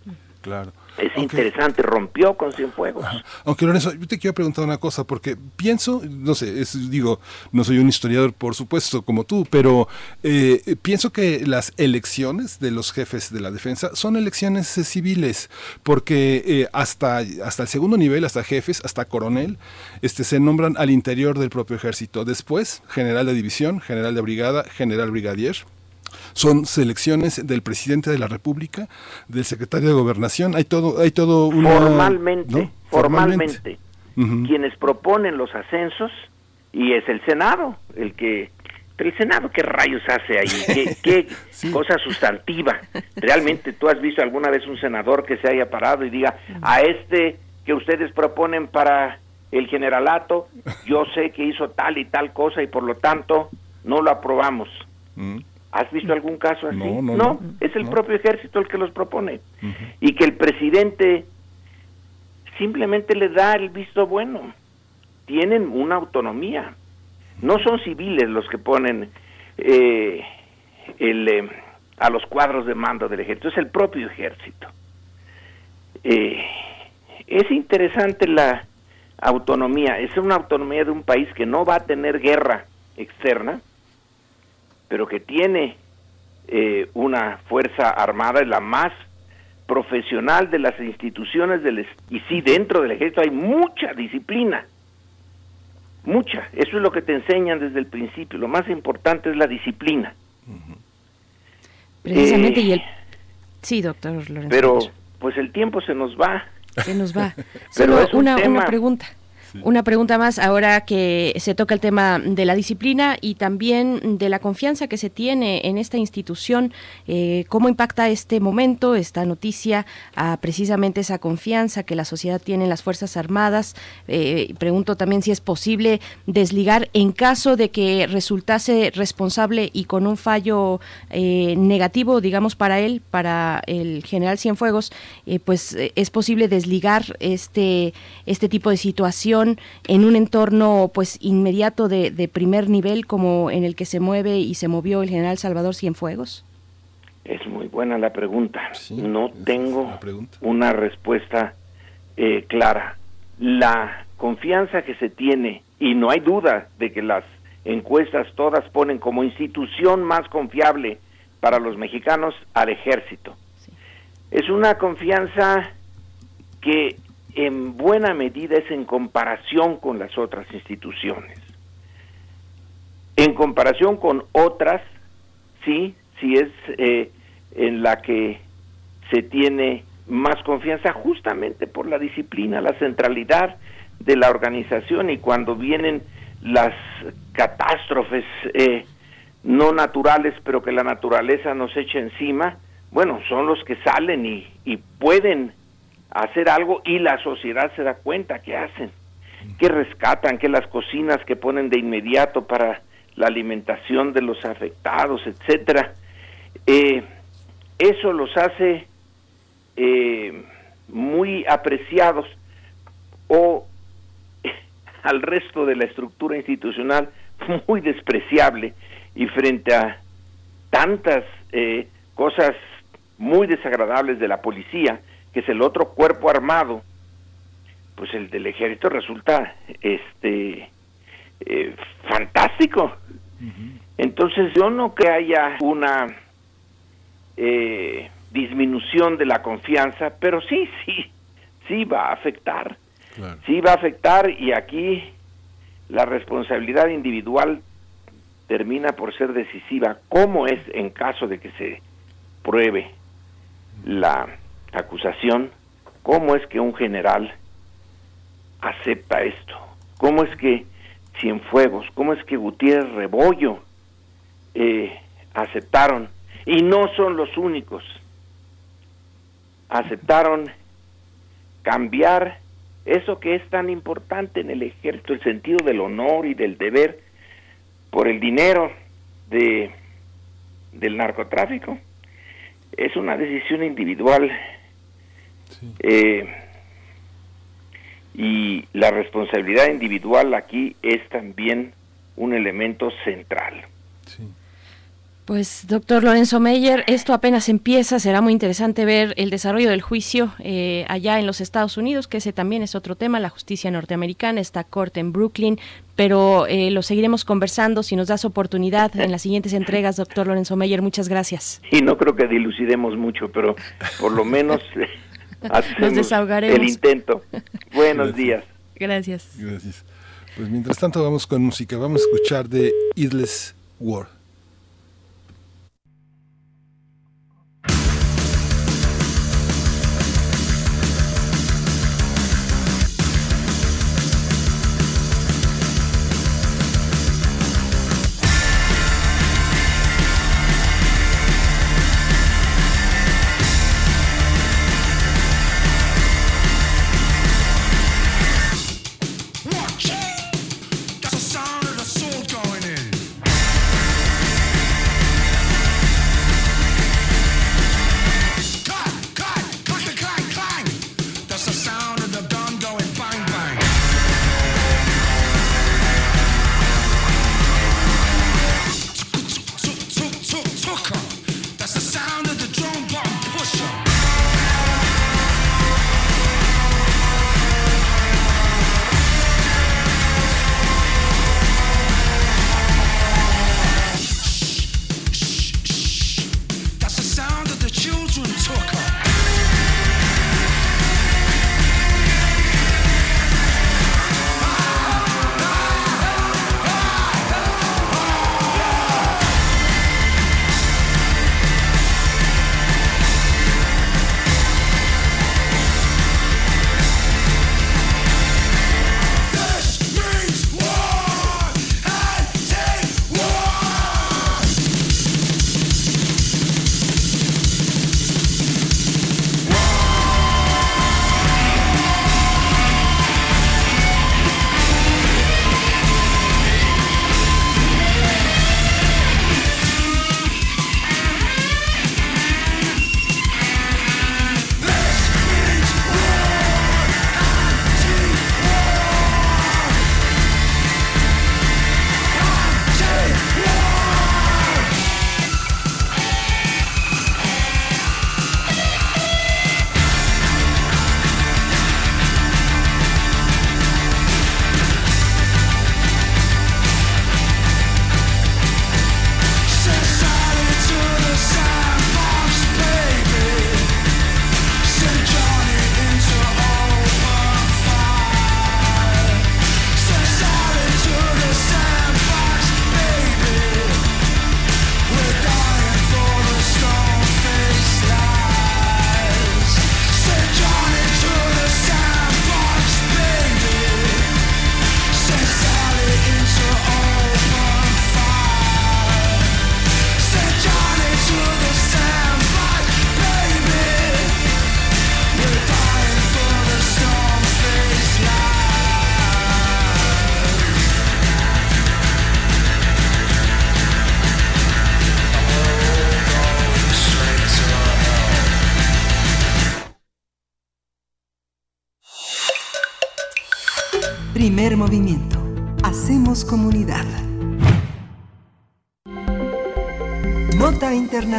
Claro. Es interesante, rompió con Cienfuegos. Aunque Lorenzo, yo te quiero preguntar una cosa, porque pienso, no sé, digo, no soy un historiador, por supuesto, como tú, pero eh, pienso que las elecciones de los jefes de la defensa son elecciones eh, civiles, porque eh, hasta, hasta el segundo nivel, hasta jefes, hasta coronel, este, se nombran al interior del propio ejército. Después, general de división, general de brigada, general brigadier son selecciones del presidente de la República, del secretario de Gobernación, hay todo, hay todo formalmente, formalmente, quienes proponen los ascensos y es el Senado el que pero el Senado, ¿qué rayos hace ahí? ¿Qué, cosa sustantiva? ¿Realmente tú has visto alguna vez un senador que se haya parado y diga, a este que ustedes proponen para el generalato, yo sé que hizo tal y tal cosa y por lo tanto no lo aprobamos? ¿Has visto algún caso así? No, es el propio ejército el que los propone. Y que el presidente simplemente le da el visto bueno. Tienen una autonomía. No son civiles los que ponen eh, el, eh, a los cuadros de mando del ejército, es el propio ejército. Eh, es interesante la autonomía, es una autonomía de un país que no va a tener guerra externa, pero que tiene eh, una fuerza armada, es la más profesional de las instituciones del y sí dentro del ejército hay mucha disciplina mucha eso es lo que te enseñan desde el principio lo más importante es la disciplina. Precisamente y el eh, sí doctor Lorenzo pero pues el tiempo se nos va. Se nos va. Pero es una, una pregunta una pregunta más ahora que se toca el tema de la disciplina y también de la confianza que se tiene en esta institución. Eh, ¿Cómo impacta este momento, esta noticia, a precisamente esa confianza que la sociedad tiene en las Fuerzas Armadas? Eh, pregunto también si es posible desligar en caso de que resultase responsable y con un fallo eh, negativo, digamos, para él, para el general Cienfuegos, pues es posible desligar este, este tipo de situación en un entorno pues inmediato de, primer nivel como en el que se mueve y se movió el general Salvador Cienfuegos? Es muy buena la pregunta. no tengo una respuesta eh, clara. La confianza que se tiene, y no hay duda de que las encuestas todas ponen como institución más confiable para los mexicanos al ejército. Es una confianza que en buena medida es en comparación con las otras instituciones. En comparación con otras, sí, sí es eh, en la que se tiene más confianza justamente por la disciplina, la centralidad de la organización y cuando vienen las catástrofes eh, no naturales, pero que la naturaleza nos echa encima, bueno, son los que salen y, y pueden hacer algo y la sociedad se da cuenta que hacen, que rescatan, que las cocinas que ponen de inmediato para la alimentación de los afectados, etcétera. Eh, eso los hace eh, muy apreciados o al resto de la estructura institucional muy despreciable y frente a tantas eh, cosas muy desagradables de la policía, que es el otro cuerpo armado, pues el del ejército resulta este eh, fantástico. Entonces yo no creo que haya una eh, disminución de la confianza, pero sí, sí, sí va a afectar. Sí va a afectar y aquí la responsabilidad individual termina por ser decisiva. ¿Cómo es en caso de que se pruebe la acusación? ¿Cómo es que un general acepta esto? ¿Cómo es que Cienfuegos, cómo es que Gutiérrez Rebollo eh, aceptaron? Y no son los únicos. Aceptaron cambiar eso que es tan importante en el ejército, el sentido del honor y del deber, por el dinero de, del narcotráfico, es una decisión individual. Eh, y la responsabilidad individual aquí es también un elemento central. Pues, doctor Lorenzo Meyer, esto apenas empieza, será muy interesante ver el desarrollo del juicio eh, allá en los Estados Unidos, que ese también es otro tema, la justicia norteamericana, esta corte en Brooklyn, pero eh, lo seguiremos conversando si nos das oportunidad en las siguientes entregas, doctor Lorenzo Meyer, muchas gracias. Y no creo que dilucidemos mucho, pero por lo menos hacemos el intento. Buenos días. Gracias. Gracias. Pues mientras tanto vamos con música, vamos a escuchar de Idless War.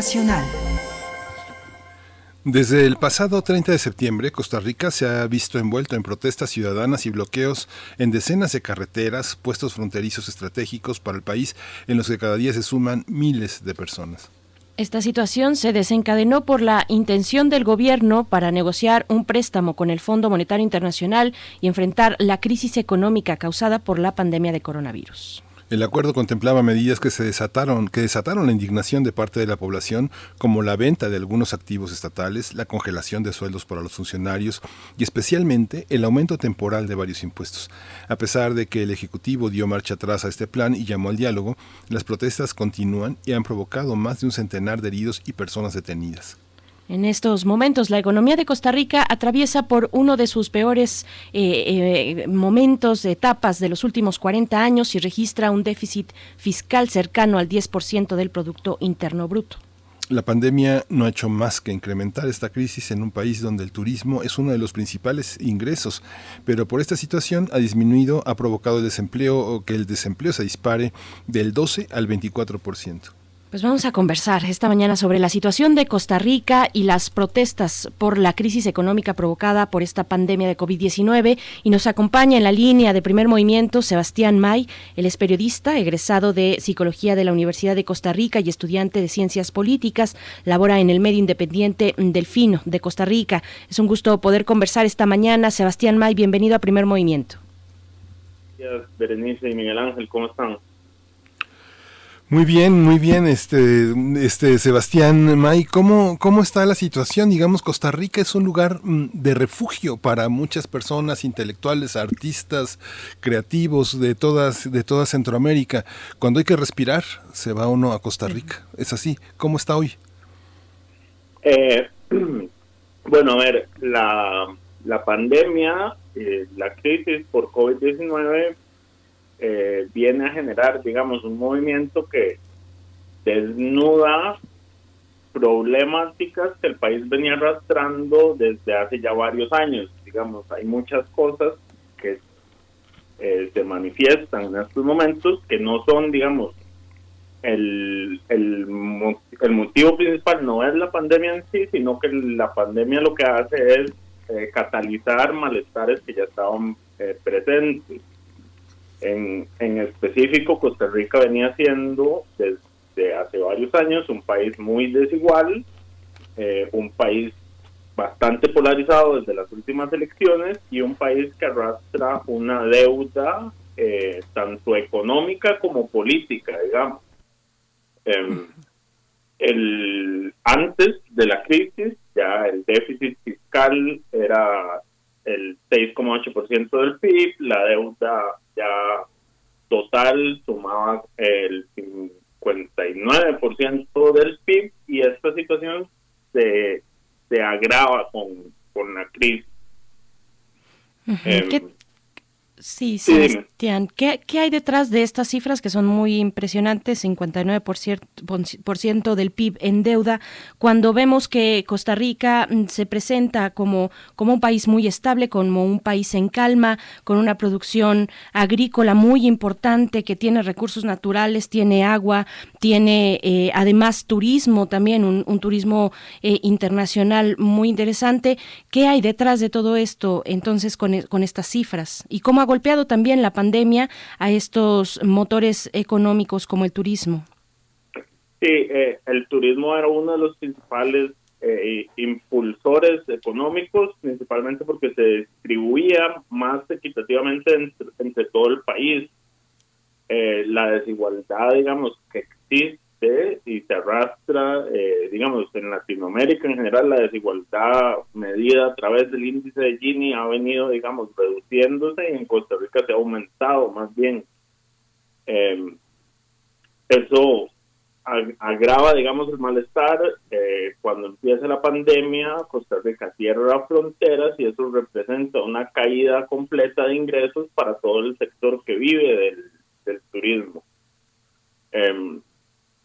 Internacional. Desde el pasado 30 de septiembre, Costa Rica se ha visto envuelto en protestas ciudadanas y bloqueos en decenas de carreteras, puestos fronterizos estratégicos para el país, en los que cada día se suman miles de personas. Esta situación se desencadenó por la intención del gobierno para negociar un préstamo con el Fondo Monetario Internacional y enfrentar la crisis económica causada por la pandemia de coronavirus. El acuerdo contemplaba medidas que se desataron, que desataron la indignación de parte de la población, como la venta de algunos activos estatales, la congelación de sueldos para los funcionarios y especialmente el aumento temporal de varios impuestos. A pesar de que el Ejecutivo dio marcha atrás a este plan y llamó al diálogo, las protestas continúan y han provocado más de un centenar de heridos y personas detenidas. En estos momentos, la economía de Costa Rica atraviesa por uno de sus peores eh, eh, momentos, etapas de los últimos 40 años y registra un déficit fiscal cercano al 10% del Producto Interno Bruto. La pandemia no ha hecho más que incrementar esta crisis en un país donde el turismo es uno de los principales ingresos, pero por esta situación ha disminuido, ha provocado el desempleo o que el desempleo se dispare del 12 al 24%. Pues vamos a conversar esta mañana sobre la situación de Costa Rica y las protestas por la crisis económica provocada por esta pandemia de COVID-19 y nos acompaña en la línea de primer movimiento Sebastián May, él es periodista, egresado de Psicología de la Universidad de Costa Rica y estudiante de Ciencias Políticas, labora en el medio independiente Delfino de Costa Rica. Es un gusto poder conversar esta mañana. Sebastián May, bienvenido a primer movimiento. Gracias, Berenice y Miguel Ángel, ¿cómo están? Muy bien, muy bien, este, este Sebastián May, ¿cómo, ¿cómo está la situación? Digamos, Costa Rica es un lugar mm, de refugio para muchas personas intelectuales, artistas, creativos de todas, de toda Centroamérica. Cuando hay que respirar, se va uno a Costa Rica. Es así. ¿Cómo está hoy? Eh, bueno, a ver, la, la pandemia, eh, la crisis por COVID-19 eh, viene a generar, digamos, un movimiento que desnuda problemáticas que el país venía arrastrando desde hace ya varios años. Digamos, hay muchas cosas que eh, se manifiestan en estos momentos que no son, digamos, el, el, el, motivo principal no es la pandemia en sí, sino que la pandemia lo que hace es eh, catalizar malestares que ya estaban presentes. En, específico, Costa Rica venía siendo desde hace varios años un país muy desigual, eh, un país bastante polarizado desde las últimas elecciones y un país que arrastra una deuda eh, tanto económica como política, digamos. Em, el, antes de la crisis, ya el déficit fiscal era el 6,8% del PIB, la deuda ya total sumaba el 59% del PIB y esta situación se, se agrava con, con la crisis. Sí, Sebastián. ¿Qué, ¿Qué, hay detrás de estas cifras que son muy impresionantes? 59% del PIB en deuda. Cuando vemos que Costa Rica mm, se presenta como, como un país muy estable, como un país en calma, con una producción agrícola muy importante, que tiene recursos naturales, tiene agua, tiene eh, además turismo también, un, turismo eh, internacional muy interesante. ¿Qué hay detrás de todo esto entonces con, e, con estas cifras? ¿Y cómo golpeado también la pandemia a estos motores económicos como el turismo. Sí, eh, el turismo era uno de los principales eh, impulsores económicos, principalmente porque se distribuía más equitativamente entre, todo el país. Eh, la desigualdad, digamos, que existe y se arrastra, eh, digamos, en Latinoamérica en general la desigualdad medida a través del índice de Gini ha venido, digamos, reduciéndose y en Costa Rica se ha aumentado más bien. Em, eso agrava, digamos, el malestar. Eh, cuando empieza la pandemia, Costa Rica cierra fronteras y eso representa una caída completa de ingresos para todo el sector que vive del, turismo. Eh,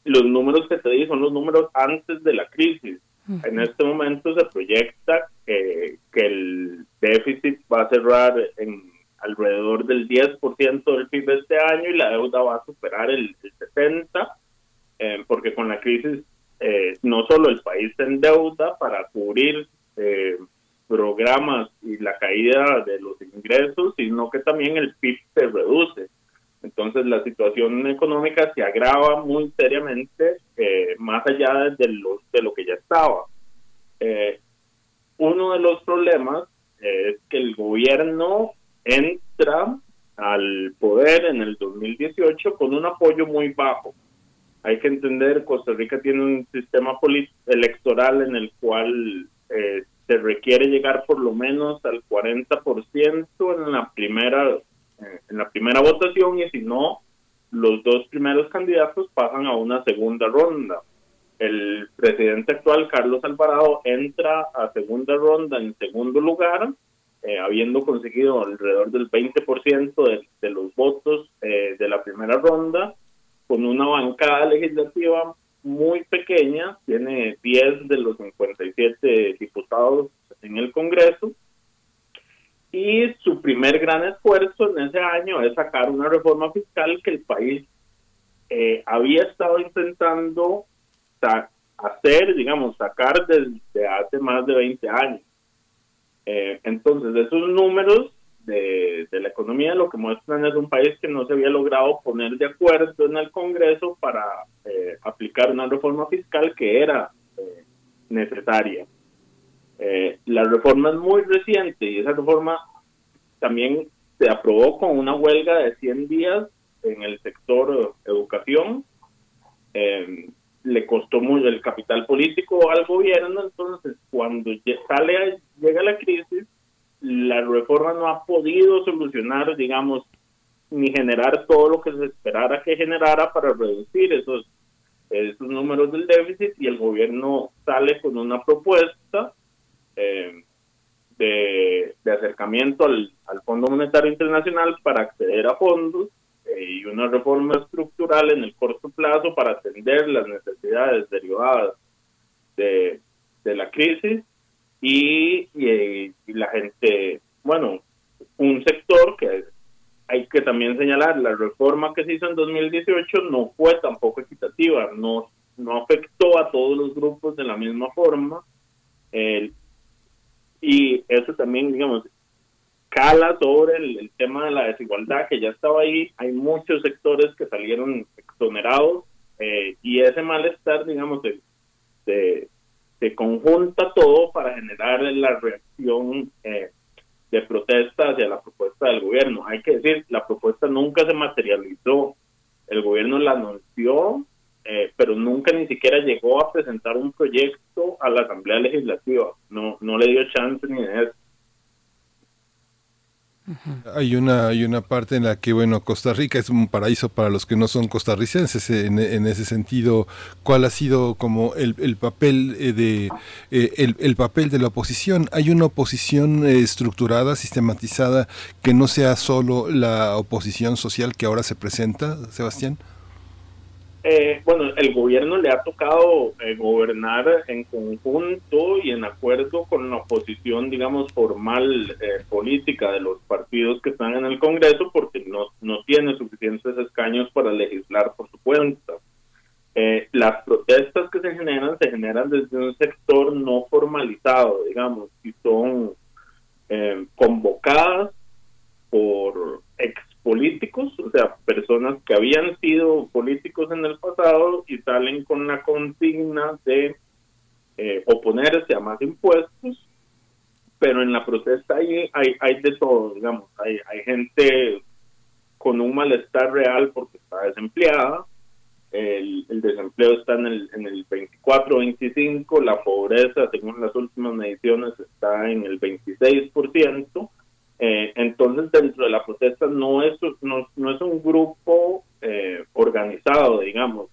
los números que te di son los números antes de la crisis. En este momento se proyecta que, que, el déficit va a cerrar en alrededor del 10% del PIB este año y la deuda va a superar el, 70%, eh, porque con la crisis eh, no solo el país se endeuda para cubrir eh, programas y la caída de los ingresos, sino que también el PIB se reduce. Entonces la situación económica se agrava muy seriamente más allá de lo, de lo que ya estaba. uno de los problemas es que el gobierno entra al poder en el 2018 con un apoyo muy bajo. Hay que entender, Costa Rica tiene un sistema electoral en el cual eh, se requiere llegar por lo menos al 40% en la primera eh, en la primera votación y si no los dos primeros candidatos pasan a una segunda ronda. El presidente actual Carlos Alvarado entra a segunda ronda en segundo lugar eh, habiendo conseguido alrededor del 20% de, de, los votos eh, de la primera ronda, con una bancada legislativa muy pequeña, tiene 10 de los 57 diputados en el Congreso, y su primer gran esfuerzo en ese año es sacar una reforma fiscal que el país eh, había estado intentando hacer, digamos, sacar desde hace más de 20 años. Eh, entonces, esos números de, la economía lo que muestran es un país que no se había logrado poner de acuerdo en el Congreso para eh, aplicar una reforma fiscal que era eh, la reforma es muy reciente y esa reforma también se aprobó con una huelga de 100 días en el sector educación. Le costó mucho el capital político al gobierno, entonces cuando sale, llega la crisis, la reforma no ha podido solucionar, digamos, ni generar todo lo que se esperara que generara para reducir esos, esos números del déficit y el gobierno sale con una propuesta eh, de, acercamiento al, al Fondo Monetario Internacional para acceder a fondos y una reforma estructural en el corto plazo para atender las necesidades derivadas de, la crisis y, la gente, bueno, un sector que hay que también señalar, la reforma que se hizo en 2018 no fue tampoco equitativa, no, no afectó a todos los grupos de la misma forma. Y eso también, digamos, cala sobre el, tema de la desigualdad que ya estaba ahí. Hay muchos sectores que salieron exonerados eh, y ese malestar, digamos, se, se, conjunta todo para generar la reacción eh, de protesta hacia la propuesta del gobierno. Hay que decir, la propuesta nunca se materializó. El gobierno la anunció, eh, pero nunca ni siquiera llegó a presentar un proyecto a la Asamblea Legislativa. No, no le dio chance ni de eso. Hay una, hay una parte en la que, bueno, Costa Rica es un paraíso para los que no son costarricenses. En, ese sentido, ¿cuál ha sido como el, el papel eh, de eh, el, el, papel de la oposición? Hay una oposición eh, estructurada, sistematizada, que no sea solo la oposición social que ahora se presenta, Sebastián. Eh, bueno, el gobierno le ha tocado eh, gobernar en conjunto y en acuerdo con la oposición, digamos, formal eh, política de los partidos que están en el Congreso, porque no, no tiene suficientes escaños para legislar por su cuenta. las protestas que se generan se generan desde un sector no formalizado, digamos, y son convocadas por ex políticos, o sea, personas que habían sido políticos en el pasado y salen con la consigna de eh, oponerse a más impuestos, pero en la protesta hay, hay, hay de todo, digamos, hay, hay gente con un malestar real porque está desempleada, el, desempleo está en el, en el 24-25, la pobreza, según las últimas mediciones, está en el 26%, eh, entonces, dentro de la protesta no es, no, es un grupo eh, organizado, digamos.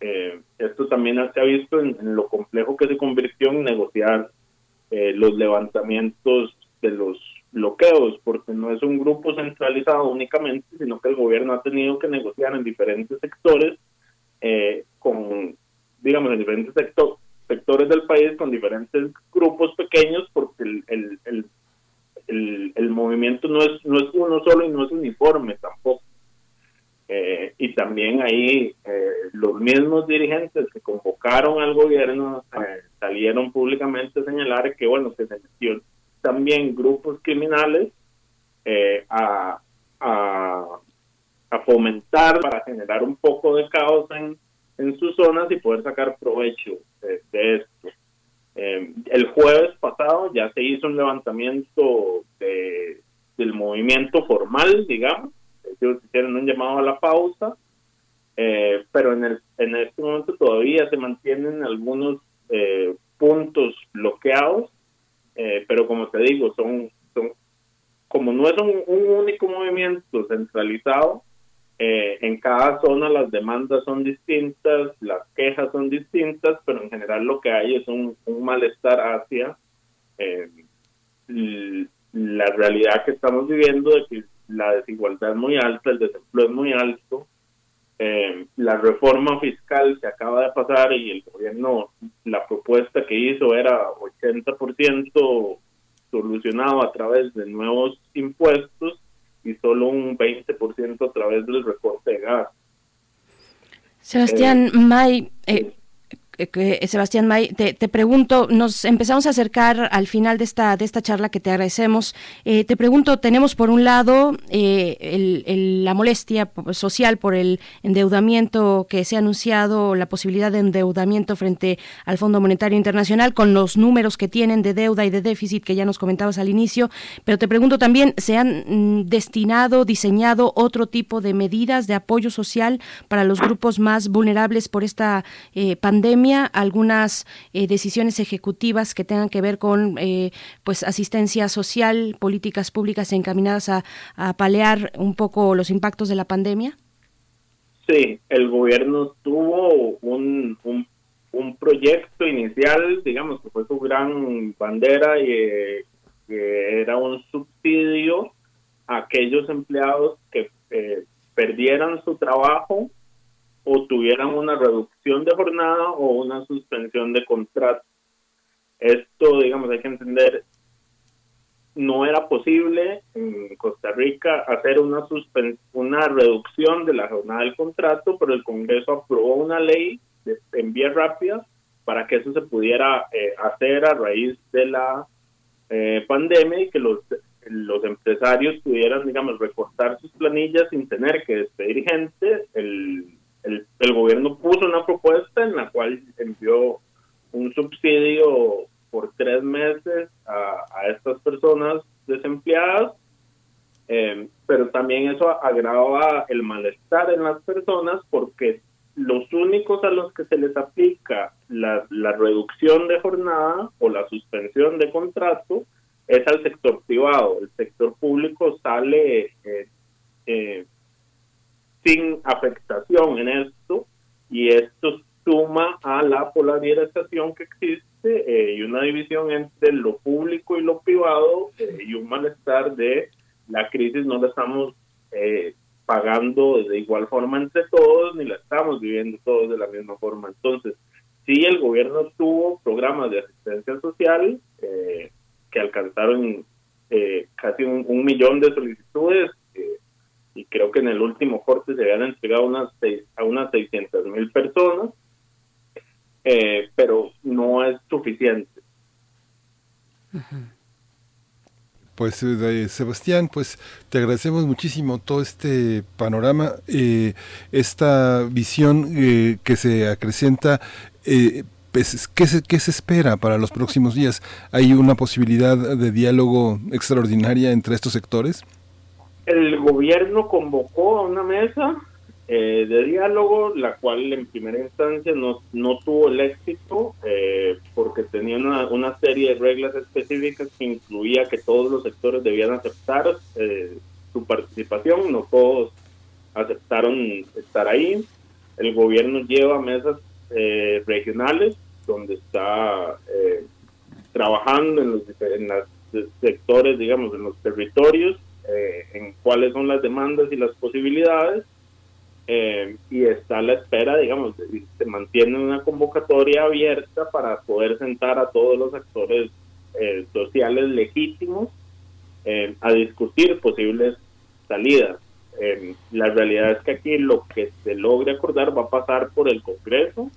Eh, esto también se ha visto en, lo complejo que se convirtió en negociar los levantamientos de los bloqueos, porque no es un grupo centralizado únicamente, sino que el gobierno ha tenido que negociar en diferentes sectores con, digamos, en diferentes sectores del país con diferentes grupos pequeños, porque el el, el, movimiento no es, no es uno solo y no es uniforme tampoco. Eh, y también ahí eh, los mismos dirigentes que convocaron al gobierno eh, salieron públicamente a señalar que, bueno, se metió también grupos criminales a, a, a, fomentar para generar un poco de caos en, en sus zonas y poder sacar provecho de esto. El jueves pasado ya se hizo un levantamiento de, del movimiento formal, digamos, ellos hicieron un llamado a la pausa, eh, pero en, el, en este momento todavía se mantienen algunos eh, puntos bloqueados, eh, pero como te digo, son, son como no es un, único movimiento centralizado, en cada zona las demandas son distintas, las quejas son distintas, pero en general lo que hay es un, malestar hacia la realidad que estamos viviendo de que la desigualdad es muy alta, el desempleo es muy alto, eh, la reforma fiscal se acaba de pasar y el gobierno, la propuesta que hizo era 80% solucionado a través de nuevos impuestos y solo un 20% a través del recorte de gas. Sebastián eh, May, eh, eh, Sebastián May, te, pregunto, nos empezamos a acercar al final de esta, de esta charla que te agradecemos. Eh, te pregunto, tenemos por un lado eh, la molestia social por el endeudamiento que se ha anunciado, la posibilidad de endeudamiento frente al Fondo Monetario Internacional con los números que tienen de deuda y de déficit que ya nos comentabas al inicio, pero te pregunto también, ¿se han mm, destinado, diseñado otro tipo de medidas de apoyo social para los grupos más vulnerables por esta pandemia? Algunas eh, decisiones ejecutivas que tengan que ver con eh, pues asistencia social, políticas públicas encaminadas a, paliar un poco los impactos de la pandemia? Sí, el gobierno tuvo un, un, proyecto inicial, digamos, que fue su gran bandera y eh, que era un subsidio a aquellos empleados que perdieran su trabajo o tuvieran una reducción de jornada o una suspensión de contrato. Esto, digamos, hay que entender, no era posible en Costa Rica hacer una, una reducción de la jornada del contrato, pero el Congreso aprobó una ley en vía rápida para que eso se pudiera eh, hacer a raíz de la eh, pandemia y que los, los empresarios pudieran, digamos, recortar sus planillas sin tener que despedir gente. El, el, gobierno puso una propuesta en la cual envió un subsidio por tres meses a, estas personas desempleadas, eh, pero también eso agrava el malestar en las personas porque los únicos a los que se les aplica la, la reducción de jornada o la suspensión de contrato es al sector privado. El sector público sale eh, eh, sin afectación en esto y esto suma a la polarización que existe eh, y una división entre lo público y lo privado eh, y un malestar de la crisis no la estamos eh, pagando de igual forma entre todos ni la estamos viviendo todos de la misma forma. Entonces, sí el gobierno tuvo programas de asistencia social que alcanzaron casi un, millón de solicitudes y creo que en el último corte se habían entregado unas a unas 600 mil personas, eh, pero no es suficiente. Pues eh, Sebastián, pues te agradecemos muchísimo todo este panorama, eh, esta visión que se acrecenta. Pues, ¿qué, se, ¿Qué se espera para los próximos días? ¿Hay una posibilidad de diálogo extraordinaria entre estos sectores? El gobierno convocó a una mesa eh, de diálogo, la cual en primera instancia no, no tuvo el éxito eh, porque tenía una, una, serie de reglas específicas que incluía que todos los sectores debían aceptar eh, su participación, no todos aceptaron estar ahí. El gobierno lleva mesas regionales donde está trabajando en los, en los sectores, digamos, en los territorios eh, en cuáles son las demandas y las posibilidades eh, y está a la espera, digamos, se mantiene una convocatoria abierta para poder sentar a todos los actores eh, sociales legítimos eh, a discutir posibles salidas. Eh, la realidad es que aquí lo que se logre acordar va a pasar por el Congreso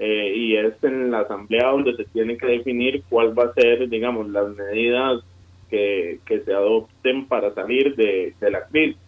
y es en la Asamblea donde se tiene que definir cuál va a ser, digamos, las medidas que, que se adopten para salir de, de la crisis.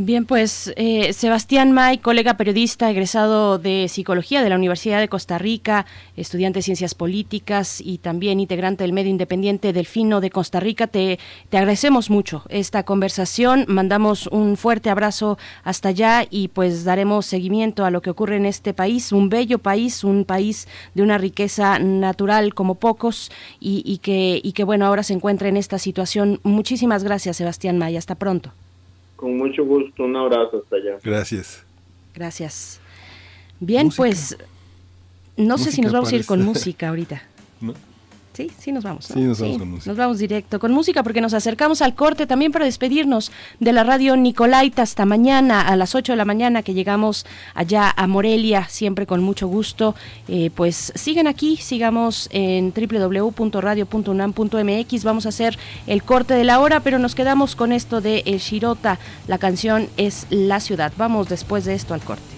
Bien, pues eh, Sebastián May, colega periodista egresado de Psicología de la Universidad de Costa Rica, estudiante de Ciencias Políticas y también integrante del medio independiente Delfino de Costa Rica, te, te agradecemos mucho esta conversación, mandamos un fuerte abrazo hasta allá y pues daremos seguimiento a lo que ocurre en este país, un bello país, un país de una riqueza natural como pocos y, y que, y que bueno, ahora se encuentra en esta situación. Muchísimas gracias Sebastián May, hasta pronto. Con mucho gusto, un abrazo hasta allá. Gracias. Gracias. Bien, pues no sé si nos vamos a ir con música ahorita. ¿No? Sí, sí nos vamos. Sí, nos vamos con música. Nos vamos directo con música porque nos acercamos al corte también para despedirnos de la radio Nicolaita hasta mañana a las 8 de la mañana que llegamos allá a Morelia, siempre con mucho gusto. Eh, pues siguen aquí, sigamos en www.radio.unam.mx. Vamos a hacer el corte de la hora, pero nos quedamos con esto de El Shirota. La canción es La Ciudad. Vamos después de esto al corte.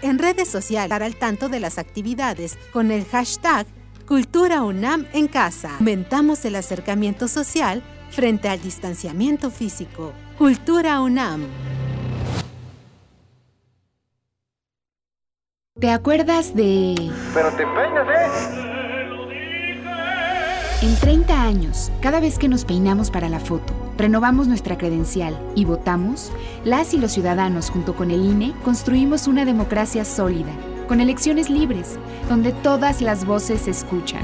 En redes sociales, estar al tanto de las actividades con el hashtag Cultura UNAM en casa. Aumentamos el acercamiento social frente al distanciamiento físico. Cultura UNAM. ¿Te acuerdas de... Pero te peinas, ¿eh? En 30 años, cada vez que nos peinamos para la foto, renovamos nuestra credencial y votamos, las y los ciudadanos junto con el INE construimos una democracia sólida, con elecciones libres, donde todas las voces se escuchan.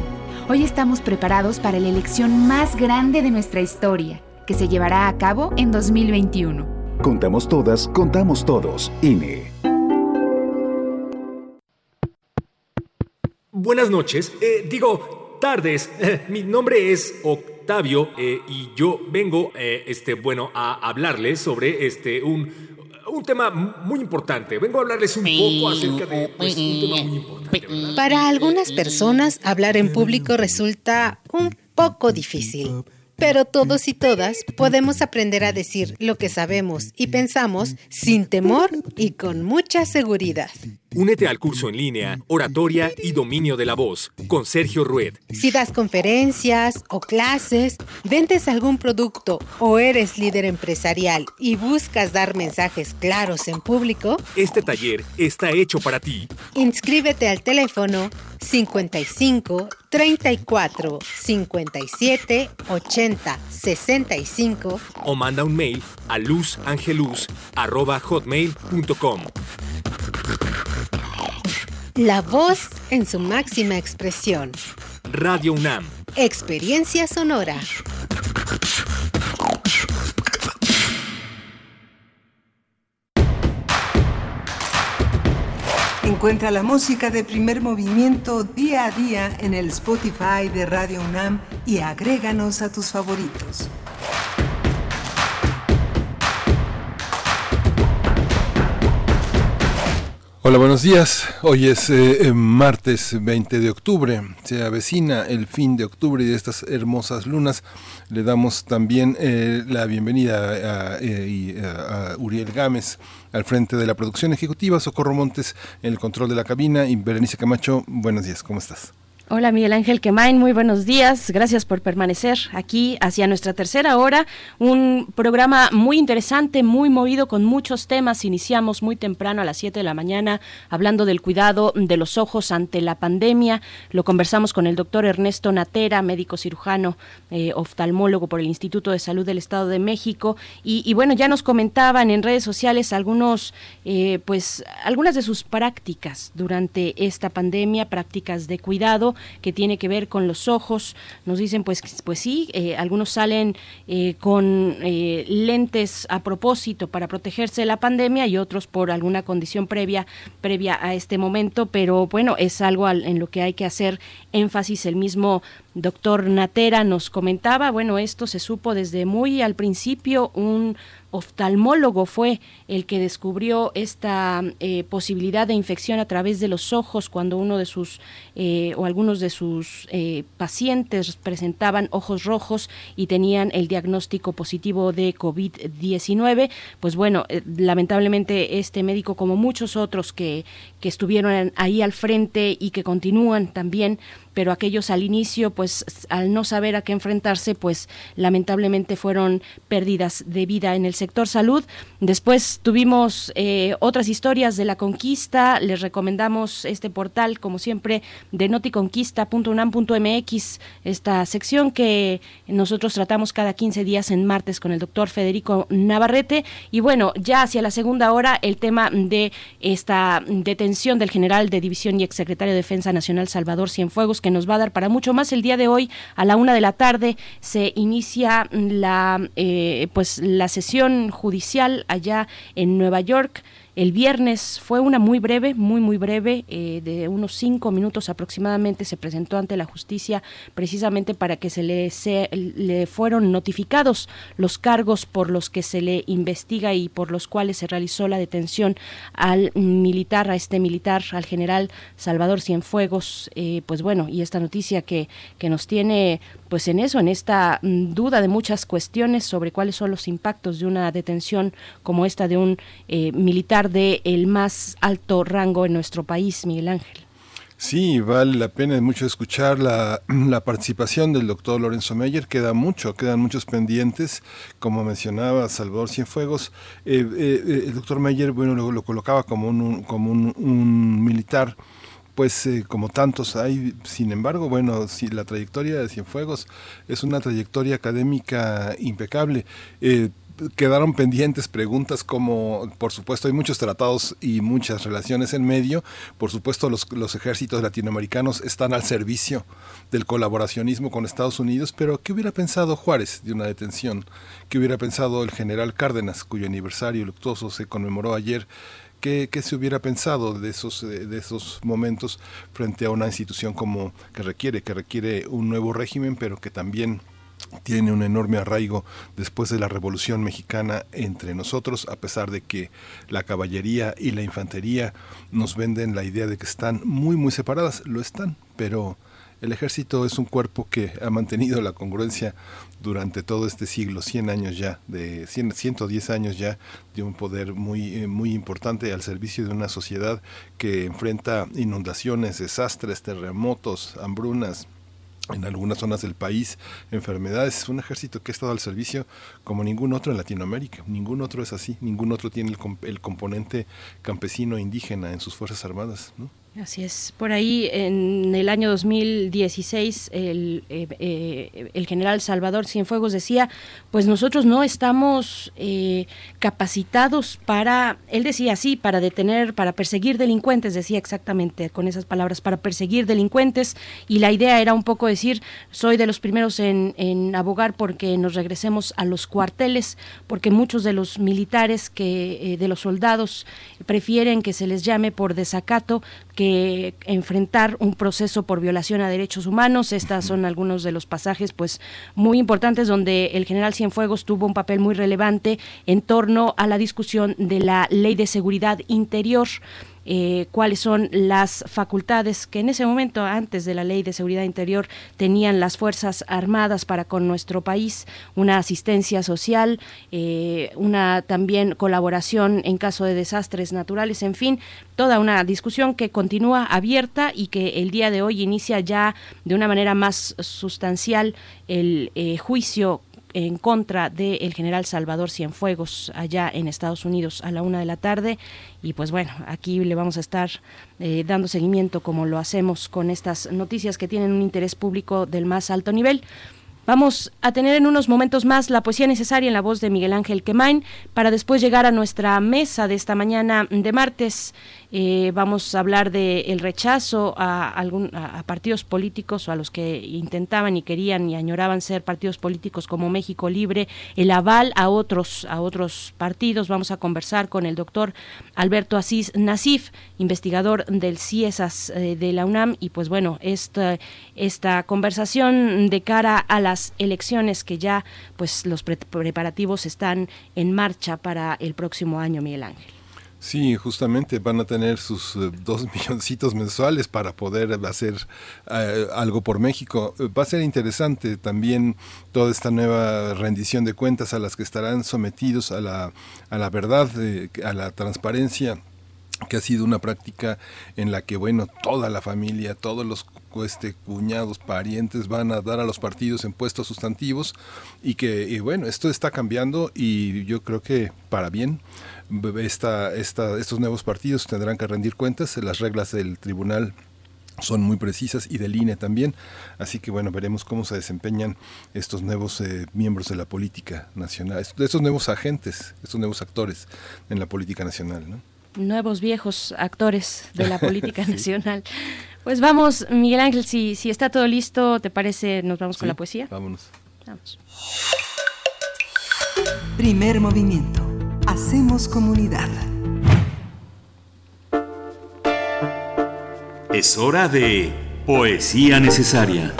Hoy estamos preparados para la elección más grande de nuestra historia, que se llevará a cabo en 2021. Contamos todas, contamos todos. INE. Buenas noches, eh, digo, tardes. Eh, mi nombre es Octavio eh, y yo vengo, eh, este, bueno, a hablarles sobre este un, un tema muy importante. Vengo a hablarles un poco acerca de pues, un tema muy importante. ¿verdad? Para algunas personas, hablar en público resulta un poco difícil. Pero todos y todas podemos aprender a decir lo que sabemos y pensamos sin temor y con mucha seguridad. Únete al curso en línea Oratoria y Dominio de la Voz con Sergio Rued. Si das conferencias o clases, vendes algún producto o eres líder empresarial y buscas dar mensajes claros en público, Este taller está hecho para ti. inscríbete al teléfono 55 34 57 80 65 o manda un mail a luzangelus.hotmail.com. La voz en su máxima expresión. Radio UNAM. Experiencia sonora. Encuentra la música de primer movimiento día a día en el Spotify de Radio UNAM y agréganos a tus favoritos. Hola, buenos días. Hoy es eh, martes 20 de octubre. Se avecina el fin de octubre y de estas hermosas lunas. Le damos también eh, la bienvenida a, eh, a- a Uriel Gámez al frente de la producción ejecutiva, Socorro Montes en el control de la cabina y Berenice Camacho. Buenos días, ¿cómo estás? Hola Miguel Ángel Quemain, muy buenos días. Gracias por permanecer aquí hacia nuestra tercera hora. Un programa muy interesante, muy movido con muchos temas. Iniciamos muy temprano a las 7 de la mañana hablando del cuidado de los ojos ante la pandemia. Lo conversamos con el doctor Ernesto Natera, médico cirujano, eh, oftalmólogo por el Instituto de Salud del Estado de México. Y, bueno, ya nos comentaban en redes sociales algunos, eh, pues, algunas de sus prácticas durante esta pandemia, prácticas de cuidado que tiene que ver con los ojos. Nos dicen, pues, pues sí, eh, algunos salen eh, con eh, lentes a propósito para protegerse de la pandemia y otros por alguna condición previa, previa a este momento, pero bueno, es algo al- en lo que hay que hacer énfasis. El mismo doctor Natera nos comentaba, bueno, esto se supo desde muy al principio, un oftalmólogo fue el que descubrió esta eh, posibilidad de infección a través de los ojos cuando uno de sus eh, o algunos de sus eh, pacientes presentaban ojos rojos y tenían el diagnóstico positivo de COVID-19. Pues bueno, eh, lamentablemente este médico, como muchos otros que, que estuvieron ahí al frente y que continúan también, pero aquellos al inicio, pues al no saber a qué enfrentarse, pues lamentablemente fueron pérdidas de vida en el sector salud. Después tuvimos eh, otras historias de la conquista. Les recomendamos este portal, como siempre, de noticonquista.unam.mx, esta sección que nosotros tratamos cada 15 días en martes con el doctor Federico Navarrete. Y bueno, ya hacia la segunda hora, el tema de esta detención del general de división y exsecretario de Defensa Nacional Salvador Cienfuegos, que nos va a dar para mucho más. El día de hoy a la una de la tarde se inicia la eh, pues la sesión judicial allá en Nueva York el viernes. Fue una muy breve, muy, muy breve, eh, de unos cinco minutos aproximadamente. Se presentó ante la justicia precisamente para que se le, se, le fueron notificados los cargos por los que se le investiga y por los cuales se realizó la detención al militar, a este militar, al general Salvador Cienfuegos. Eh, pues bueno, y esta noticia que, que nos tiene pues en eso, en esta mm, duda de muchas cuestiones sobre cuáles son los impactos de una detención como esta de un eh, militar de el más alto rango en nuestro país, Miguel Ángel. Sí, vale la pena mucho escuchar la, la, participación del doctor Lorenzo Meyer. Queda mucho, quedan muchos pendientes. Como mencionaba Salvador Cienfuegos, eh, eh, el doctor Meyer bueno, lo, lo colocaba como un, como un, militar pues eh, como tantos hay, sin embargo, bueno, si la trayectoria de Cienfuegos es una trayectoria académica impecable. Eh, quedaron pendientes preguntas como, por supuesto, hay muchos tratados y muchas relaciones en medio. Por supuesto, los, ejércitos latinoamericanos están al servicio del colaboracionismo con Estados Unidos, pero ¿qué hubiera pensado Juárez de una detención? ¿Qué hubiera pensado el general Cárdenas, cuyo aniversario luctuoso se conmemoró ayer? ¿Qué, ¿Qué, se hubiera pensado de esos, de esos momentos frente a una institución como que requiere, que requiere un nuevo régimen, pero que también tiene un enorme arraigo después de la Revolución Mexicana entre nosotros, a pesar de que la caballería y la infantería nos venden la idea de que están muy, muy separadas, lo están, pero el ejército es un cuerpo que ha mantenido la congruencia durante todo este siglo, 100 años ya, de 100, 110 años ya, de un poder muy, muy importante al servicio de una sociedad que enfrenta inundaciones, desastres, terremotos, hambrunas, en algunas zonas del país, enfermedades. Es un ejército que ha estado al servicio como ningún otro en Latinoamérica. Ningún otro es así. Ningún otro tiene el, el componente campesino indígena en sus Fuerzas Armadas. ¿no? Así es. Por ahí, en el año 2016, el, eh, eh, el general Salvador Cienfuegos decía, pues nosotros no estamos eh, capacitados para, él decía así, para detener, para perseguir delincuentes, decía exactamente con esas palabras, para perseguir delincuentes. Y la idea era un poco decir, soy de los primeros en, en abogar porque nos regresemos a los cuarteles, porque muchos de los militares, que de los soldados, prefieren que se les llame por desacato, que enfrentar un proceso por violación a derechos humanos. Estas son algunos de los pasajes pues muy importantes donde el general Cienfuegos tuvo un papel muy relevante en torno a la discusión de la Ley de Seguridad Interior. Eh, cuáles son las facultades que en ese momento, antes de la ley de seguridad interior, tenían las Fuerzas Armadas para con nuestro país, una asistencia social, eh, una también colaboración en caso de desastres naturales, en fin, toda una discusión que continúa abierta y que el día de hoy inicia ya de una manera más sustancial el eh, juicio en contra del general Salvador Cienfuegos allá en Estados Unidos a la una de la tarde. Y pues bueno, aquí le vamos a estar eh, dando seguimiento como lo hacemos con estas noticias que tienen un interés público del más alto nivel. Vamos a tener en unos momentos más la poesía necesaria en la voz de Miguel Ángel Quemain para después llegar a nuestra mesa de esta mañana de martes. Eh, vamos a hablar del el rechazo a, algún, a, partidos políticos o a los que intentaban y querían y añoraban ser partidos políticos como México Libre, el aval a otros, a otros partidos. Vamos a conversar con el doctor Alberto Asís Nasif, investigador del CIESAS eh, de la UNAM. Y pues bueno, esta, esta conversación de cara a las elecciones que ya pues los pre preparativos están en marcha para el próximo año, Miguel Ángel. Sí, justamente van a tener sus eh, dos milloncitos mensuales para poder hacer eh, algo por México. Va a ser interesante también toda esta nueva rendición de cuentas a las que estarán sometidos a la, a la verdad, eh, a la transparencia que ha sido una práctica en la que, bueno, toda la familia, todos los este, cuñados, parientes van a dar a los partidos en puestos sustantivos y que, y bueno, esto está cambiando y yo creo que para bien esta, esta, estos nuevos partidos tendrán que rendir cuentas, las reglas del tribunal son muy precisas y del INE también. Así que bueno, veremos cómo se desempeñan estos nuevos eh, miembros de la política nacional, estos nuevos agentes, estos nuevos actores en la política nacional. ¿no? Nuevos viejos actores de la política sí. nacional. Pues vamos, Miguel Ángel, si, si está todo listo, ¿te parece? Nos vamos sí, con la poesía. Vámonos. Vamos. Primer movimiento. Hacemos comunidad. Es hora de Poesía Necesaria.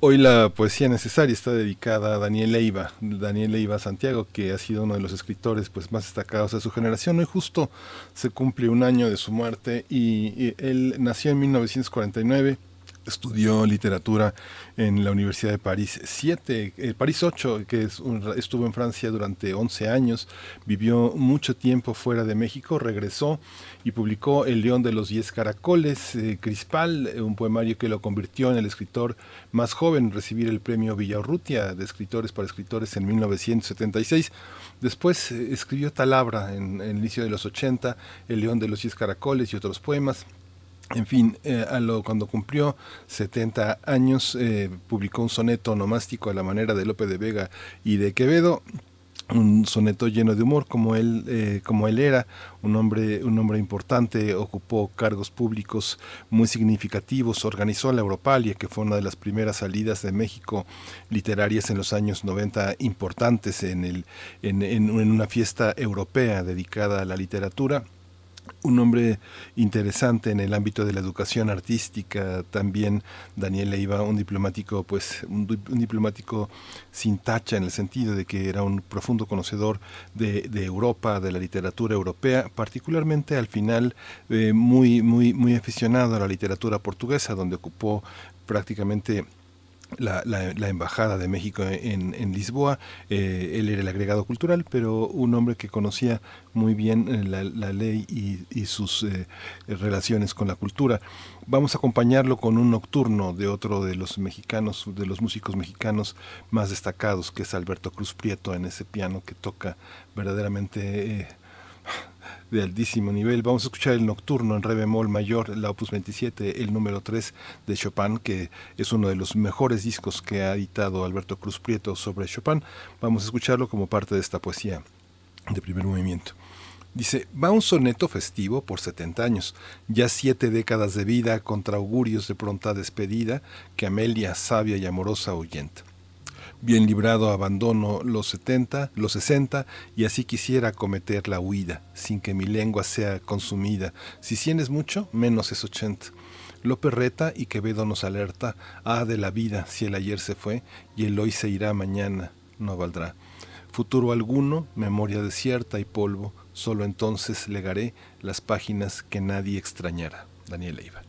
Hoy la poesía necesaria está dedicada a Daniel Leiva, Daniel Leiva Santiago, que ha sido uno de los escritores pues, más destacados de su generación. Hoy justo se cumple un año de su muerte y, y él nació en 1949 estudió literatura en la Universidad de París 7, eh, París 8, que estuvo en Francia durante 11 años, vivió mucho tiempo fuera de México, regresó y publicó El León de los Diez Caracoles, eh, Crispal, eh, un poemario que lo convirtió en el escritor más joven en recibir el premio Villaurrutia de escritores para escritores en 1976. Después escribió Talabra en, en el inicio de los 80, El León de los Diez Caracoles y otros poemas. En fin, eh, a lo, cuando cumplió 70 años, eh, publicó un soneto nomástico a la manera de Lope de Vega y de Quevedo, un soneto lleno de humor como él, eh, como él era, un hombre, un hombre importante, ocupó cargos públicos muy significativos, organizó la Europalia, que fue una de las primeras salidas de México literarias en los años 90 importantes en, el, en, en- en una fiesta europea dedicada a la literatura un hombre interesante en el ámbito de la educación artística, también Daniel Leiva, un diplomático, pues, un, un diplomático sin tacha en el sentido de que era un profundo conocedor de, de Europa, de la literatura europea, particularmente al final eh, muy, muy, muy aficionado a la literatura portuguesa, donde ocupó prácticamente la, embajada de México en, Lisboa. Eh, él era el agregado cultural, pero un hombre que conocía muy bien eh, la, ley y, sus eh, relaciones con la cultura. Vamos a acompañarlo con un nocturno de otro de los mexicanos, de los músicos mexicanos más destacados, que es Alberto Cruz Prieto en ese piano que toca verdaderamente... de altísimo nivel. Vamos a escuchar el Nocturno en Re bemol mayor, la opus 27, el número 3 de Chopin, que es uno de los mejores discos que ha editado Alberto Cruz Prieto sobre Chopin. Vamos a escucharlo como parte de esta poesía de primer movimiento. Dice, va un soneto festivo por 70 años, ya siete décadas de vida contra augurios de pronta despedida que Amelia, sabia y amorosa, ahuyenta. Bien librado abandono los 70, los 60, y así quisiera cometer la huida, sin que mi lengua sea consumida. Si cien es mucho, menos es 80. López reta y Quevedo nos alerta, ah, de la vida, si el ayer se fue, y el hoy se irá mañana, no valdrá. Futuro alguno, memoria desierta y polvo, solo entonces legaré las páginas que nadie extrañará. Daniel Leiva.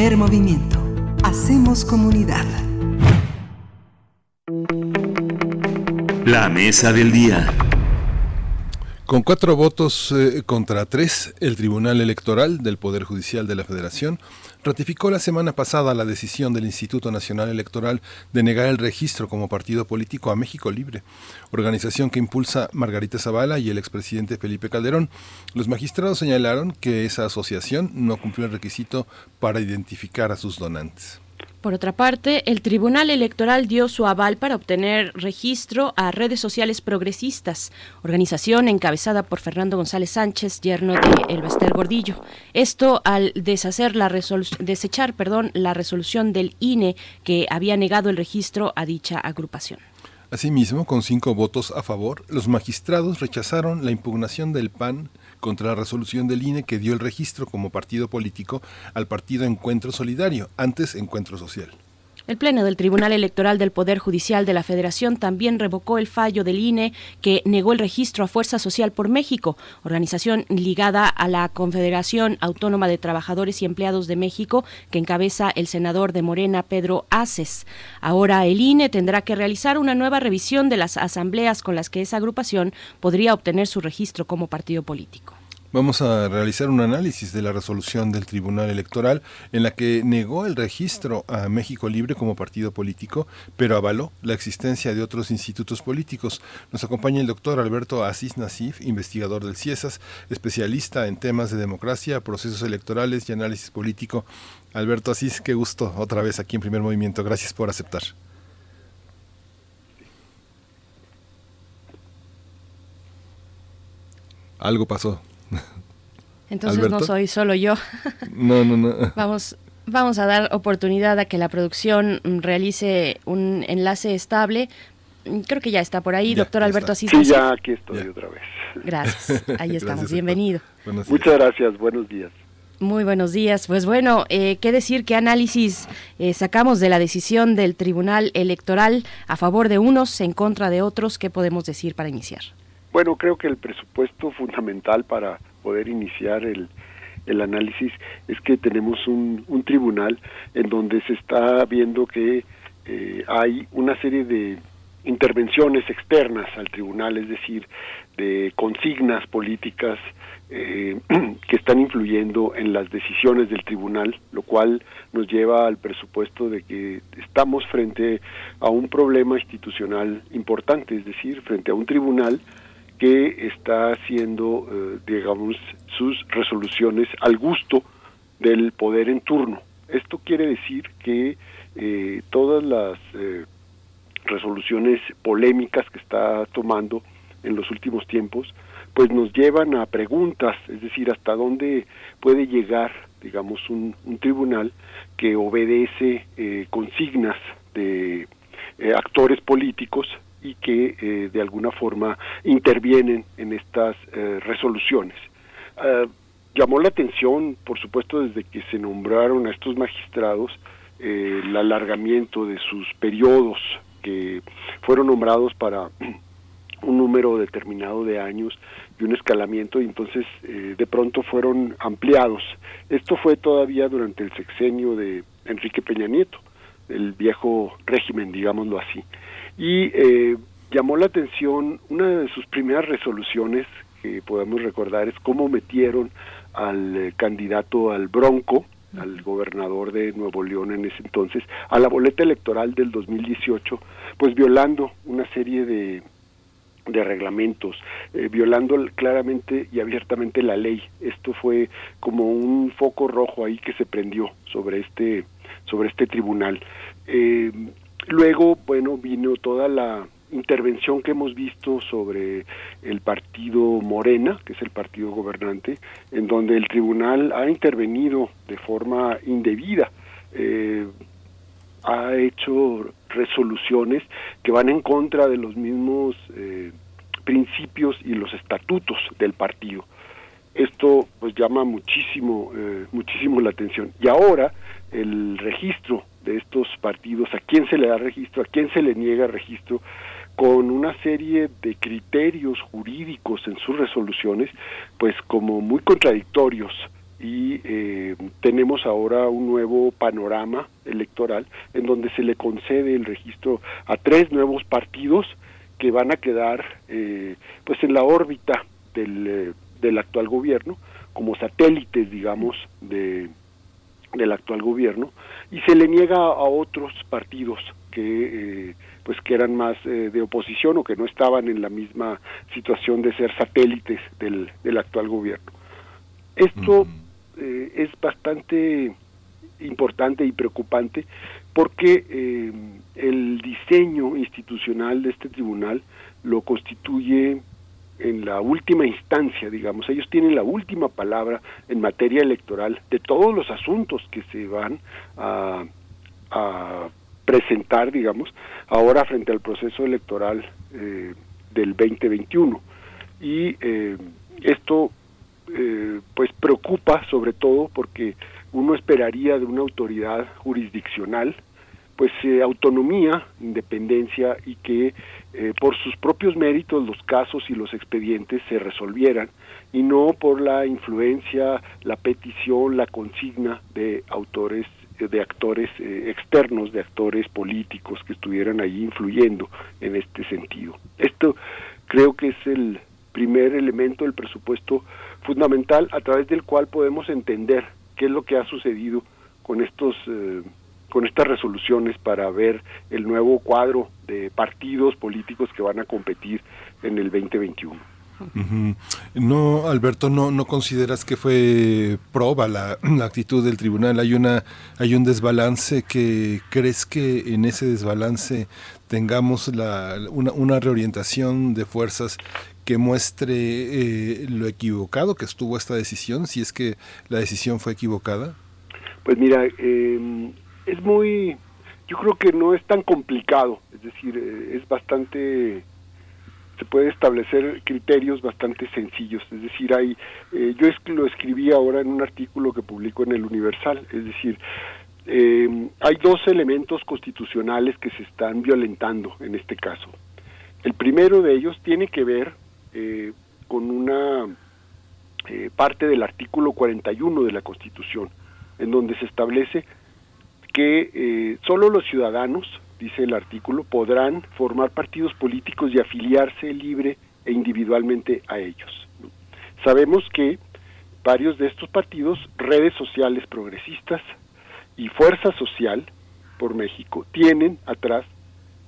Primer movimiento. Hacemos comunidad. La mesa del día. Con cuatro votos eh, contra tres, el Tribunal Electoral del Poder Judicial de la Federación ratificó la semana pasada la decisión del Instituto Nacional Electoral de negar el registro como partido político a México Libre, organización que impulsa Margarita Zavala y el expresidente Felipe Calderón. Los magistrados señalaron que esa asociación no cumplió el requisito para identificar a sus donantes. Por otra parte, el Tribunal Electoral dio su aval para obtener registro a redes sociales progresistas, organización encabezada por Fernando González Sánchez, yerno de Elbester Gordillo. Esto al deshacer la desechar, perdón, la resolución del INE que había negado el registro a dicha agrupación. Asimismo, con cinco votos a favor, los magistrados rechazaron la impugnación del PAN contra la resolución del INE que dio el registro como partido político al partido Encuentro Solidario, antes Encuentro Social. El Pleno del Tribunal Electoral del Poder Judicial de la Federación también revocó el fallo del INE que negó el registro a Fuerza Social por México, organización ligada a la Confederación Autónoma de Trabajadores y Empleados de México que encabeza el senador de Morena, Pedro Aces. Ahora el INE tendrá que realizar una nueva revisión de las asambleas con las que esa agrupación podría obtener su registro como partido político. Vamos a realizar un análisis de la resolución del Tribunal Electoral en la que negó el registro a México Libre como partido político, pero avaló la existencia de otros institutos políticos. Nos acompaña el doctor Alberto Asís Nasif, investigador del CIESAS, especialista en temas de democracia, procesos electorales y análisis político. Alberto Asís, qué gusto otra vez aquí en Primer Movimiento. Gracias por aceptar. Algo pasó. Entonces no soy solo yo. No, no, no. Vamos, vamos a dar oportunidad a que la producción mm, realice un enlace estable. Mm, Creo que ya está por ahí, doctor Alberto Asís. Sí, ya aquí estoy otra vez. Gracias, ahí estamos, Gracias, bienvenido. Muchas gracias, buenos días. Muy buenos días. Pues bueno, eh, ¿qué decir? ¿Qué análisis eh, sacamos de la decisión del Tribunal Electoral a favor de unos, en contra de otros? ¿Qué podemos decir para iniciar? Bueno, creo que el presupuesto fundamental para poder iniciar el, el análisis es que tenemos un, un tribunal en donde se está viendo que eh, hay una serie de intervenciones externas al tribunal, es decir, de consignas políticas eh, que están influyendo en las decisiones del tribunal, lo cual nos lleva al presupuesto de que estamos frente a un problema institucional importante, es decir, frente a un tribunal que está haciendo, eh, digamos, sus resoluciones al gusto del poder en turno. Esto quiere decir que eh, todas las eh, resoluciones polémicas que está tomando en los últimos tiempos, pues nos llevan a preguntas, es decir, hasta dónde puede llegar, digamos, un, un tribunal que obedece eh, consignas de eh, actores políticos y que eh, de alguna forma intervienen en estas eh, resoluciones. Ah, llamó la atención, por supuesto, desde que se nombraron a estos magistrados, eh, el alargamiento de sus periodos que fueron nombrados para un número determinado de años y un escalamiento y entonces eh, de pronto fueron ampliados. Esto fue todavía durante el sexenio de Enrique Peña Nieto, el viejo régimen, digámoslo así. Y eh, llamó la atención una de sus primeras resoluciones que podemos recordar es cómo metieron al eh, candidato al Bronco, al gobernador de Nuevo León en ese entonces, a la boleta electoral del 2018, pues violando una serie de, de reglamentos, eh, violando claramente y abiertamente la ley. Esto fue como un foco rojo ahí que se prendió sobre este, sobre este tribunal. Eh, luego, bueno, vino toda la intervención que hemos visto sobre el partido Morena, que es el partido gobernante, en donde el tribunal ha intervenido de forma indebida. Eh, ha hecho resoluciones que van en contra de los mismos eh, principios y los estatutos del partido. Esto pues llama muchísimo, eh, muchísimo la atención. Y ahora el registro de estos partidos, a quién se le da registro, a quién se le niega registro, con una serie de criterios jurídicos en sus resoluciones, pues como muy contradictorios. Y eh, tenemos ahora un nuevo panorama electoral en donde se le concede el registro a tres nuevos partidos que van a quedar eh, pues en la órbita del, eh, del actual gobierno como satélites digamos de del actual gobierno y se le niega a otros partidos que eh, pues que eran más eh, de oposición o que no estaban en la misma situación de ser satélites del, del actual gobierno. Esto eh, es bastante importante y preocupante porque eh, el diseño institucional de este tribunal lo constituye en la última instancia, digamos, ellos tienen la última palabra en materia electoral de todos los asuntos que se van a, presentar, digamos, ahora frente al proceso electoral eh, del 2021. Y eh, esto, eh, pues, preocupa sobre todo porque uno esperaría de una autoridad jurisdiccional, pues, eh, autonomía, independencia y que eh, por sus propios méritos los casos y los expedientes se resolvieran y no por la influencia, la petición, la consigna de autores de actores eh, externos, de actores políticos que estuvieran ahí influyendo en este sentido. Esto creo que es el primer elemento del presupuesto fundamental a través del cual podemos entender qué es lo que ha sucedido con estos con estas resoluciones para ver el nuevo cuadro de partidos políticos que van a competir en el 2021. Ujú. No, Alberto, no, no consideras que fue proba la, la actitud del tribunal. Hay una, hay un desbalance que crees que en ese desbalance tengamos la, una, una reorientación de fuerzas que muestre eh, lo equivocado que estuvo esta decisión, si es que la decisión fue equivocada. Pues mira, eh, es muy, yo creo que no es tan complicado, es decir, eh, es bastante, se puede establecer criterios bastante sencillos, es decir, hay, eh, yo es, lo escribí ahora en un artículo que publico en el Universal, es decir, eh, hay dos elementos constitucionales que se están violentando en este caso. El primero de ellos tiene que ver eh, con una eh, parte del artículo 41 de la Constitución, en donde se establece que eh, solo los ciudadanos, dice el artículo, podrán formar partidos políticos y afiliarse libre e individualmente a ellos. Sabemos que varios de estos partidos, redes sociales progresistas y Fuerza Social por México, tienen atrás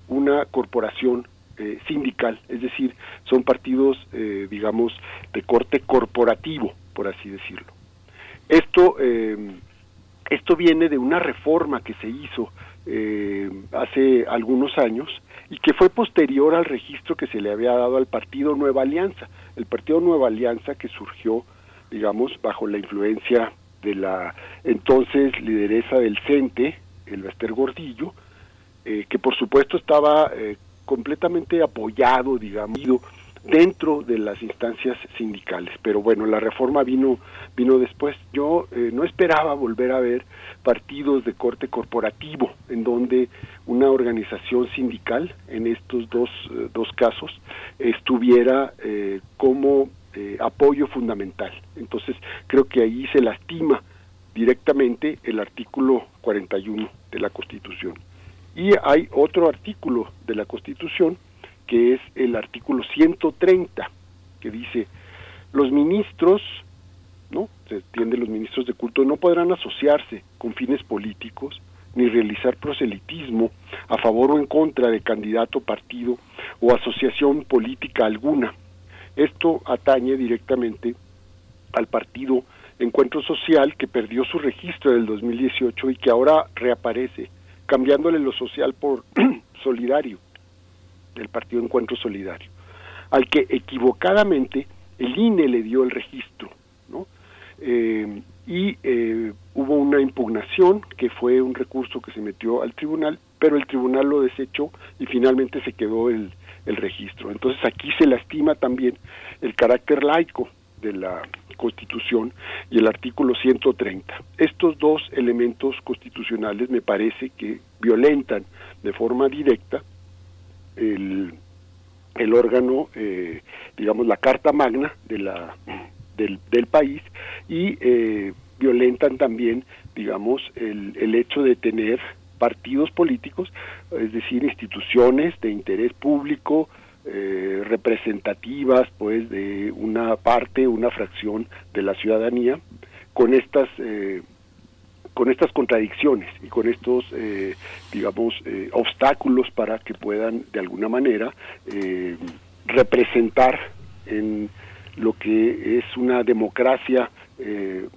una corporación eh, sindical, es decir, son partidos, eh, digamos, de corte corporativo, por así decirlo. Esto, eh, esto viene de una reforma que se hizo eh, hace algunos años y que fue posterior al registro que se le había dado al partido Nueva Alianza. El partido Nueva Alianza que surgió, digamos, bajo la influencia de la entonces lideresa del CENTE, el Bester Gordillo, eh, que por supuesto estaba eh, completamente apoyado, digamos, dentro de las instancias sindicales. Pero bueno, la reforma vino vino después. Yo eh, no esperaba volver a ver partidos de corte corporativo en donde una organización sindical, en estos dos, eh, dos casos, estuviera eh, como eh, apoyo fundamental. Entonces, creo que ahí se lastima directamente el artículo 41 de la Constitución. Y hay otro artículo de la Constitución que es el artículo 130, que dice, los ministros, ¿no? Se entiende, los ministros de culto no podrán asociarse con fines políticos ni realizar proselitismo a favor o en contra de candidato, partido o asociación política alguna. Esto atañe directamente al partido Encuentro Social que perdió su registro del 2018 y que ahora reaparece, cambiándole lo social por solidario del Partido Encuentro Solidario, al que equivocadamente el INE le dio el registro, ¿no? Eh, y eh, hubo una impugnación que fue un recurso que se metió al tribunal, pero el tribunal lo desechó y finalmente se quedó el, el registro. Entonces aquí se lastima también el carácter laico de la Constitución y el artículo 130. Estos dos elementos constitucionales me parece que violentan de forma directa el, el órgano, eh, digamos, la Carta Magna de la, del, del país y eh, violentan también, digamos, el, el hecho de tener partidos políticos, es decir, instituciones de interés público, eh, representativas pues de una parte, una fracción de la ciudadanía, con estas eh, con estas contradicciones y con estos, eh, digamos, eh, obstáculos para que puedan de alguna manera eh, representar en lo que es una democracia, eh,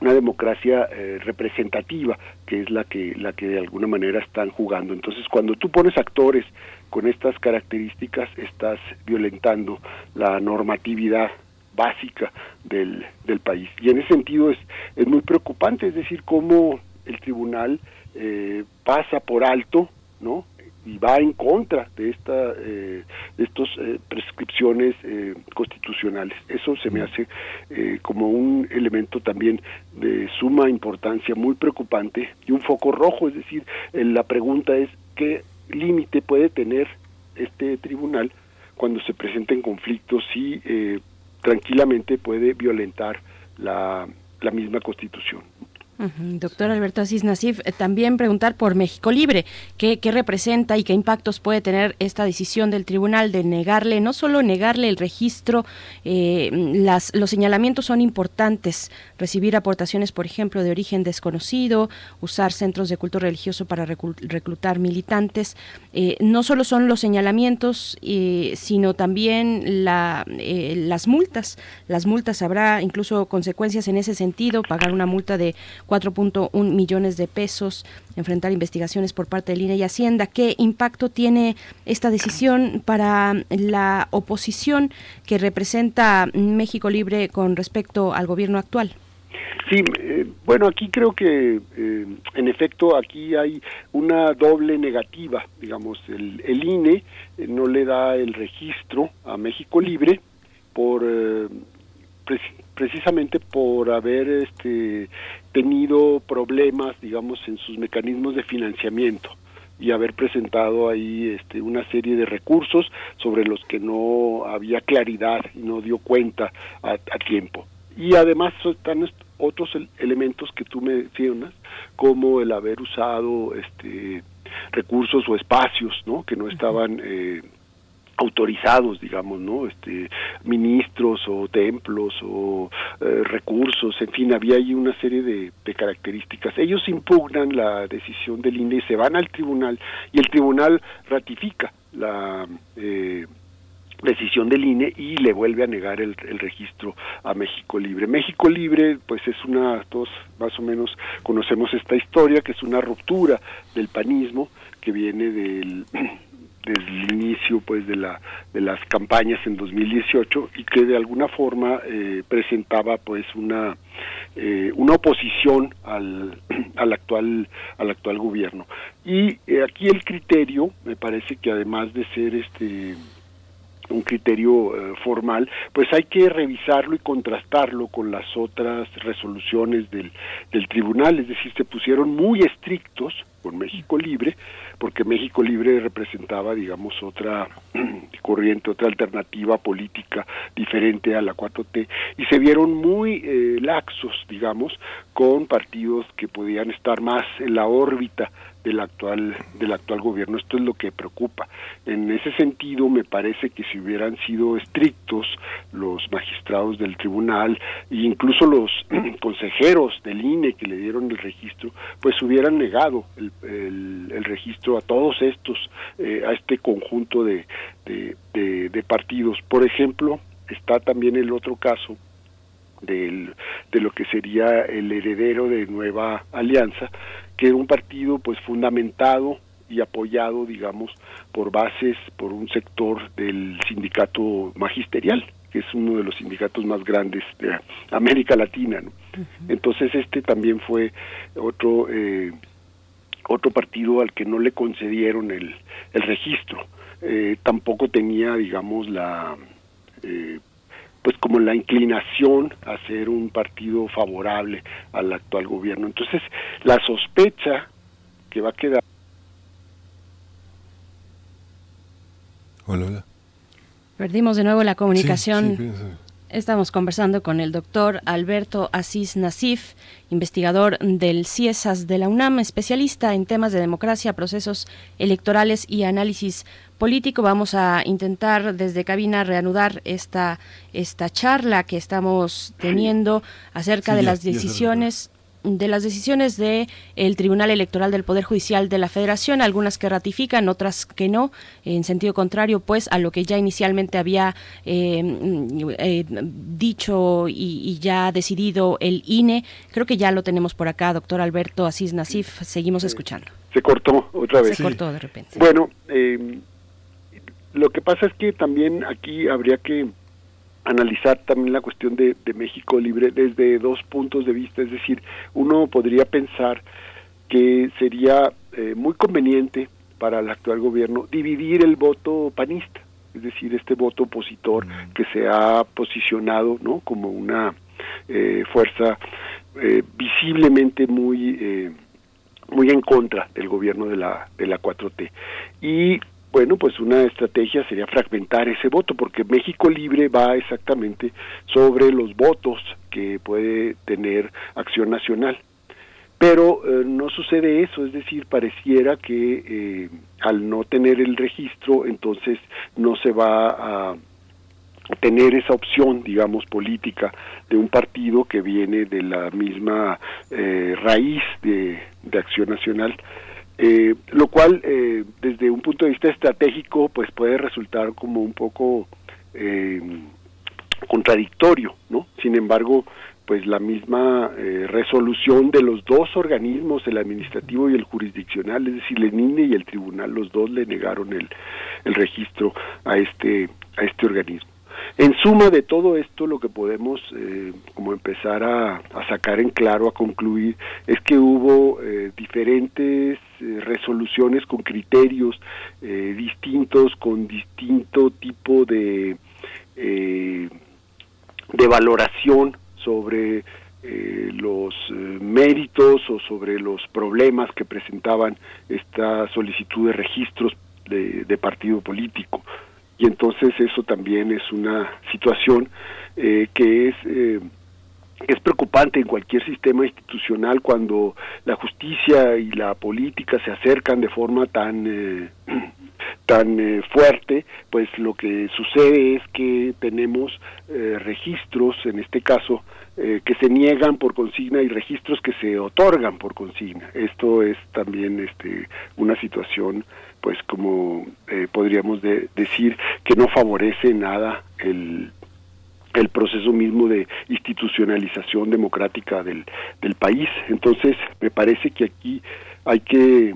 una democracia eh, representativa, que es la que, la que de alguna manera están jugando. Entonces, cuando tú pones actores con estas características, estás violentando la normatividad básica del, del país. Y en ese sentido es, es muy preocupante, es decir, cómo el tribunal eh, pasa por alto, ¿no? y va en contra de esta eh, de estos eh, prescripciones eh, constitucionales eso se me hace eh, como un elemento también de suma importancia muy preocupante y un foco rojo es decir eh, la pregunta es qué límite puede tener este tribunal cuando se presenten conflictos si eh, tranquilamente puede violentar la, la misma constitución Doctor Alberto Asís Nasif, eh, también preguntar por México Libre, ¿qué, representa y qué impactos puede tener esta decisión del tribunal de negarle, no solo negarle el registro, eh, los señalamientos son importantes, recibir aportaciones, por ejemplo, de origen desconocido, usar centros de culto religioso para reclu- reclutar militantes, eh, no solo son los señalamientos, sino también la, las multas, las multas habrá incluso consecuencias en ese sentido, pagar una multa de 4.1 millones de pesos, enfrentar investigaciones por parte del INE y Hacienda. ¿Qué impacto tiene esta decisión para la oposición que representa México Libre con respecto al gobierno actual? Sí, eh, bueno, aquí creo que eh, en efecto aquí hay una doble negativa, digamos, el, el INE eh, no le da el registro a México Libre por eh, preci- precisamente por haber este tenido problemas, digamos, en sus mecanismos de financiamiento y haber presentado ahí este, una serie de recursos sobre los que no había claridad y no dio cuenta a, a tiempo. Y además están est- otros el- elementos que tú mencionas, como el haber usado este, recursos o espacios ¿no? que no estaban eh, autorizados, digamos, ¿no? Este, ministros o templos o eh, recursos, en fin, había ahí una serie de, características. Ellos impugnan la decisión del INE y se van al tribunal y el tribunal ratifica la eh, decisión del INE y le vuelve a negar el, el registro a México Libre. México Libre, pues es una, todos más o menos conocemos esta historia, que es una ruptura del panismo que viene del desde el inicio pues de la de las campañas en 2018 y que de alguna forma eh, presentaba pues una eh, una oposición al, al actual al actual gobierno. Y eh, aquí el criterio me parece que además de ser este un criterio eh, formal, pues hay que revisarlo y contrastarlo con las otras resoluciones del, del tribunal, es decir, se pusieron muy estrictos con México Libre, porque México Libre representaba, digamos, otra corriente, otra alternativa política diferente a la 4T, y se vieron muy eh, laxos, digamos, con partidos que podían estar más en la órbita del actual del actual gobierno. Esto es lo que preocupa. En ese sentido me parece que si hubieran sido estrictos los magistrados del tribunal e incluso los consejeros del INE que le dieron el registro pues hubieran negado el, el, registro a todos estos eh, a este conjunto de, de, de, de partidos. Por ejemplo está también el otro caso del, de lo que sería el heredero de Nueva Alianza, que era un partido pues fundamentado y apoyado, digamos, por bases, por un sector del sindicato magisterial, que es uno de los sindicatos más grandes de América Latina. ¿no? Entonces este también fue otro eh, otro partido al que no le concedieron el, el registro. Eh, tampoco tenía, digamos, la eh, pues como la inclinación a ser un partido favorable al actual gobierno. Entonces, la sospecha que va a quedar Hola, hola. Perdimos de nuevo la comunicación. Sí, sí, Estamos conversando con el doctor Alberto Asís Nasif, investigador del CIESAS de la UNAM, especialista en temas de democracia, procesos electorales y análisis político. Vamos a intentar desde cabina reanudar esta, esta charla que estamos teniendo acerca Sí, de ya- las decisiones de las decisiones de el Tribunal Electoral del Poder Judicial de la Federación, algunas que ratifican, otras que no, en sentido contrario, pues, a lo que ya inicialmente había eh, mm, eh, dicho y, y ya decidido el INE. Creo que ya lo tenemos por acá, doctor Alberto Asís Nasif. Seguimos escuchando. Se cortó otra vez. Se cortó de repente. Bueno, eh, lo que pasa es que también aquí habría que analizar también la cuestión de, de México libre desde dos puntos de vista, es decir, uno podría pensar que sería eh, muy conveniente para el actual gobierno dividir el voto panista, es decir, este voto opositor que se ha posicionado ¿no? como una eh, fuerza eh, visiblemente muy eh, muy en contra del gobierno de la de la 4T y bueno pues una estrategia sería fragmentar ese voto porque México Libre va exactamente sobre los votos que puede tener Acción Nacional. Pero eh, no sucede eso, es decir, pareciera que eh, al no tener el registro, entonces no se va a tener esa opción, digamos, política de un partido que viene de la misma eh, raíz de, de Acción Nacional, eh, lo cual eh, desde un punto de vista estratégico pues puede resultar como un poco eh, contradictorio, ¿no? Sin embargo, pues la misma eh, resolución de los dos organismos, el administrativo y el jurisdiccional, es decir, el INE y el tribunal, los dos le negaron el, el registro a este a este organismo. En suma de todo esto, lo que podemos eh, como empezar a, sacar en claro, a concluir, es que hubo eh, diferentes eh, resoluciones con criterios eh, distintos, con distinto tipo de, de valoración sobre eh, los méritos o sobre los problemas que presentaban esta solicitud de registros de partido político y entonces eso también es una situación eh, que es eh, es preocupante en cualquier sistema institucional cuando la justicia y la política se acercan de forma tan eh, tan eh, fuerte, pues lo que sucede es que tenemos eh, registros, en este caso, eh, que se niegan por consigna y registros que se otorgan por consigna. Esto es también este, una situación, pues como eh, podríamos de- decir, que no favorece nada el, el proceso mismo de institucionalización democrática del, del país. Entonces, me parece que aquí hay que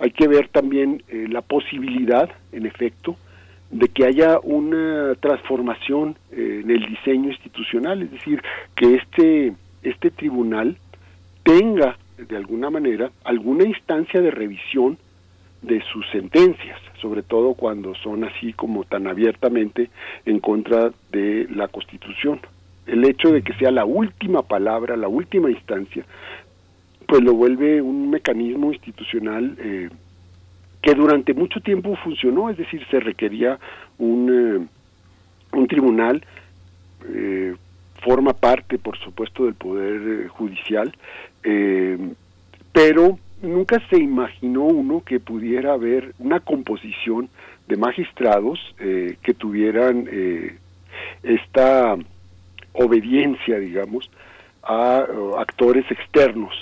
hay que ver también eh, la posibilidad, en efecto, de que haya una transformación eh, en el diseño institucional, es decir, que este este tribunal tenga de alguna manera alguna instancia de revisión de sus sentencias, sobre todo cuando son así como tan abiertamente en contra de la Constitución. El hecho de que sea la última palabra, la última instancia, pues lo vuelve un mecanismo institucional eh, que durante mucho tiempo funcionó, es decir, se requería un, eh, un tribunal, eh, forma parte, por supuesto, del Poder eh, Judicial, pero nunca se imaginó uno que pudiera haber una composición de magistrados eh, que tuvieran eh, esta obediencia, digamos, a uh, actores externos.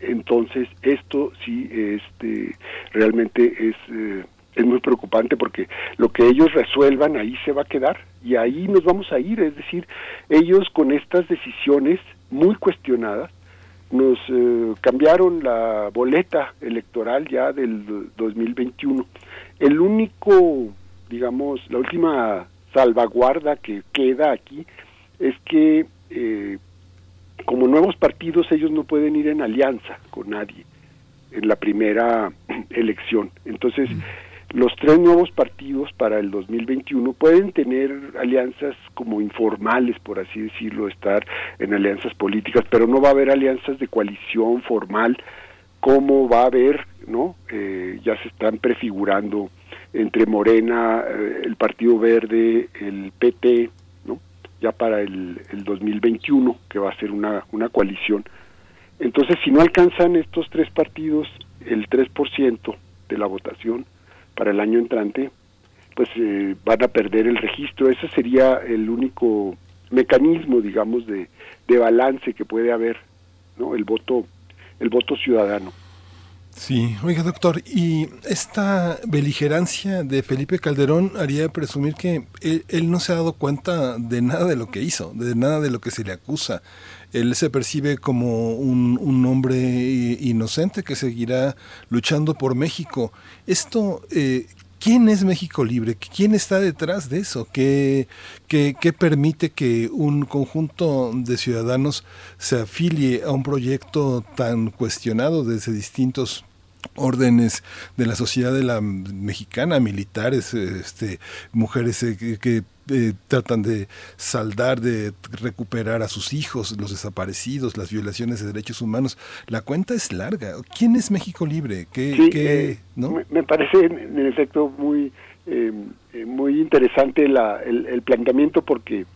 Entonces, esto sí este, realmente es, eh, es muy preocupante porque lo que ellos resuelvan ahí se va a quedar y ahí nos vamos a ir. Es decir, ellos con estas decisiones muy cuestionadas nos eh, cambiaron la boleta electoral ya del 2021. El único, digamos, la última salvaguarda que queda aquí es que eh, como nuevos partidos ellos no pueden ir en alianza con nadie en la primera elección. Entonces, los tres nuevos partidos para el 2021 pueden tener alianzas como informales, por así decirlo, estar en alianzas políticas, pero no va a haber alianzas de coalición formal como va a haber, ¿no? Eh, ya se están prefigurando entre Morena, eh, el Partido Verde, el PT, ¿no? ya para el, el 2021, que va a ser una, una coalición. Entonces, si no alcanzan estos tres partidos el 3% de la votación para el año entrante, pues eh, van a perder el registro. Ese sería el único mecanismo, digamos, de, de balance que puede haber, ¿no? El voto, el voto ciudadano. Sí, oiga doctor, y esta beligerancia de Felipe Calderón haría presumir que él, él, no se ha dado cuenta de nada de lo que hizo, de nada de lo que se le acusa. Él se percibe como un, hombre inocente que seguirá luchando por México. Esto, eh, ¿Quién es México Libre? ¿Quién está detrás de eso? ¿Qué, qué, permite que un conjunto de ciudadanos se afilie a un proyecto tan cuestionado desde distintos órdenes de la sociedad de la mexicana, militares, este, mujeres eh, que eh, tratan de saldar, de recuperar a sus hijos, los desaparecidos, las violaciones de derechos humanos. La cuenta es larga. ¿Quién es México Libre? ¿Qué, sí, qué, eh, ¿no? me, parece en efecto muy, eh, muy interesante la, el, el, planteamiento porque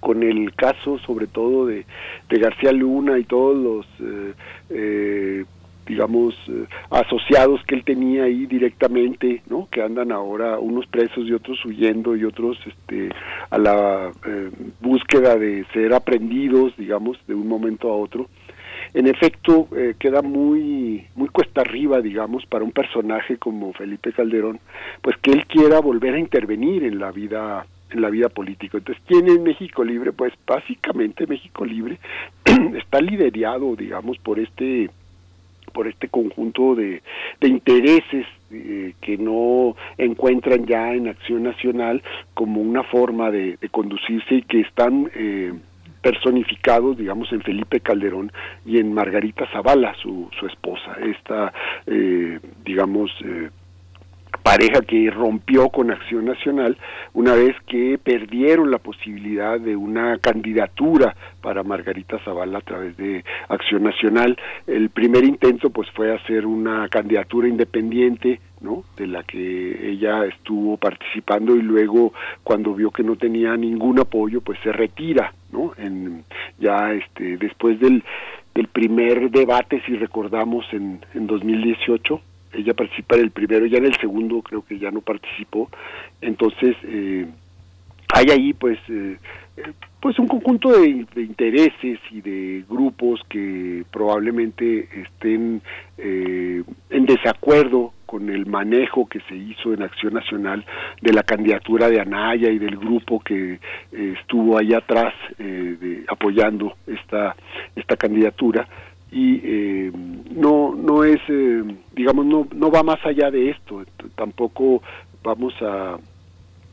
con el caso sobre todo de, de García Luna y todos los digamos, eh, asociados que él tenía ahí directamente, ¿no? Que andan ahora unos presos y otros huyendo y otros este, a la eh, búsqueda de ser aprendidos, digamos, de un momento a otro. En efecto, eh, queda muy muy cuesta arriba, digamos, para un personaje como Felipe Calderón, pues que él quiera volver a intervenir en la vida en la vida política. Entonces, ¿tiene México Libre? Pues básicamente México Libre está liderado, digamos, por este por este conjunto de, de intereses eh, que no encuentran ya en Acción Nacional como una forma de, conducirse y que están eh, personificados, digamos, en Felipe Calderón y en Margarita Zavala, su, su esposa, esta, eh, digamos, pareja que rompió con Acción Nacional una vez que perdieron la posibilidad de una candidatura para Margarita Zavala a través de Acción Nacional. El primer intento pues fue hacer una candidatura independiente, ¿no? de la que ella estuvo participando y luego cuando vio que no tenía ningún apoyo pues se retira, ¿no? En ya este después del del primer debate si recordamos en en 2018 ella participa en el primero, ya en el segundo creo que ya no participó, entonces eh, hay ahí pues eh, pues un conjunto de, intereses y de grupos que probablemente estén eh, en desacuerdo con el manejo que se hizo en Acción Nacional de la candidatura de Anaya y del grupo que eh, estuvo allá atrás eh, de, apoyando esta esta candidatura y eh, no no es eh, digamos no no va más allá de esto. Tampoco vamos a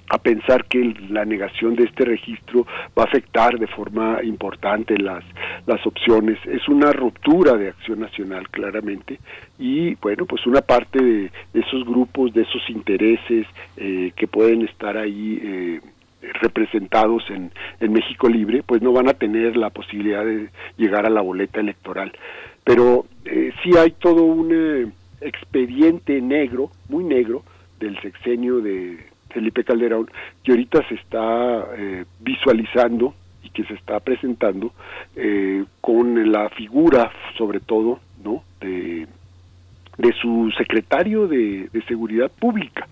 a pensar que la negación de este registro va a afectar de forma importante las las opciones. Es una ruptura de acción nacional claramente y bueno pues una parte de esos grupos de esos intereses eh, que pueden estar ahí eh, representados en, en México Libre, pues no van a tener la posibilidad de llegar a la boleta electoral. Pero eh, sí hay todo un eh, expediente negro, muy negro, del sexenio de Felipe Calderón, que ahorita se está eh, visualizando y que se está presentando eh, con la figura, sobre todo, ¿no? de de su secretario de, de, Seguridad Pública.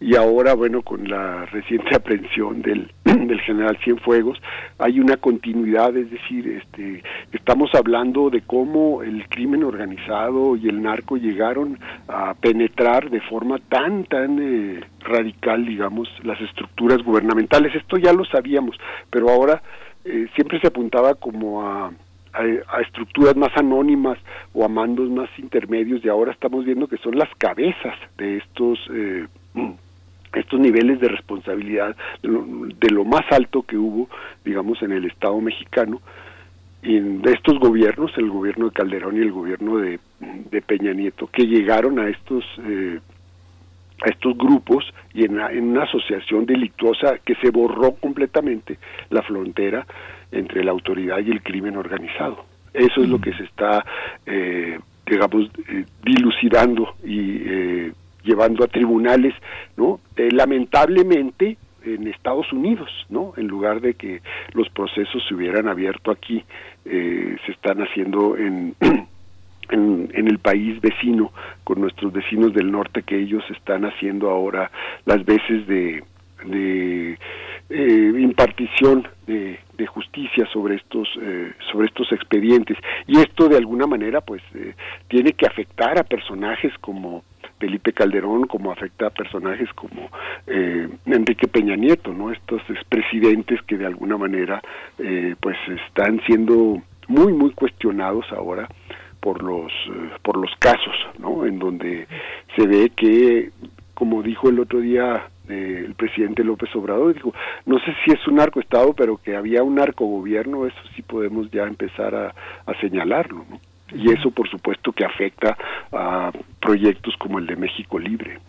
Y ahora, bueno, con la reciente aprehensión del, del general Cienfuegos, hay una continuidad, es decir, este, estamos hablando de cómo el crimen organizado y el narco llegaron a penetrar de forma tan, tan eh, radical, digamos, las estructuras gubernamentales. Esto ya lo sabíamos, pero ahora eh, siempre se apuntaba como a a, estructuras más anónimas o a mandos más intermedios y ahora estamos viendo que son las cabezas de estos eh, estos niveles de responsabilidad de lo, de lo, más alto que hubo digamos en el Estado mexicano de estos gobiernos el gobierno de Calderón y el gobierno de, Peña Nieto que llegaron a estos eh, a estos grupos y en, en, una asociación delictuosa que se borró completamente la frontera entre la autoridad y el crimen organizado. Eso es lo que se está, eh, digamos, eh, dilucidando y eh, llevando a tribunales, ¿no? lamentablemente, en Estados Unidos, ¿no? En lugar de que los procesos se hubieran abierto aquí, eh, se están haciendo en, en, en el país vecino, con nuestros vecinos del norte, que ellos están haciendo ahora las veces de, de eh, impartición de, de justicia sobre estos eh, sobre estos expedientes. Y esto de alguna manera pues eh, tiene que afectar a personajes como Felipe Calderón como afecta a personajes como eh, Enrique Peña Nieto no estos expresidentes que de alguna manera eh, pues están siendo muy muy cuestionados ahora por los por los casos no en donde se ve que como dijo el otro día el presidente López Obrador, dijo, no sé si es un narcoestado, pero que había un narcogobierno, eso sí podemos ya empezar a, a señalarlo. Y eso, por supuesto, que afecta a proyectos como el de México Libre.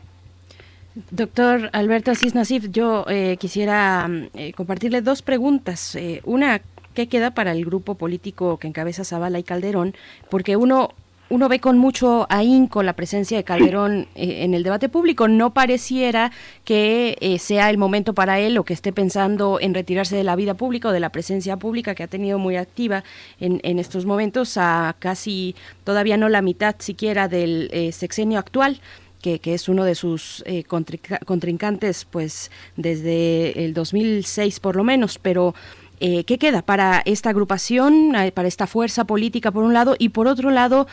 Doctor Alberto Asís Nasif, yo eh, quisiera mm, eh, compartirle dos preguntas. Eh, una, ¿qué queda para el grupo político que encabeza Zavala y Calderón? Porque uno uno ve con mucho ahínco la presencia de Calderón eh, en el debate público. No pareciera que eh, sea el momento para él o que esté pensando en retirarse de la vida pública o de la presencia pública que ha tenido muy activa en, en estos momentos a casi todavía no la mitad siquiera del eh, sexenio actual. Que, que, es uno de sus eh, contrincantes pues desde el 2006 por lo menos, pero eh, ¿qué queda para esta agrupación, eh, para esta fuerza política por un lado y por otro lado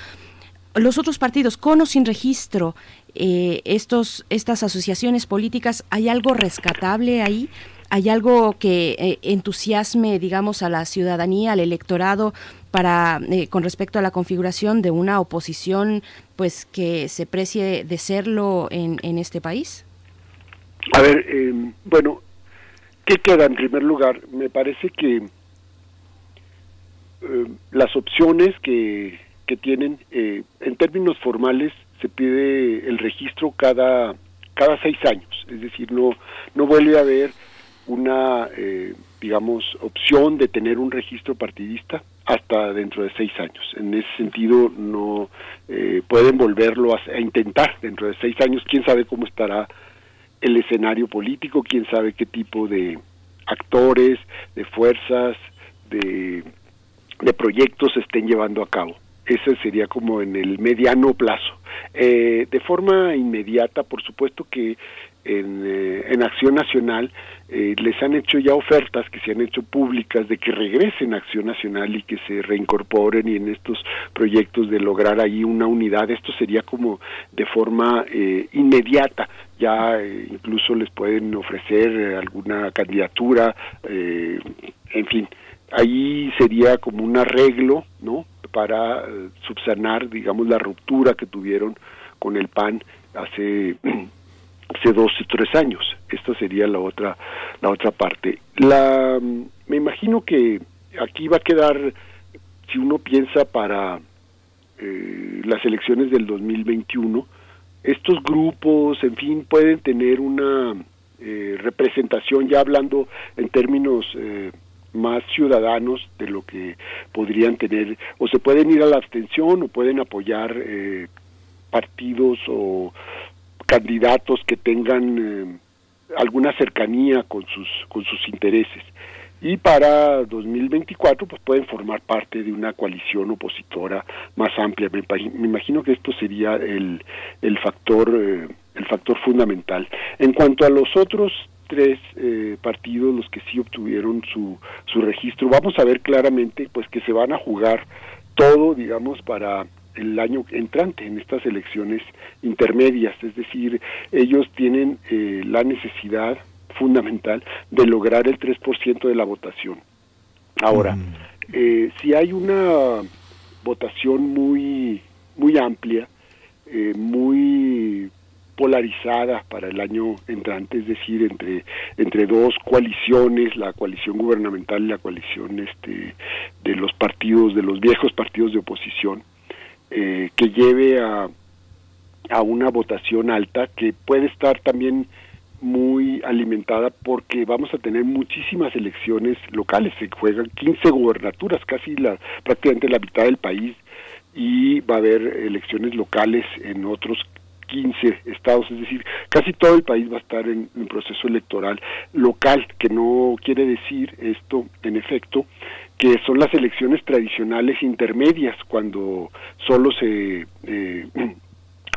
los otros partidos con o sin registro? Eh, estos, estas asociaciones políticas, ¿hay algo rescatable ahí? ¿Hay algo que eh, entusiasme, digamos, a la ciudadanía, al electorado, para eh, con respecto a la configuración de una oposición, pues que se precie de serlo en, en este país? A ver, bueno, ¿qué queda en primer lugar? Me parece que eh, las opciones que, que tienen, eh, en términos formales, se pide el registro cada cada seis años, es decir, no no vuelve a haber una, eh, digamos, opción de tener un registro partidista hasta dentro de seis años. En ese sentido, no eh, pueden volverlo a, a, intentar dentro de seis años. Quién sabe cómo estará el escenario político, quién sabe qué tipo de actores, de fuerzas, de, proyectos se estén llevando a cabo. Ese sería como en el mediano plazo. Eh, de forma inmediata, por supuesto que en, eh, en Acción Nacional eh, les han hecho ya ofertas que se han hecho públicas de que regresen a Acción Nacional y que se reincorporen y en estos proyectos de lograr ahí una unidad. Esto sería como de forma eh, inmediata. Ya eh, incluso les pueden ofrecer eh, alguna candidatura, en fin. Ahí sería como un arreglo, ¿no? Para subsanar, digamos, la ruptura que tuvieron con el PAN hace hace dos y tres años. Esta sería la otra la otra parte. La me imagino que aquí va a quedar si uno piensa para eh, las elecciones del 2021 estos grupos, en fin, pueden tener una eh, representación ya hablando en términos eh, más ciudadanos de lo que podrían tener o se pueden ir a la abstención o pueden apoyar eh, partidos o candidatos que tengan eh, alguna cercanía con sus con sus intereses. Y para 2024 pues pueden formar parte de una coalición opositora más amplia. Me, imagino que esto sería el el factor eh, el factor fundamental. En cuanto a los otros tres eh, partidos los que sí obtuvieron su su registro vamos a ver claramente pues que se van a jugar todo digamos para el año entrante en estas elecciones intermedias, es decir, ellos tienen eh, la necesidad fundamental de lograr el 3% de la votación. Ahora, mm. eh, si hay una votación muy muy amplia, eh, muy polarizada para el año entrante, es decir, entre entre dos coaliciones, la coalición gubernamental y la coalición este de los partidos de los viejos partidos de oposición, eh, que lleve a, a una votación alta que puede estar también muy alimentada porque vamos a tener muchísimas elecciones locales, se juegan 15 gubernaturas, casi la prácticamente la mitad del país y va a haber elecciones locales en otros 15 estados, es decir, casi todo el país va a estar en, en proceso electoral local, que no quiere decir esto, en efecto, que son las elecciones tradicionales intermedias, cuando solo se eh,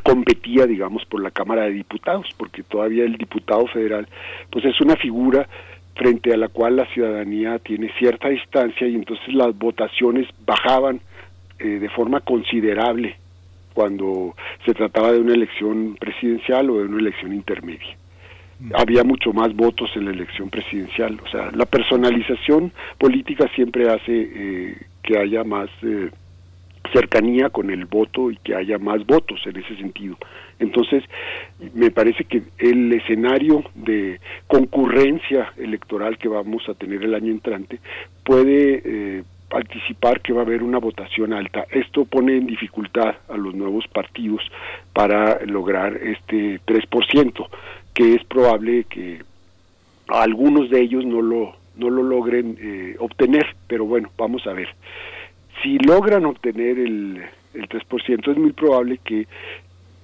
competía, digamos, por la Cámara de Diputados, porque todavía el diputado federal, pues es una figura frente a la cual la ciudadanía tiene cierta distancia y entonces las votaciones bajaban eh, de forma considerable cuando se trataba de una elección presidencial o de una elección intermedia. Había mucho más votos en la elección presidencial, o sea, la personalización política siempre hace eh, que haya más eh, cercanía con el voto y que haya más votos en ese sentido. Entonces, me parece que el escenario de concurrencia electoral que vamos a tener el año entrante puede eh, anticipar que va a haber una votación alta. Esto pone en dificultad a los nuevos partidos para lograr este 3%, que es probable que algunos de ellos no lo no lo logren eh, obtener, pero bueno, vamos a ver si logran obtener el, el 3%, es muy probable que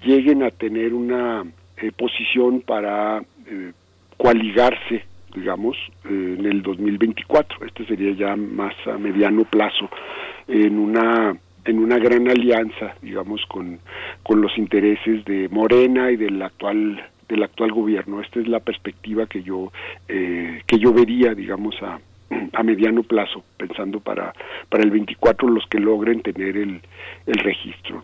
lleguen a tener una eh, posición para eh, coaligarse, digamos, eh, en el 2024. Este sería ya más a mediano plazo en una en una gran alianza, digamos, con, con los intereses de Morena y del actual del actual gobierno. Esta es la perspectiva que yo eh, que yo vería, digamos, a, a mediano plazo, pensando para, para el 24 los que logren tener el, el registro.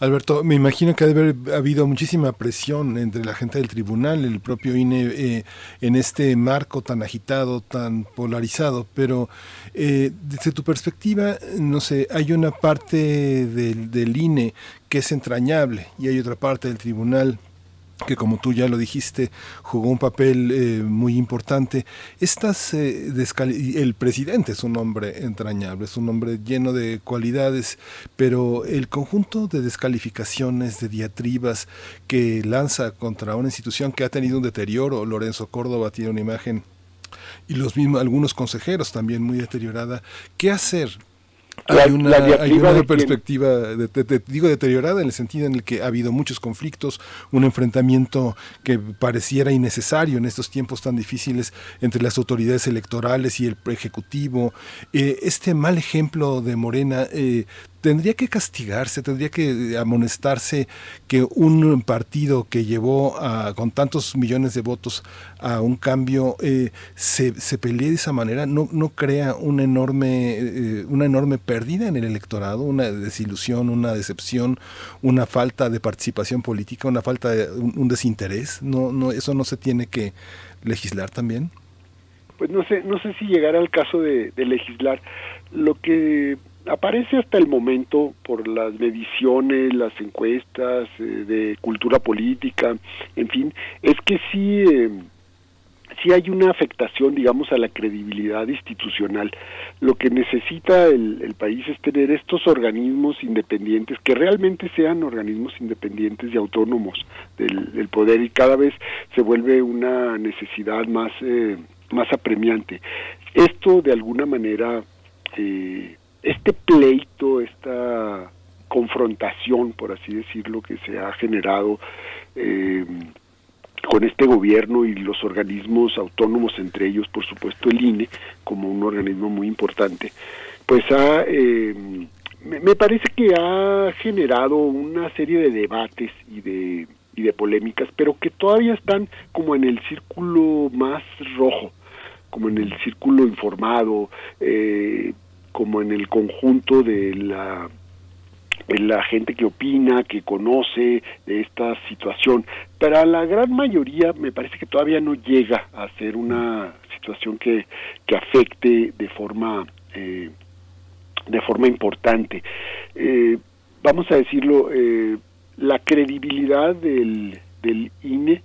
Alberto, me imagino que ha de haber habido muchísima presión entre la gente del tribunal, el propio INE, eh, en este marco tan agitado, tan polarizado, pero eh, desde tu perspectiva, no sé, hay una parte del, del INE que es entrañable y hay otra parte del tribunal que como tú ya lo dijiste, jugó un papel eh, muy importante. Estas, eh, el presidente es un hombre entrañable, es un hombre lleno de cualidades, pero el conjunto de descalificaciones, de diatribas que lanza contra una institución que ha tenido un deterioro, Lorenzo Córdoba tiene una imagen y los mismos algunos consejeros también muy deteriorada. ¿Qué hacer? La- hay una, hay una de perspectiva, de- de- de- digo deteriorada en el sentido en el que ha habido muchos conflictos, un enfrentamiento que pareciera innecesario en estos tiempos tan difíciles entre las autoridades electorales y el ejecutivo. Eh, este mal ejemplo de Morena eh, tendría que castigarse, tendría que amonestarse que un partido que llevó a- con tantos millones de votos a un cambio eh, se, pelee de esa manera, no, no crea una enorme, eh, una enorme pérdida en el electorado, una desilusión, una decepción, una falta de participación política, una falta de un, desinterés. No, no, eso no se tiene que legislar también. Pues no sé, no sé si llegará al caso de legislar. Lo que aparece hasta el momento por las mediciones, las encuestas eh, de cultura política, en fin, es que sí, eh, sí hay una afectación, digamos, a la credibilidad institucional. Lo que necesita el, país es tener estos organismos independientes, que realmente sean organismos independientes y autónomos del, del poder y cada vez se vuelve una necesidad más, eh, más apremiante. Esto de alguna manera, eh, este pleito, esta confrontación, por así decirlo, que se ha generado eh, con este gobierno y los organismos autónomos, entre ellos, por supuesto, el INE, como un organismo muy importante, pues ha, eh, me, parece que ha generado una serie de debates y de, y de polémicas, pero que todavía están como en el círculo más rojo, como en el círculo informado, eh, como en el conjunto de la la gente que opina, que conoce de esta situación. Para la gran mayoría me parece que todavía no llega a ser una situación que, que afecte de forma eh, de forma importante. Eh, vamos a decirlo, eh, la credibilidad del, del INE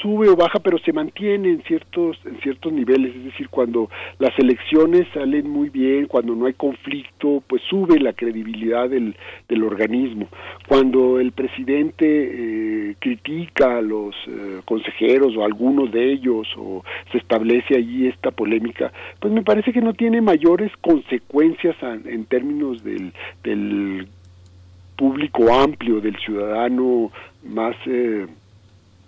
sube o baja, pero se mantiene en ciertos en ciertos niveles, es decir, cuando las elecciones salen muy bien, cuando no hay conflicto, pues sube la credibilidad del, del organismo. Cuando el presidente eh, critica a los eh, consejeros o algunos de ellos o se establece allí esta polémica, pues me parece que no tiene mayores consecuencias en términos del, del público amplio, del ciudadano más, eh,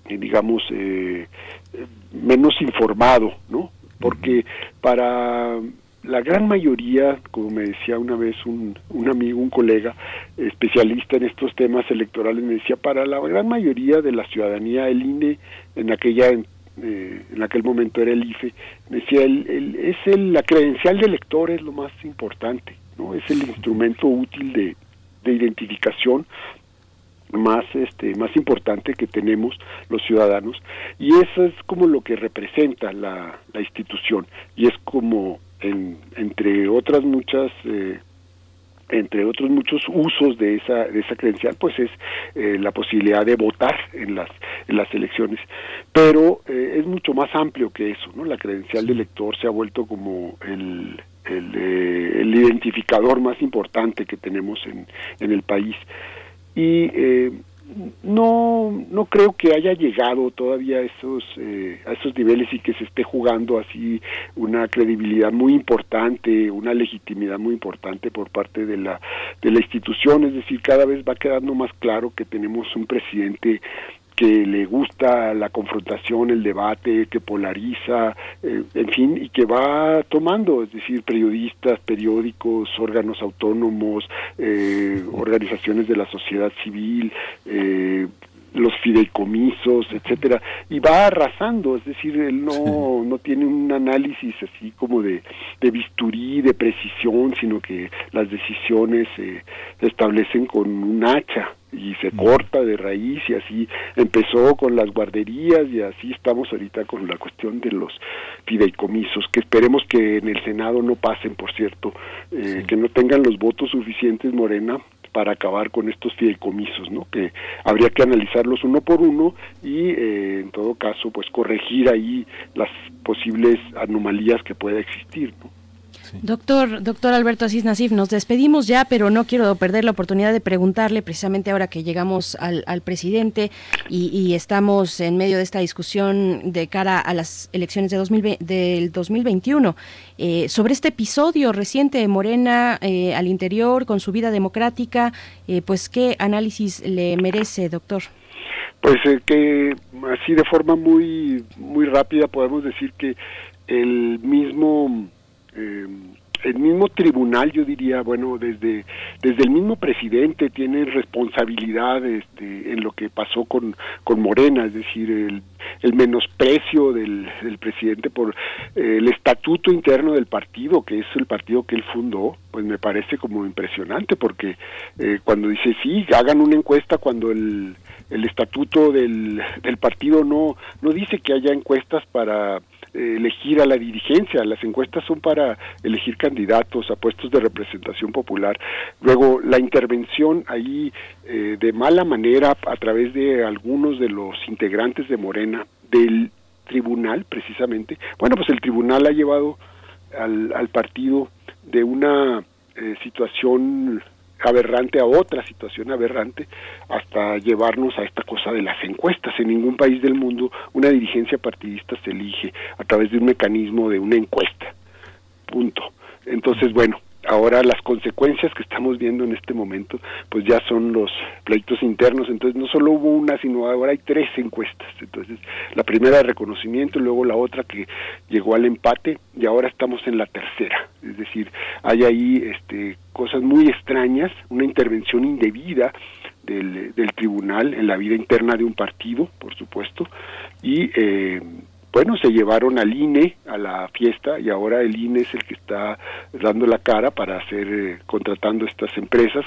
digamos, eh, eh, menos informado, ¿no? Porque para la gran mayoría, como me decía una vez un, un amigo, un colega especialista en estos temas electorales, me decía, para la gran mayoría de la ciudadanía, el INE en aquella eh, en aquel momento era el IFE, me decía, el, el- es el, la credencial de elector es lo más importante, ¿no? Es el instrumento útil de, de identificación más este más importante que tenemos los ciudadanos y eso es como lo que representa la, la institución y es como en- entre otras muchas eh, entre otros muchos usos de esa de esa credencial pues es eh, la posibilidad de votar en las en las elecciones pero eh, es mucho más amplio que eso no la credencial de elector se ha vuelto como el el, eh, el identificador más importante que tenemos en, en el país y eh, no no creo que haya llegado todavía a esos eh, a esos niveles y que se esté jugando así una credibilidad muy importante una legitimidad muy importante por parte de la de la institución. Es decir cada vez va quedando más claro que tenemos un presidente que le gusta la confrontación, el debate, que polariza, eh, en fin, y que va tomando, es decir, periodistas, periódicos, órganos autónomos, eh, organizaciones de la sociedad civil, eh, los fideicomisos, etcétera, y va arrasando, es decir, él no, no tiene un análisis así como de, de bisturí, de precisión, sino que las decisiones eh, se establecen con un hacha y se corta de raíz y así empezó con las guarderías y así estamos ahorita con la cuestión de los fideicomisos, que esperemos que en el Senado no pasen, por cierto, eh, que no tengan los votos suficientes Morena para acabar con estos fideicomisos, ¿no? Que habría que analizarlos uno por uno y, eh, en todo caso, pues corregir ahí las posibles anomalías que pueda existir, ¿no? Doctor, doctor Alberto Asís Nasif, nos despedimos ya, pero no quiero perder la oportunidad de preguntarle precisamente ahora que llegamos al, al presidente y, y estamos en medio de esta discusión de cara a las elecciones de 2020 del 2021 eh, sobre este episodio reciente de Morena eh, al interior con su vida democrática, eh, pues qué análisis le merece, doctor. Pues eh, que así de forma muy muy rápida podemos decir que el mismo eh, el mismo tribunal, yo diría, bueno, desde desde el mismo presidente tiene responsabilidad este, en lo que pasó con, con Morena, es decir, el, el menosprecio del, presidente por eh, el estatuto interno del partido, que es el partido que él fundó, pues me parece como impresionante, porque eh, cuando dice, sí, hagan una encuesta cuando el, el estatuto del, del partido no, no dice que haya encuestas para elegir a la dirigencia, las encuestas son para elegir candidatos a puestos de representación popular. Luego, la intervención ahí eh, de mala manera a través de algunos de los integrantes de Morena del tribunal, precisamente. Bueno, pues el tribunal ha llevado al, partido de una eh, situación aberrante a otra situación aberrante hasta llevarnos a esta cosa de las encuestas. En ningún país del mundo una dirigencia partidista se elige a través de un mecanismo de una encuesta. Punto. Entonces, bueno, ahora las consecuencias que estamos viendo en este momento, pues ya son los pleitos internos. Entonces, no solo hubo una, sino ahora hay tres encuestas. Entonces, la primera de reconocimiento, luego la otra que llegó al empate y ahora estamos en la tercera. Es decir, hay ahí este, cosas muy extrañas, una intervención indebida del, del tribunal en la vida interna de un partido, por supuesto, y eh, bueno, se llevaron al INE a la fiesta y ahora el INE es el que está dando la cara para hacer, eh, contratando estas empresas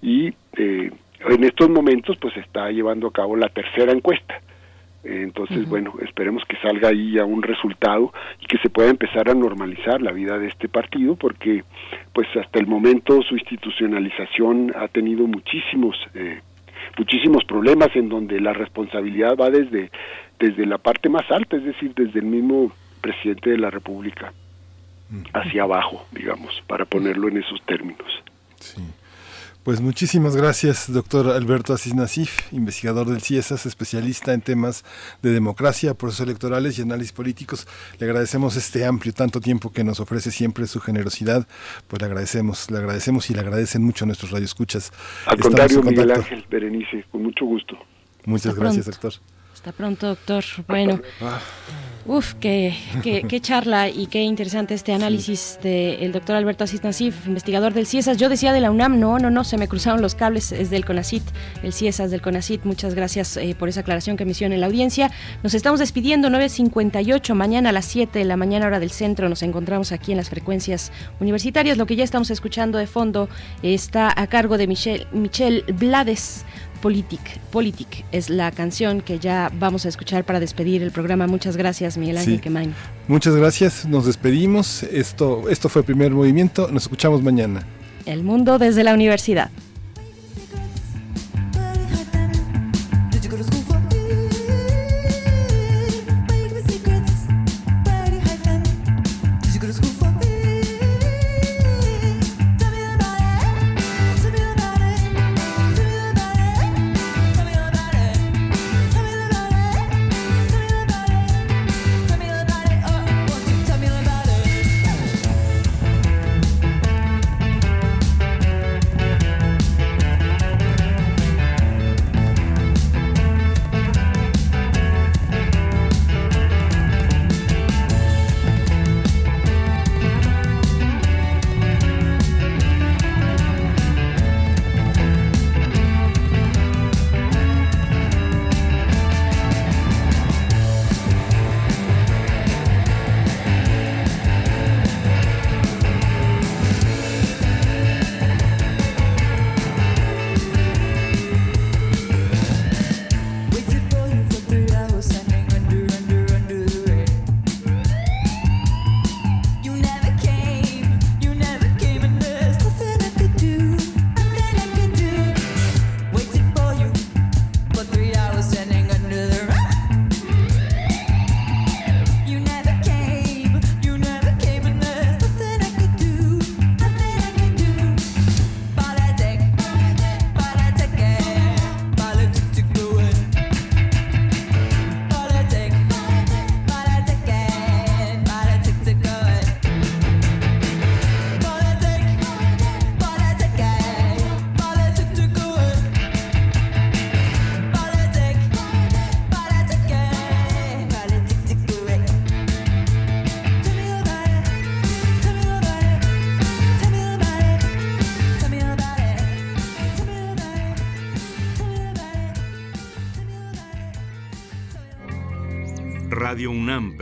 y eh, en estos momentos pues está llevando a cabo la tercera encuesta. Entonces, bueno, esperemos que salga ahí ya un resultado y que se pueda empezar a normalizar la vida de este partido, porque, pues, hasta el momento su institucionalización ha tenido muchísimos, eh, muchísimos problemas en donde la responsabilidad va desde desde la parte más alta, es decir, desde el mismo presidente de la República hacia abajo, digamos, para ponerlo en esos términos. Pues muchísimas gracias, doctor Alberto Asís Nasif, investigador del CIESAS, especialista en temas de democracia, procesos electorales y análisis políticos. Le agradecemos este amplio, tanto tiempo que nos ofrece siempre su generosidad. Pues le agradecemos, le agradecemos y le agradecen mucho a nuestros radioescuchas. Al Estamos contrario, Miguel. Ángel Berenice, con mucho gusto. Muchas Hasta gracias, pronto. doctor. Hasta pronto, doctor. Bueno, uf, qué, qué, qué charla y qué interesante este análisis del doctor Alberto Asís Nasif, investigador del CIESAS. Yo decía de la UNAM, no, no, no, se me cruzaron los cables, es del CONACIT, el CIESAS del CONACIT. Muchas gracias eh, por esa aclaración que me hicieron en la audiencia. Nos estamos despidiendo, 9.58, mañana a las 7 de la mañana hora del centro. Nos encontramos aquí en las frecuencias universitarias. Lo que ya estamos escuchando de fondo está a cargo de Michelle, Michelle Blades. Politic, Politic es la canción que ya vamos a escuchar para despedir el programa. Muchas gracias, Miguel Ángel Sí. Quemain. Muchas gracias, nos despedimos. Esto, esto fue Primer Movimiento, nos escuchamos mañana. El mundo desde la universidad.